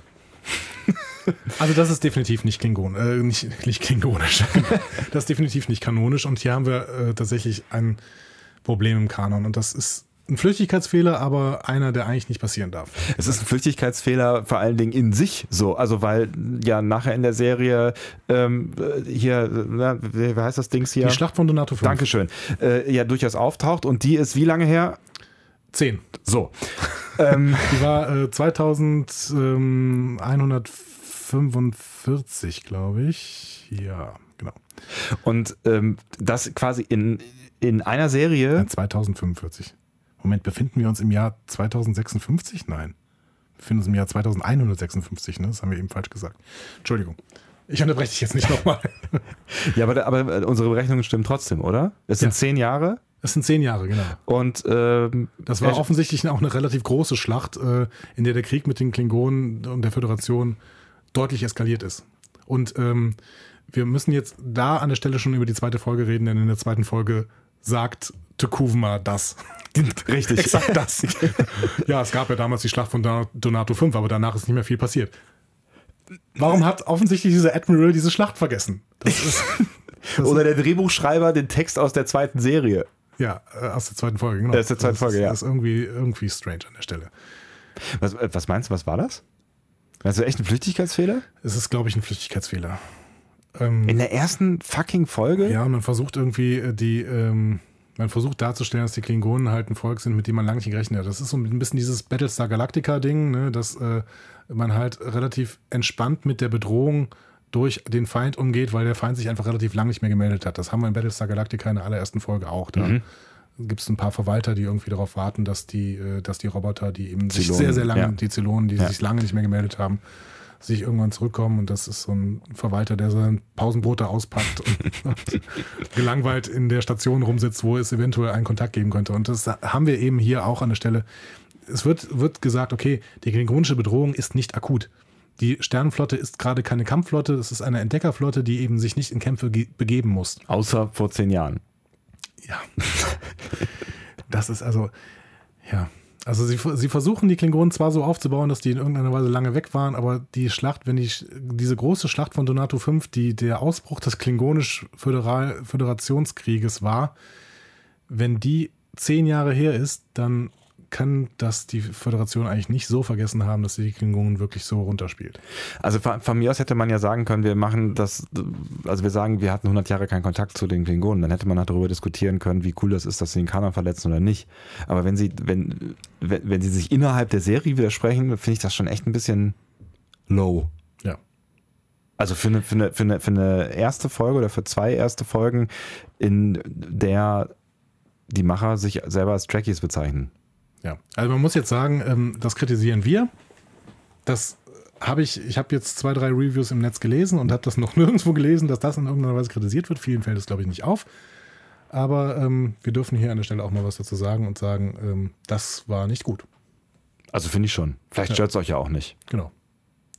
Also das ist definitiv nicht Klingon, äh, nicht, nicht klingonisch. das ist definitiv nicht kanonisch. Und hier haben wir äh, tatsächlich ein Problem im Kanon. Und das ist ein Flüchtigkeitsfehler, aber einer, der eigentlich nicht passieren darf. Es ist ein Flüchtigkeitsfehler vor allen Dingen in sich so. Also weil ja nachher in der Serie ähm, hier, na, wie heißt das Dings hier? Die Schlacht von Donato 5. Dankeschön. Äh, ja durchaus auftaucht und die ist wie lange her? 10. So. ähm, die war äh, 2145, glaube ich. Ja, genau. Und ähm, das quasi in, in einer Serie. Ja, 2045. Moment, befinden wir uns im Jahr 2056? Nein. Wir befinden uns im Jahr 2156, ne? Das haben wir eben falsch gesagt. Entschuldigung. Ich unterbreche dich jetzt nicht nochmal. ja, aber, aber unsere Berechnungen stimmen trotzdem, oder? Es sind ja. zehn Jahre. Es sind zehn Jahre, genau. Und ähm, das war offensichtlich auch eine relativ große Schlacht, äh, in der der Krieg mit den Klingonen und der Föderation deutlich eskaliert ist. Und ähm, wir müssen jetzt da an der Stelle schon über die zweite Folge reden, denn in der zweiten Folge sagt Tekuvma das. Richtig. Exakt das. ja, es gab ja damals die Schlacht von Donato 5, aber danach ist nicht mehr viel passiert. Warum hat offensichtlich dieser Admiral diese Schlacht vergessen? Das ist, das Oder der Drehbuchschreiber den Text aus der zweiten Serie. Ja, äh, aus der zweiten Folge, genau. Das ist der zweiten Folge, ja. Das ist irgendwie, irgendwie strange an der Stelle. Was, äh, was meinst du, was war das? Also echt ein Flüchtigkeitsfehler? Es ist, glaube ich, ein Flüchtigkeitsfehler. Ähm, In der ersten fucking Folge? Ja, man versucht irgendwie äh, die, ähm, man versucht darzustellen, dass die Klingonen halt ein Volk sind, mit dem man lange nicht gerechnet hat. Das ist so ein bisschen dieses Battlestar Galactica-Ding, ne, dass äh, man halt relativ entspannt mit der Bedrohung durch den Feind umgeht, weil der Feind sich einfach relativ lange nicht mehr gemeldet hat. Das haben wir in Battlestar Galactica in der allerersten Folge auch. Da mhm. Gibt es ein paar Verwalter, die irgendwie darauf warten, dass die, äh, dass die Roboter, die eben Zylonen, sich sehr, sehr lange, ja. die Zylonen, die ja. sich lange nicht mehr gemeldet haben, sich irgendwann zurückkommen und das ist so ein Verwalter, der sein Pausenbrot da auspackt und, und gelangweilt in der Station rumsitzt, wo es eventuell einen Kontakt geben könnte. Und das haben wir eben hier auch an der Stelle. Es wird, wird gesagt, okay, die klingonische Bedrohung ist nicht akut. Die Sternenflotte ist gerade keine Kampfflotte, es ist eine Entdeckerflotte, die eben sich nicht in Kämpfe begeben muss. Außer vor zehn Jahren. Ja. das ist also, ja. Also sie, sie versuchen die Klingonen zwar so aufzubauen, dass die in irgendeiner Weise lange weg waren, aber die Schlacht, wenn die, diese große Schlacht von Donato 5, die der Ausbruch des klingonisch-Föderationskrieges war, wenn die zehn Jahre her ist, dann kann das die Föderation eigentlich nicht so vergessen haben, dass sie die Klingonen wirklich so runterspielt. Also von, von, mir aus hätte man ja sagen können, wir machen das, also wir sagen, wir hatten 100 Jahre keinen Kontakt zu den Klingonen, dann hätte man auch darüber diskutieren können, wie cool das ist, dass sie den Kanon verletzen oder nicht. Aber wenn sie, wenn, wenn, wenn sie sich innerhalb der Serie widersprechen, finde ich das schon echt ein bisschen low. Ja. Also für eine, für, eine, für, eine, für eine erste Folge oder für zwei erste Folgen, in der die Macher sich selber als Trekkies bezeichnen. Ja, also man muss jetzt sagen, ähm, das kritisieren wir. Das habe ich, ich habe jetzt zwei, drei Reviews im Netz gelesen und habe das noch nirgendwo gelesen, dass das in irgendeiner Weise kritisiert wird. Vielen fällt es, glaube ich, nicht auf. Aber ähm, wir dürfen hier an der Stelle auch mal was dazu sagen und sagen, ähm, das war nicht gut. Also finde ich schon. Vielleicht ja. stört es euch ja auch nicht. Genau.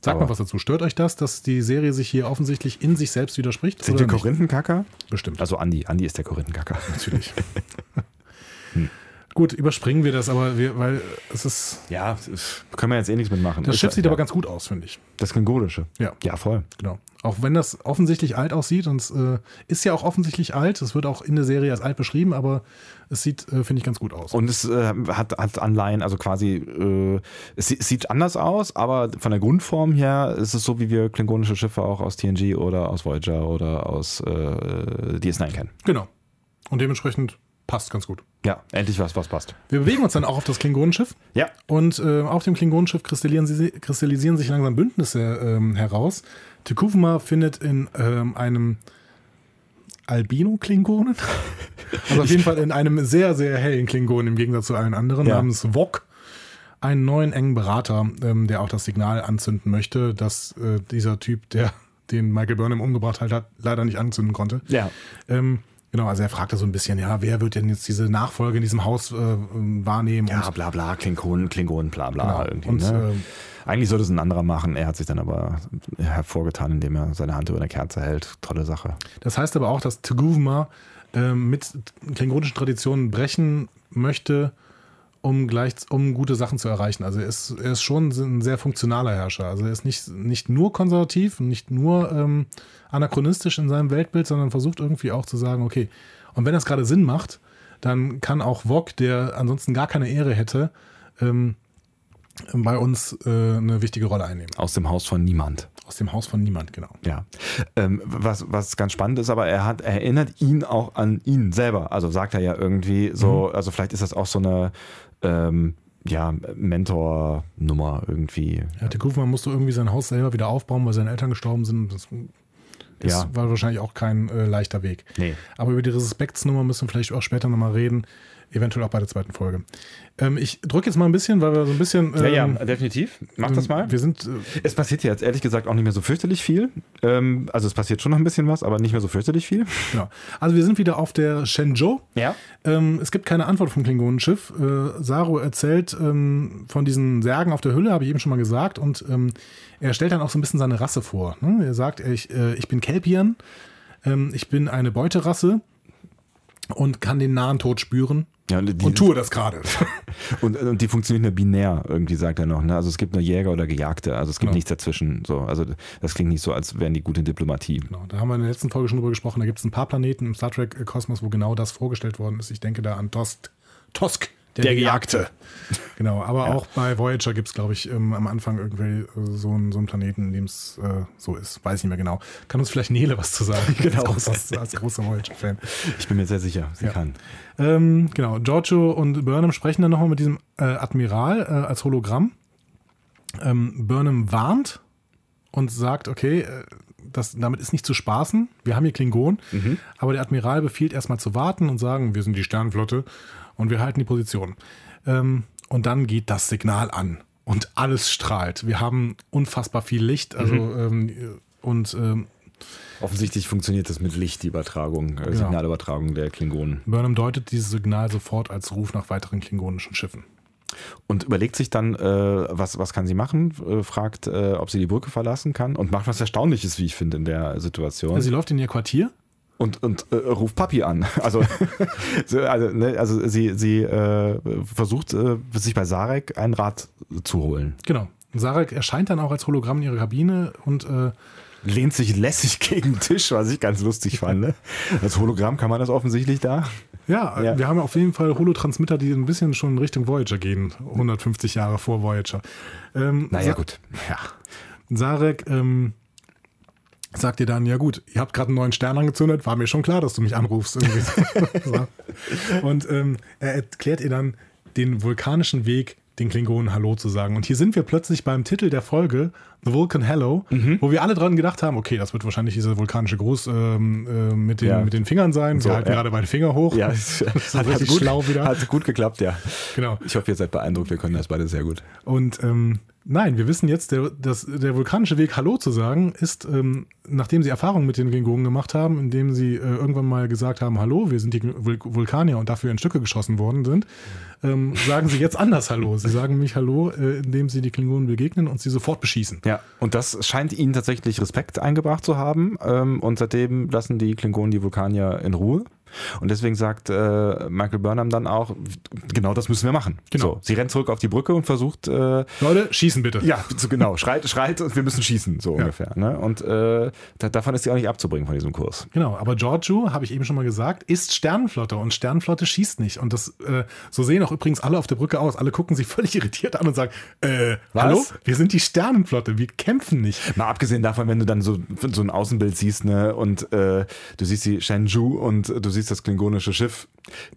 Sag Aber mal was dazu. Stört euch das, dass die Serie sich hier offensichtlich in sich selbst widerspricht? Sind wir Korinthenkacker? Bestimmt. Also Andi. Andi ist der Korinthenkacker. Natürlich. hm. Gut, überspringen wir das, aber wir, weil es ist. Ja, können wir jetzt eh nichts mitmachen. Das Schiff sieht ja. aber ganz gut aus, finde ich. Das Klingonische. Ja. Ja, voll. Genau. Auch wenn das offensichtlich alt aussieht und es äh, ist ja auch offensichtlich alt, es wird auch in der Serie als alt beschrieben, aber es sieht, äh, finde ich, ganz gut aus. Und es äh, hat, hat Anleihen, also quasi, äh, es, sieht anders aus, aber von der Grundform her ist es so, wie wir klingonische Schiffe auch aus TNG oder aus Voyager oder aus äh, DS9 kennen. Genau. Und dementsprechend passt ganz gut. Ja, endlich was, was passt. Wir bewegen uns dann auch auf das Klingonenschiff. Ja. Und äh, auf dem Klingonenschiff kristallisieren, sie, kristallisieren sich langsam Bündnisse ähm, heraus. Tekuvma findet in ähm, einem Albino-Klingonen, also auf jeden Fall in einem sehr, sehr hellen Klingonen im Gegensatz zu allen anderen, ja. namens Wok, einen neuen engen Berater, ähm, der auch das Signal anzünden möchte, dass äh, dieser Typ, der den Michael Burnham umgebracht hat, leider nicht anzünden konnte. Ja. Ähm, Genau, also er fragte so ein bisschen, ja, wer wird denn jetzt diese Nachfolge in diesem Haus äh, wahrnehmen? Ja, und, bla bla, Klingonen, Klingonen, bla bla genau. irgendwie. Und, ne? äh, Eigentlich sollte es ein anderer machen. Er hat sich dann aber hervorgetan, indem er seine Hand über eine Kerze hält. Tolle Sache. Das heißt aber auch, dass Tuguvma äh, mit klingonischen Traditionen brechen möchte, um gleich um gute Sachen zu erreichen. Also er ist, er ist schon ein sehr funktionaler Herrscher. Also er ist nicht, nicht nur konservativ, nicht nur ähm, anachronistisch in seinem Weltbild, sondern versucht irgendwie auch zu sagen, okay, und wenn das gerade Sinn macht, dann kann auch Wok, der ansonsten gar keine Ehre hätte, ähm, bei uns äh, eine wichtige Rolle einnehmen. Aus dem Haus von niemand. Aus dem Haus von niemand, genau. Ja. Ähm, was, was ganz spannend ist, aber er hat, er erinnert ihn auch an ihn selber. Also sagt er ja irgendwie so, mhm. also vielleicht ist das auch so eine ähm, ja, Mentor-Nummer irgendwie. Ja, der Kufmann musste irgendwie sein Haus selber wieder aufbauen, weil seine Eltern gestorben sind. Das das ja. war wahrscheinlich auch kein äh, leichter Weg. Nee. Aber über die Respektsnummer müssen wir vielleicht auch später nochmal reden. Eventuell auch bei der zweiten Folge. Ähm, ich drücke jetzt mal ein bisschen, weil wir so ein bisschen. Ähm, ja, ja, ähm, definitiv. Mach das mal. Wir sind. Äh, es passiert jetzt ehrlich gesagt auch nicht mehr so fürchterlich viel. Ähm, also es passiert schon noch ein bisschen was, aber nicht mehr so fürchterlich viel. Genau. Also wir sind wieder auf der Shenzhou. Ja. Ähm, es gibt keine Antwort vom Klingonenschiff. Äh, Saru erzählt ähm, von diesen Särgen auf der Hülle, habe ich eben schon mal gesagt. Und ähm, er stellt dann auch so ein bisschen seine Rasse vor. Ne? Er sagt, ich, äh, ich bin Kelpian. ich bin eine Beuterasse und kann den nahen Tod spüren ja, die, und tue das gerade. und, und die funktionieren nur binär, irgendwie sagt er noch. Ne? Also es gibt nur Jäger oder Gejagte, also es gibt genau. nichts dazwischen. So. Also das klingt nicht so, als wären die gut in Diplomatie. Genau, da haben wir in der letzten Folge schon drüber gesprochen. Da gibt es ein paar Planeten im Star Trek-Kosmos, wo genau das vorgestellt worden ist. Ich denke da an Tosk. Tosk, der, der Gejagte. Genau, aber ja. auch bei Voyager gibt es, glaube ich, ähm, am Anfang irgendwie äh, so, ein, so einen Planeten, in dem es äh, so ist. Weiß nicht mehr genau. Kann uns vielleicht Nele was zu sagen? genau. als, großer, als großer Voyager-Fan. Ich bin mir sehr sicher, sie ja. kann. Ähm, genau, Giorgio und Burnham sprechen dann nochmal mit diesem äh, Admiral äh, als Hologramm. Ähm, Burnham warnt und sagt, okay, äh, das, damit ist nicht zu spaßen. Wir haben hier Klingon, mhm. aber der Admiral befiehlt erstmal zu warten und sagen, wir sind die Sternflotte und wir halten die Position. Ähm, und dann geht das Signal an und alles strahlt. Wir haben unfassbar viel Licht, also mhm. ähm, und ähm, Offensichtlich funktioniert das mit Licht, die Übertragung, äh, genau. Signalübertragung der Klingonen. Burnham deutet dieses Signal sofort als Ruf nach weiteren klingonischen Schiffen. Und überlegt sich dann, äh, was, was kann sie machen, äh, fragt, äh, ob sie die Brücke verlassen kann und macht was Erstaunliches, wie ich finde, in der Situation. Sie läuft in ihr Quartier und, und äh, ruft Papi an. Also, also, ne, also sie, sie äh, versucht, äh, sich bei Sarek ein Rad zu holen. Genau. Sarek erscheint dann auch als Hologramm in ihrer Kabine und äh, lehnt sich lässig gegen den Tisch, was ich ganz lustig fand. Ne? Als Hologramm kann man das offensichtlich da. Ja, ja, wir haben auf jeden Fall Holotransmitter, die ein bisschen schon in Richtung Voyager gehen, 150 Jahre vor Voyager. Ähm, naja, gut. Ja. Sarek ähm, sagt ihr dann, ja gut, ihr habt gerade einen neuen Stern angezündet, war mir schon klar, dass du mich anrufst. Und ähm, er erklärt ihr dann den vulkanischen Weg, den Klingonen Hallo zu sagen. Und hier sind wir plötzlich beim Titel der Folge, The Vulcan Hello, mhm. wo wir alle dran gedacht haben, okay, das wird wahrscheinlich dieser vulkanische Gruß ähm, äh, mit, den, ja. mit den Fingern sein. Wir so, halten ja. gerade beide Finger hoch. Ja, das hat, hat, gut, schlau wieder. hat gut geklappt, ja. Genau. Ich hoffe, ihr seid beeindruckt, wir können das beide sehr gut. Und ähm, Nein, wir wissen jetzt, der, dass der vulkanische Weg Hallo zu sagen ist, ähm, nachdem sie Erfahrungen mit den Klingonen gemacht haben, indem sie äh, irgendwann mal gesagt haben, Hallo, wir sind die Vul Vulkanier und dafür in Stücke geschossen worden sind, ähm, sagen sie jetzt anders Hallo. Sie sagen mich Hallo, äh, indem sie die Klingonen begegnen und sie sofort beschießen. Ja, und das scheint ihnen tatsächlich Respekt eingebracht zu haben ähm, und seitdem lassen die Klingonen die Vulkanier in Ruhe. Und deswegen sagt äh, Michael Burnham dann auch, genau das müssen wir machen. Genau. So, sie rennt zurück auf die Brücke und versucht. Äh, Leute, schießen bitte. Ja, so genau. Schreit, schreit und wir müssen schießen, so ja. ungefähr. Ne? Und äh, davon ist sie auch nicht abzubringen von diesem Kurs. Genau, aber Giorgio, habe ich eben schon mal gesagt, ist Sternenflotte und Sternenflotte schießt nicht. Und das, äh, so sehen auch übrigens alle auf der Brücke aus. Alle gucken sich völlig irritiert an und sagen, äh, hallo, wir sind die Sternenflotte, wir kämpfen nicht. Mal abgesehen davon, wenn du dann so, so ein Außenbild siehst, ne, und äh, du siehst die Shenzhou und du siehst das klingonische Schiff.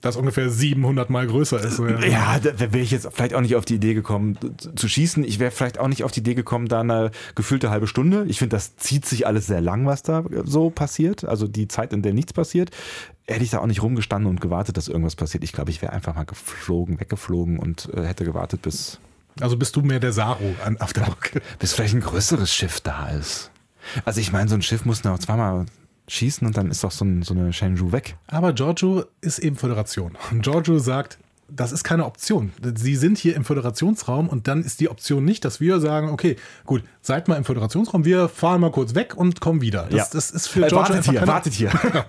Das ungefähr 700 Mal größer ist. Ja, ja da, da wäre ich jetzt vielleicht auch nicht auf die Idee gekommen zu schießen. Ich wäre vielleicht auch nicht auf die Idee gekommen, da eine gefühlte halbe Stunde. Ich finde, das zieht sich alles sehr lang, was da so passiert. Also die Zeit, in der nichts passiert. Hätte ich da auch nicht rumgestanden und gewartet, dass irgendwas passiert. Ich glaube, ich wäre einfach mal geflogen, weggeflogen und äh, hätte gewartet, bis. Also bist du mehr der Saru an, auf der Brücke? Bis vielleicht ein größeres Schiff da ist. Also ich meine, so ein Schiff muss noch zweimal schießen und dann ist doch so, ein, so eine Shenzhou weg. Aber Giorgio ist eben Föderation. Und Giorgio sagt, das ist keine Option. Sie sind hier im Föderationsraum und dann ist die Option nicht, dass wir sagen, okay, gut, seid mal im Föderationsraum, wir fahren mal kurz weg und kommen wieder. Das, ja. das ist für äh, Giorgio wartet hier, wartet hier.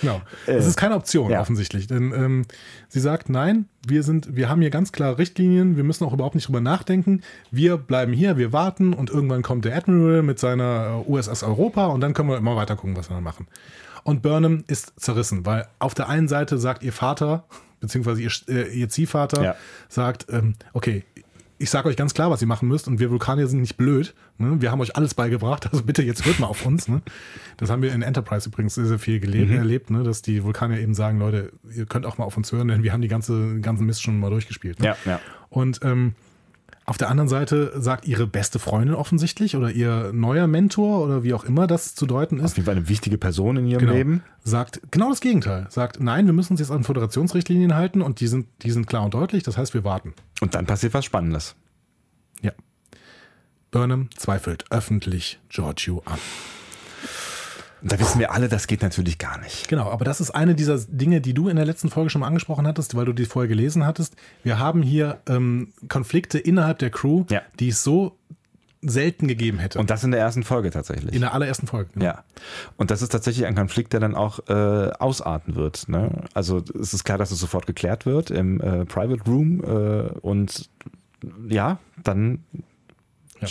Genau. Äh, das ist keine Option, ja. offensichtlich. Denn ähm, sie sagt, nein, wir sind, wir haben hier ganz klare Richtlinien, wir müssen auch überhaupt nicht drüber nachdenken. Wir bleiben hier, wir warten und irgendwann kommt der Admiral mit seiner äh, USS Europa und dann können wir immer weiter gucken, was wir dann machen. Und Burnham ist zerrissen, weil auf der einen Seite sagt ihr Vater, beziehungsweise ihr, äh, ihr Ziehvater, Ja. sagt, ähm, okay, ich sage euch ganz klar, was ihr machen müsst und wir Vulkanier sind nicht blöd. Ne? Wir haben euch alles beigebracht, also bitte jetzt hört mal auf uns. Ne? Das haben wir in Enterprise übrigens sehr, sehr viel gelebt, erlebt, ne? dass die Vulkanier eben sagen, Leute, ihr könnt auch mal auf uns hören, denn wir haben die ganze, ganzen Mist schon mal durchgespielt. Ne? Ja, ja. Und ähm, auf der anderen Seite sagt ihre beste Freundin offensichtlich oder ihr neuer Mentor oder wie auch immer das zu deuten Auf ist, jeden Fall eine wichtige Person in ihrem genau, Leben. sagt genau das Gegenteil. Sagt, nein, wir müssen uns jetzt an Föderationsrichtlinien halten und die sind, die sind klar und deutlich, das heißt, wir warten. Und dann passiert was Spannendes. Ja. Burnham zweifelt öffentlich Giorgio an. Und da wissen wir alle, das geht natürlich gar nicht. Genau, aber das ist eine dieser Dinge, die du in der letzten Folge schon mal angesprochen hattest, weil du die vorher gelesen hattest. Wir haben hier ähm, Konflikte innerhalb der Crew, Ja. die es so selten gegeben hätte. Und das in der ersten Folge tatsächlich. in der allerersten Folge. genau. Ja. Und das ist tatsächlich ein Konflikt, der dann auch äh, ausarten wird. Ne? Also es ist klar, dass es sofort geklärt wird im äh, Private Room äh, und ja, dann Ja.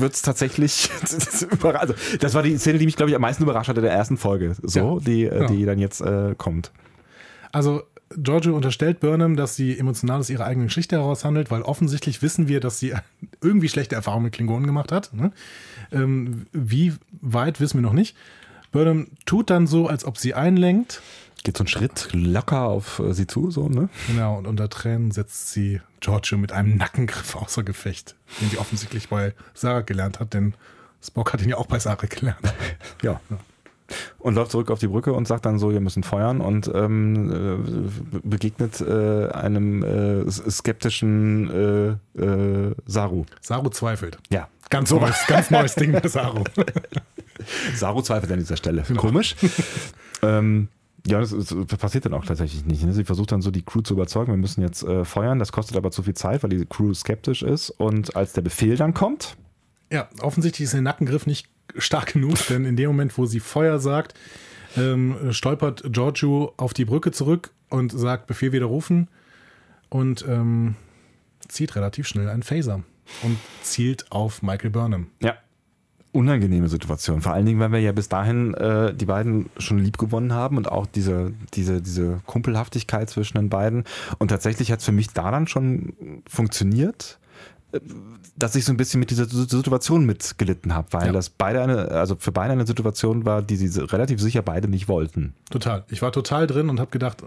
wird es tatsächlich also das war die Szene, die mich glaube ich am meisten überrascht hatte der ersten Folge, so Ja. die Ja. die dann jetzt äh, kommt. Also Giorgio unterstellt Burnham, dass sie emotional aus ihrer eigenen Geschichte heraushandelt, weil offensichtlich wissen wir, dass sie irgendwie schlechte Erfahrungen mit Klingonen gemacht hat. Ne? Ähm, wie weit wissen wir noch nicht. Burnham tut dann so, als ob sie einlenkt. Geht so einen Schritt locker auf sie zu, so ne? Genau, und unter Tränen setzt sie Giorgio mit einem Nackengriff außer Gefecht, den sie offensichtlich bei Sarah gelernt hat, denn Spock hat ihn ja auch bei Sarah gelernt. Ja. Und läuft zurück auf die Brücke und sagt dann so, wir müssen feuern und ähm, äh, begegnet äh, einem äh, skeptischen äh, äh, Saru. Saru zweifelt. Ja. Ganz neues, ganz neues Ding bei Saru. Saru zweifelt an dieser Stelle. Komisch. ähm, ja, das, ist- das passiert dann auch tatsächlich nicht. Ne? Sie versucht dann so die Crew zu überzeugen, wir müssen jetzt äh, feuern. Das kostet aber zu viel Zeit, weil die Crew skeptisch ist. Und als der Befehl dann kommt, Ja, offensichtlich ist der Nackengriff nicht stark genug, denn in dem Moment, wo sie Feuer sagt, ähm, stolpert Giorgio auf die Brücke zurück und sagt Befehl widerrufen und ähm, zieht relativ schnell einen Phaser und zielt auf Michael Burnham. Ja. Unangenehme Situation. Vor allen Dingen, weil wir ja bis dahin äh, die beiden schon lieb gewonnen haben und auch diese, diese, diese Kumpelhaftigkeit zwischen den beiden. Und tatsächlich hat es für mich da dann schon funktioniert, dass ich so ein bisschen mit dieser Situation mitgelitten habe, weil Ja. das beide eine, also für beide eine Situation war, die sie relativ sicher beide nicht wollten. Total. Ich war total drin und habe gedacht,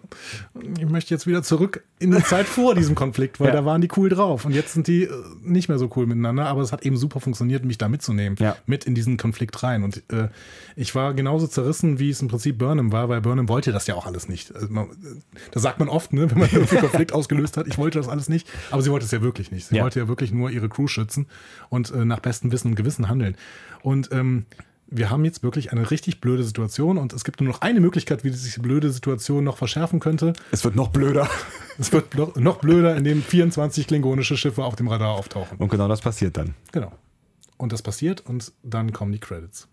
ich möchte jetzt wieder zurück in die Zeit vor diesem Konflikt, weil Ja. da waren die cool drauf. Und jetzt sind die äh, nicht mehr so cool miteinander, aber es hat eben super funktioniert, mich da mitzunehmen, Ja. mit in diesen Konflikt rein. Und äh, ich war genauso zerrissen, wie es im Prinzip Burnham war, weil Burnham wollte das ja auch alles nicht. Also man, das sagt man oft, ne, wenn man irgendwie Konflikt ausgelöst hat, ich wollte das alles nicht, aber sie wollte es ja wirklich nicht. Sie wollte ja wirklich nur ihre Crew schützen und äh, nach bestem Wissen und Gewissen handeln. Und ähm, wir haben jetzt wirklich eine richtig blöde Situation und es gibt nur noch eine Möglichkeit, wie sich die blöde Situation noch verschärfen könnte. Es wird noch blöder. Es wird noch, noch blöder, indem 24 klingonische Schiffe auf dem Radar auftauchen. Und genau das passiert dann. Genau. Und das passiert und dann kommen die Credits.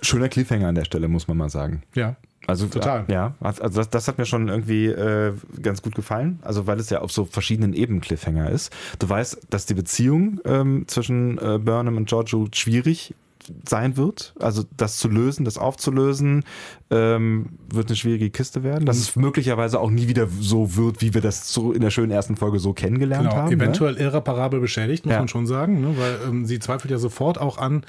Schöner Cliffhanger an der Stelle, muss man mal sagen. Ja. Also Total. Ja, also das, das hat mir schon irgendwie äh, ganz gut gefallen. Also weil es ja auf so verschiedenen Ebenen Cliffhanger ist. Du weißt, dass die Beziehung ähm, zwischen äh, Burnham und Giorgio schwierig sein wird. Also das zu lösen, das aufzulösen, ähm, wird eine schwierige Kiste werden. Dass es möglicherweise auch nie wieder so wird, wie wir das so in der schönen ersten Folge so kennengelernt Genau, haben. ne? eventuell irreparabel beschädigt, muss Ja. man schon sagen, ne? weil ähm, sie zweifelt ja sofort auch an,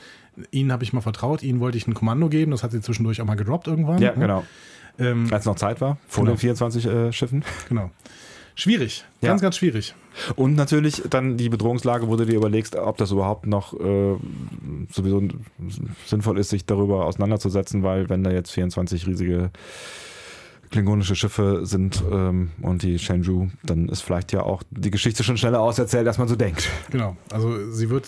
ihnen habe ich mal vertraut, ihnen wollte ich ein Kommando geben, das hat sie zwischendurch auch mal gedroppt irgendwann. Ja, ne? genau. Ähm, Als noch Zeit war, vor Genau. den 24 äh, Schiffen. genau. Schwierig, Ja. ganz, ganz schwierig. Und natürlich dann die Bedrohungslage, wo du dir überlegst, ob das überhaupt noch äh, sowieso sinnvoll ist, sich darüber auseinanderzusetzen, weil wenn da jetzt 24 riesige klingonische Schiffe sind ähm, und die Shenzhou, dann ist vielleicht ja auch die Geschichte schon schneller auserzählt, als man so denkt. Genau, also sie wird,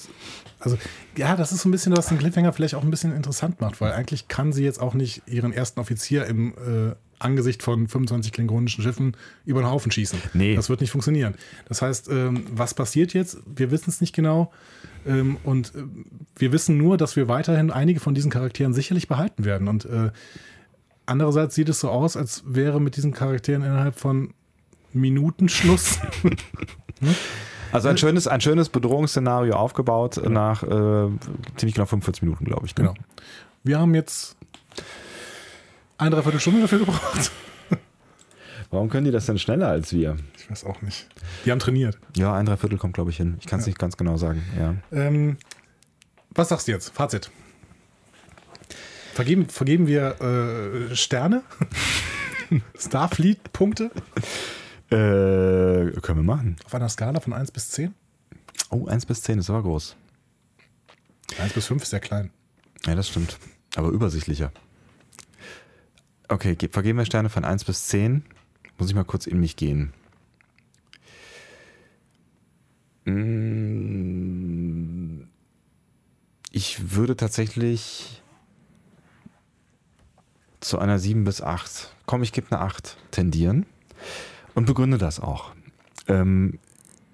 also ja, das ist so ein bisschen, was den Cliffhanger vielleicht auch ein bisschen interessant macht, weil eigentlich kann sie jetzt auch nicht ihren ersten Offizier im äh, Angesicht von 25 klingonischen Schiffen über den Haufen schießen. Nee. Das wird nicht funktionieren. Das heißt, ähm, was passiert jetzt? Wir wissen es nicht genau. Ähm, und äh, wir wissen nur, dass wir weiterhin einige von diesen Charakteren sicherlich behalten werden. Und äh, andererseits sieht es so aus, als wäre mit diesen Charakteren innerhalb von Minuten Schluss. Also ein schönes, ein schönes Bedrohungsszenario aufgebaut nach äh, ziemlich genau 45 Minuten, glaube ich. ne? Genau. Wir haben jetzt Eine Dreiviertelstunde dafür gebraucht? Warum können die das denn schneller als wir? Ich weiß auch nicht. Die haben trainiert. Ja, ein Dreiviertel kommt, glaube ich, hin. Ich kann es ja. nicht ganz genau sagen. Ja. Ähm, was sagst du jetzt? Fazit. Vergeben, vergeben wir äh, Sterne? Starfleet-Punkte? Äh, können wir machen. Auf einer Skala von 1 bis 10? Oh, 1 bis 10 ist aber groß. 1 bis 5 ist sehr klein. Ja, das stimmt. Aber übersichtlicher. Okay, vergeben wir Sterne von 1 bis 10. Muss ich mal kurz in mich gehen. Mm, ich würde tatsächlich zu einer 7 bis 8, komm, ich gebe eine 8 tendieren und begründe das auch. Ähm,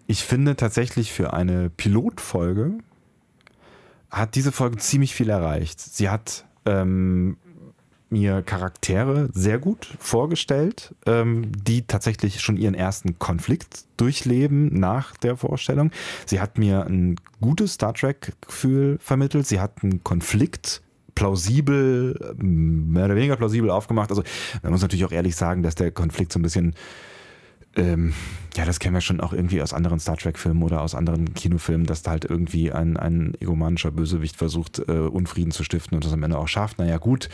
ich finde tatsächlich für eine Pilotfolge hat diese Folge ziemlich viel erreicht. Sie hat ähm, mir Charaktere sehr gut vorgestellt, ähm, die tatsächlich schon ihren ersten Konflikt durchleben nach der Vorstellung. Sie hat mir ein gutes Star Trek-Gefühl vermittelt. Sie hat einen Konflikt plausibel, mehr oder weniger plausibel aufgemacht. Also man muss natürlich auch ehrlich sagen, dass der Konflikt so ein bisschen ähm, ja, das kennen wir schon auch irgendwie aus anderen Star Trek-Filmen oder aus anderen Kinofilmen, dass da halt irgendwie ein, ein egomanischer Bösewicht versucht, äh, Unfrieden zu stiften und das am Ende auch schafft. Naja, gut,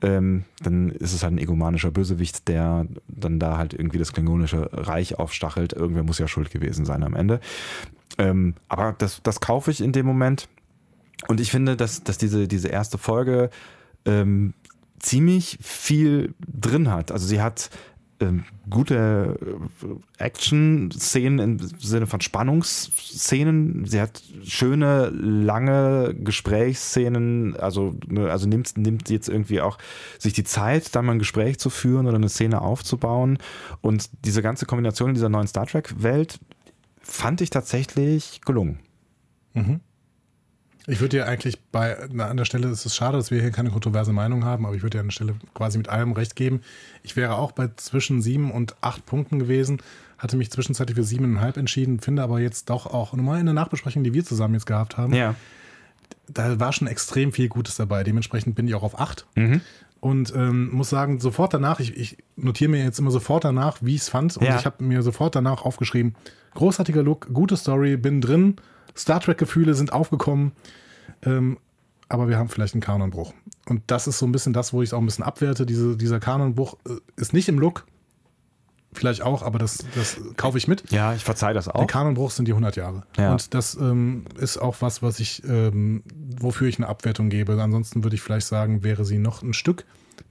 ähm, dann ist es halt ein egomanischer Bösewicht, der dann da halt irgendwie das klingonische Reich aufstachelt. Irgendwer muss ja schuld gewesen sein am Ende. Ähm, aber das, das kaufe ich in dem Moment. Und ich finde, dass, dass diese, diese erste Folge ähm, ziemlich viel drin hat. Also sie hat gute äh, Action-Szenen im Sinne von Spannungsszenen. Sie hat schöne, lange Gesprächsszenen. Also, ne, also nimmt, nimmt jetzt irgendwie auch sich die Zeit, da mal ein Gespräch zu führen oder eine Szene aufzubauen. Und diese ganze Kombination in dieser neuen Star Trek-Welt fand ich tatsächlich gelungen. Mhm. Ich würde dir eigentlich bei, an der Stelle ist es schade, dass wir hier keine kontroverse Meinung haben, aber ich würde dir an der Stelle quasi mit allem recht geben. Ich wäre auch bei zwischen sieben und acht Punkten gewesen, hatte mich zwischenzeitlich für siebeneinhalb entschieden, finde aber jetzt doch auch nochmal in der Nachbesprechung, die wir zusammen jetzt gehabt haben, ja. da war schon extrem viel Gutes dabei. Dementsprechend bin ich auch auf acht. Mhm. Und ähm, muss sagen, sofort danach, ich, ich notiere mir jetzt immer sofort danach, wie ich es fand. Und Ja. ich habe mir sofort danach aufgeschrieben, großartiger Look, gute Story, bin drin, Star Trek-Gefühle sind aufgekommen, ähm, aber wir haben vielleicht einen Kanonbruch. Und das ist so ein bisschen das, wo ich es auch ein bisschen abwerte. Diese, dieser Kanonbruch äh, ist nicht im Look, vielleicht auch, aber das, das kaufe ich mit. Ja, ich verzeihe das Der auch. Kanonbruch sind die 100 Jahre. Ja. Und das ähm, ist auch was, was ich, ähm, wofür ich eine Abwertung gebe. Ansonsten würde ich vielleicht sagen, wäre sie noch ein Stück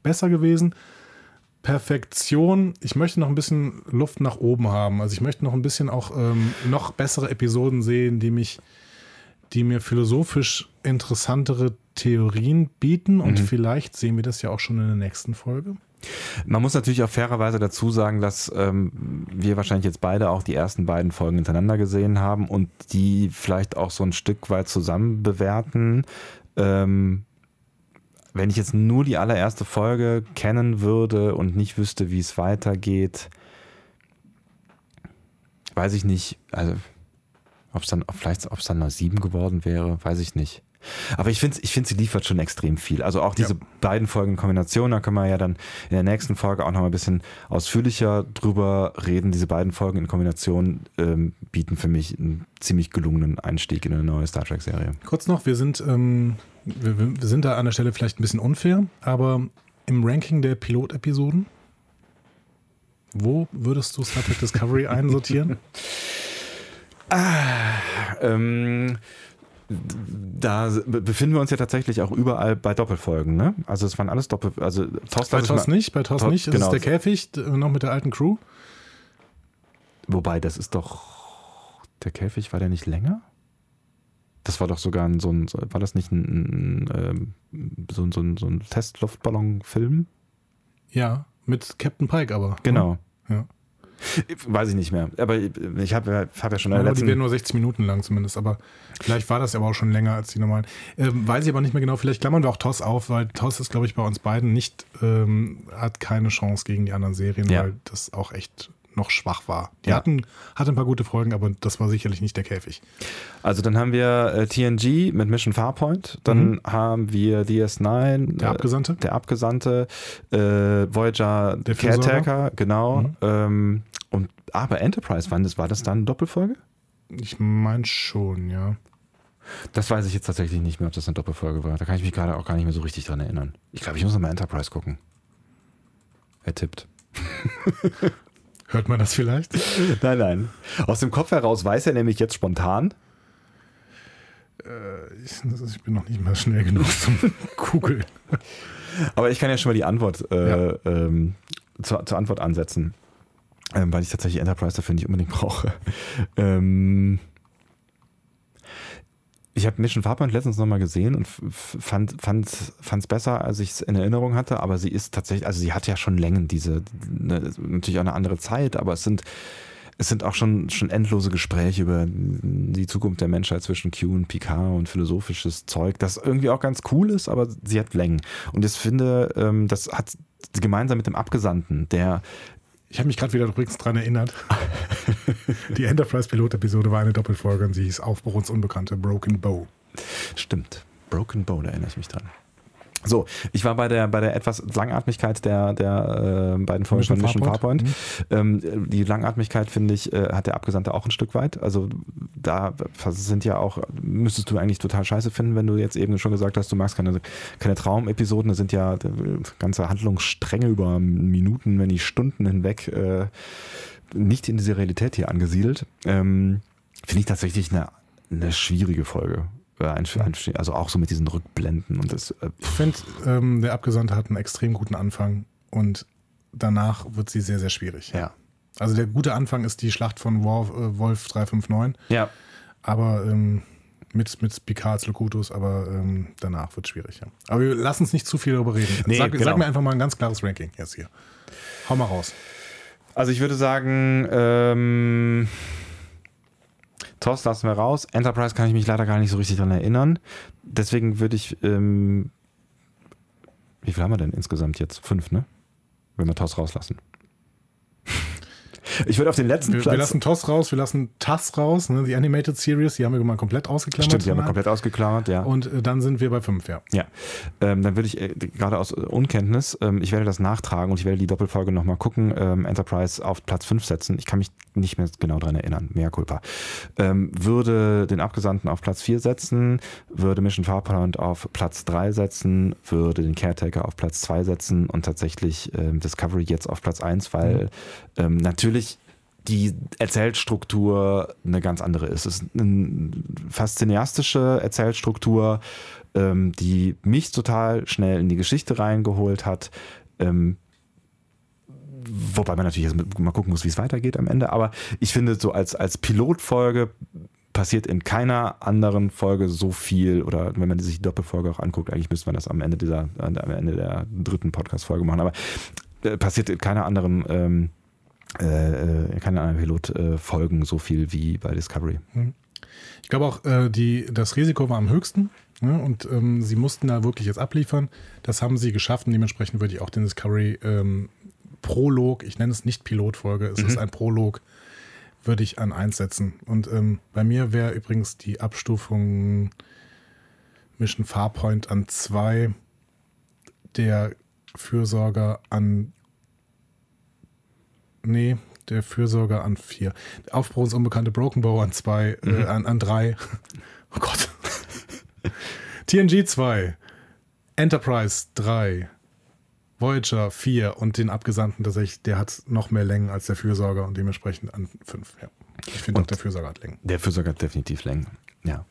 besser gewesen. Perfektion, ich möchte noch ein bisschen Luft nach oben haben. Also ich möchte noch ein bisschen auch ähm, noch bessere Episoden sehen, die mich, die mir philosophisch interessantere Theorien bieten. Und vielleicht sehen wir das ja auch schon in der nächsten Folge. Man muss natürlich auch fairerweise dazu sagen, dass ähm, wir wahrscheinlich jetzt beide auch die ersten beiden Folgen hintereinander gesehen haben und die vielleicht auch so ein Stück weit zusammen bewerten. Ähm, wenn ich jetzt nur die allererste Folge kennen würde und nicht wüsste, wie es weitergeht, weiß ich nicht. Also, ob es dann vielleicht, ob es dann noch sieben geworden wäre, weiß ich nicht. Aber ich finde, ich finde, sie liefert schon extrem viel. Also auch diese Ja. beiden Folgen in Kombination, da können wir ja dann in der nächsten Folge auch noch mal ein bisschen ausführlicher drüber reden. Diese beiden Folgen in Kombination ähm, bieten für mich einen ziemlich gelungenen Einstieg in eine neue Star Trek-Serie. Kurz noch, wir sind, ähm, wir, wir sind da an der Stelle vielleicht ein bisschen unfair, aber im Ranking der Pilotepisoden, wo würdest du Star Trek Discovery einsortieren? Ähm, da be- befinden wir uns ja tatsächlich auch überall bei Doppelfolgen, ne? Also es waren alles Doppel, also TOS, Bei lass ich TOS mal- nicht, bei TOS TOS, nicht. Genau. ist der Käfig, noch mit der alten Crew. Wobei, das ist doch. Der Käfig, war der nicht länger? Das war doch sogar ein, so ein, war das nicht ein, ein, ähm, so, ein- so, ein- so ein Testluftballon-Film? Ja, mit Captain Pike aber. Genau. Ja. Weiß ich nicht mehr. Aber ich habe hab ja schon in Ja, die werden nur 60 Minuten lang zumindest, aber vielleicht war das aber auch schon länger als die normalen. Ähm, weiß ich aber nicht mehr genau. Vielleicht klammern wir auch TOS auf, weil TOS ist, glaube ich, bei uns beiden nicht, ähm, hat keine Chance gegen die anderen Serien, Ja. weil das auch echt noch schwach war. Die Ja. hatten, hatte ein paar gute Folgen, aber das war sicherlich nicht der Käfig. Also dann haben wir äh, TNG mit Mission Farpoint, dann haben wir DS9, Mhm. Der äh, Abgesandte? der Abgesandte, äh, Voyager Der? Caretaker, genau. Mhm. Ähm, und aber Enterprise, wann das, war das dann eine Doppelfolge? Ich meine schon, ja. Das weiß ich jetzt tatsächlich nicht mehr, ob das eine Doppelfolge war. Da kann ich mich gerade auch gar nicht mehr so richtig dran erinnern. Ich glaube, ich muss noch mal Enterprise gucken. Wer tippt? Hört man das vielleicht? Nein, nein. Aus dem Kopf heraus weiß er nämlich jetzt spontan. Ich, ich bin noch nicht mal schnell genug zum Googeln. Aber ich kann ja schon mal die Antwort äh, Ja. ähm, zur, zur Antwort ansetzen. Ähm, weil ich tatsächlich Enterprise dafür nicht unbedingt brauche. ähm, ich habe Mission Farpoint letztens nochmal gesehen und f- f- fand es besser, als ich es in Erinnerung hatte, aber sie ist tatsächlich, also sie hat ja schon Längen, diese, ne, natürlich auch eine andere Zeit, aber es sind, es sind auch schon, schon endlose Gespräche über die Zukunft der Menschheit zwischen Q und Picard und philosophisches Zeug, das irgendwie auch ganz cool ist, aber sie hat Längen. Und ich finde, ähm, das hat gemeinsam mit dem Abgesandten, der Ich habe mich gerade wieder übrigens dran erinnert. Die Enterprise-Pilot-Episode war eine Doppelfolge und sie hieß Aufbruch ins Unbekannte, Broken Bow. Stimmt. Broken Bow, da erinnere ich mich dran. So, ich war bei der, bei der etwas Langatmigkeit der, der äh, beiden Folgen von Mission Farpoint. Farpoint. Ähm, die Langatmigkeit, finde ich, äh, hat der Abgesandte auch ein Stück weit. Also da sind ja auch, müsstest du eigentlich total scheiße finden, wenn du jetzt eben schon gesagt hast, du magst keine, keine Traumepisoden. Da sind ja äh, ganze Handlungsstränge über Minuten, wenn nicht Stunden hinweg äh, nicht in diese Realität hier angesiedelt. Ähm, finde ich tatsächlich eine, eine schwierige Folge. Äh, Ein, ein, also auch so mit diesen Rückblenden und das. Äh, Ich finde, ähm, der Abgesandte hat einen extrem guten Anfang und danach wird sie sehr, sehr schwierig. ja. Also der gute Anfang ist die Schlacht von Wolf, äh, Wolf 359, Ja. aber ähm, mit, mit Picard als Locutus, aber ähm, danach wird es schwierig. Ja. Aber wir lassen uns nicht zu viel darüber reden. Nee, sag, genau. sag mir einfach mal ein ganz klares Ranking jetzt hier. Hau mal raus. Also ich würde sagen, ähm, TOS lassen wir raus. Enterprise kann ich mich leider gar nicht so richtig dran erinnern. Deswegen würde ich, ähm, wie viel haben wir denn insgesamt jetzt? Fünf, ne? Wenn wir TOS rauslassen. Ich würde auf den letzten Wir, Platz. wir lassen TOS raus, wir lassen TAS raus, ne, die Animated Series, die haben wir mal komplett ausgeklammert. Stimmt, die haben wir komplett ausgeklammert, ja. Und äh, dann sind wir bei 5, ja. Ja, ähm, dann würde ich äh, gerade aus äh, Unkenntnis, ähm, ich werde das nachtragen und ich werde die Doppelfolge nochmal gucken, ähm, Enterprise auf Platz 5 setzen. Ich kann mich nicht mehr genau dran erinnern, mehr Culpa. Ähm, würde den Abgesandten auf Platz 4 setzen, würde Mission Farpoint auf Platz 3 setzen, würde den Caretaker auf Platz 2 setzen und tatsächlich ähm, Discovery jetzt auf Platz 1, weil ähm, natürlich die Erzählstruktur eine ganz andere ist. Es ist eine fast cineastische Erzählstruktur, ähm, die mich total schnell in die Geschichte reingeholt hat. Ähm, wobei man natürlich jetzt mal gucken muss, wie es weitergeht am Ende. Aber ich finde, so als, als Pilotfolge passiert in keiner anderen Folge so viel, oder wenn man sich die Doppelfolge auch anguckt, eigentlich müsste man das am Ende dieser, am Ende der dritten Podcast-Folge machen, aber äh, passiert in keiner anderen ähm, äh, keine anderen Pilotfolgen so viel wie bei Discovery. Ich glaube auch, äh, die, das Risiko war am höchsten ne? und ähm, sie mussten da wirklich jetzt abliefern. Das haben sie geschafft und dementsprechend würde ich auch den Discovery ähm, Prolog, ich nenne es nicht Pilotfolge, es ist ein Prolog, würde ich an 1 setzen. Und ähm, bei mir wäre übrigens die Abstufung Mission Farpoint an 2, der Fürsorger an Nee, der Fürsorger an 4. Aufbruch ins unbekannte Broken Bow an 2, äh, an, an 3. Oh Gott. TNG 2, Enterprise 3, Voyager 4 und den Abgesandten tatsächlich, der hat noch mehr Längen als der Fürsorger und dementsprechend an 5. Ja. Ich finde auch, der Fürsorger hat Längen. Der Fürsorger hat definitiv Längen. Ja.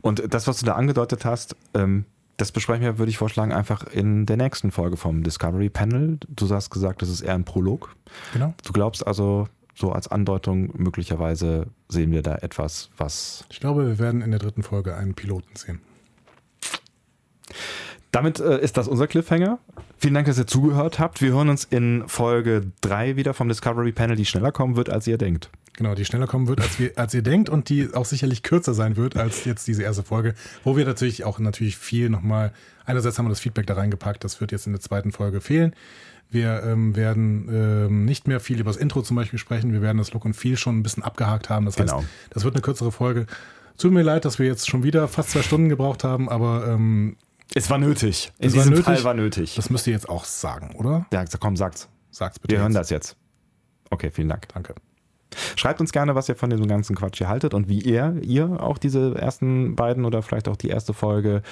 Und das, was du da angedeutet hast, ähm, das besprechen wir, würde ich vorschlagen, einfach in der nächsten Folge vom Discovery Panel. Du hast gesagt, das ist eher ein Prolog. Genau. Du glaubst also, so als Andeutung, möglicherweise sehen wir da etwas, was. Ich glaube, wir werden in der dritten Folge einen Piloten sehen. Damit äh, ist das unser Cliffhanger. Vielen Dank, dass ihr zugehört habt. Wir hören uns in Folge 3 wieder vom Discovery Panel, die schneller kommen wird, als ihr denkt. Genau, die schneller kommen wird, als, wir, als ihr denkt und die auch sicherlich kürzer sein wird als jetzt diese erste Folge, wo wir natürlich auch natürlich viel nochmal, einerseits haben wir das Feedback da reingepackt, das wird jetzt in der zweiten Folge fehlen. Wir ähm, werden ähm, nicht mehr viel über das Intro zum Beispiel sprechen, wir werden das Look und Feel schon ein bisschen abgehakt haben, das Genau. heißt, das wird eine kürzere Folge. Tut mir leid, dass wir jetzt schon wieder fast zwei Stunden gebraucht haben, aber ähm, Es war nötig. In diesem nötig. Fall war nötig. das müsst ihr jetzt auch sagen, oder? Ja, komm, sag's. Sagt's bitte. Wir hören jetzt. das jetzt. Okay, vielen Dank. Danke. Schreibt uns gerne, was ihr von diesem ganzen Quatsch hier haltet und wie ihr, ihr auch diese ersten beiden oder vielleicht auch die erste Folge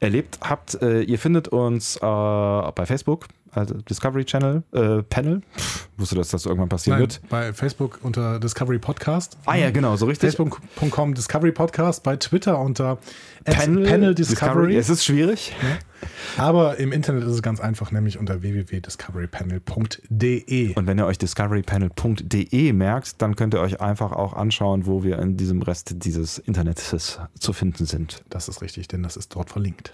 erlebt habt. Äh, ihr findet uns äh, bei Facebook, also Discovery Channel, äh, Panel. Pff, wusste, dass das irgendwann passieren Nein, wird. bei Facebook unter Discovery Podcast. Ah ja, genau, so richtig. Facebook.com Discovery Podcast, bei Twitter unter Panel, Panel Discovery. Es ist schwierig. Aber im Internet ist es ganz einfach, nämlich unter www.discoverypanel.de. Und wenn ihr euch discoverypanel.de merkt, dann könnt ihr euch einfach auch anschauen, wo wir in diesem Rest dieses Internets zu finden sind. Das ist richtig, denn das ist dort verlinkt.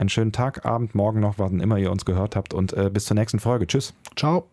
Einen schönen Tag, Abend, Morgen noch, wann immer ihr uns gehört habt und äh, bis zur nächsten Folge. Tschüss. Ciao.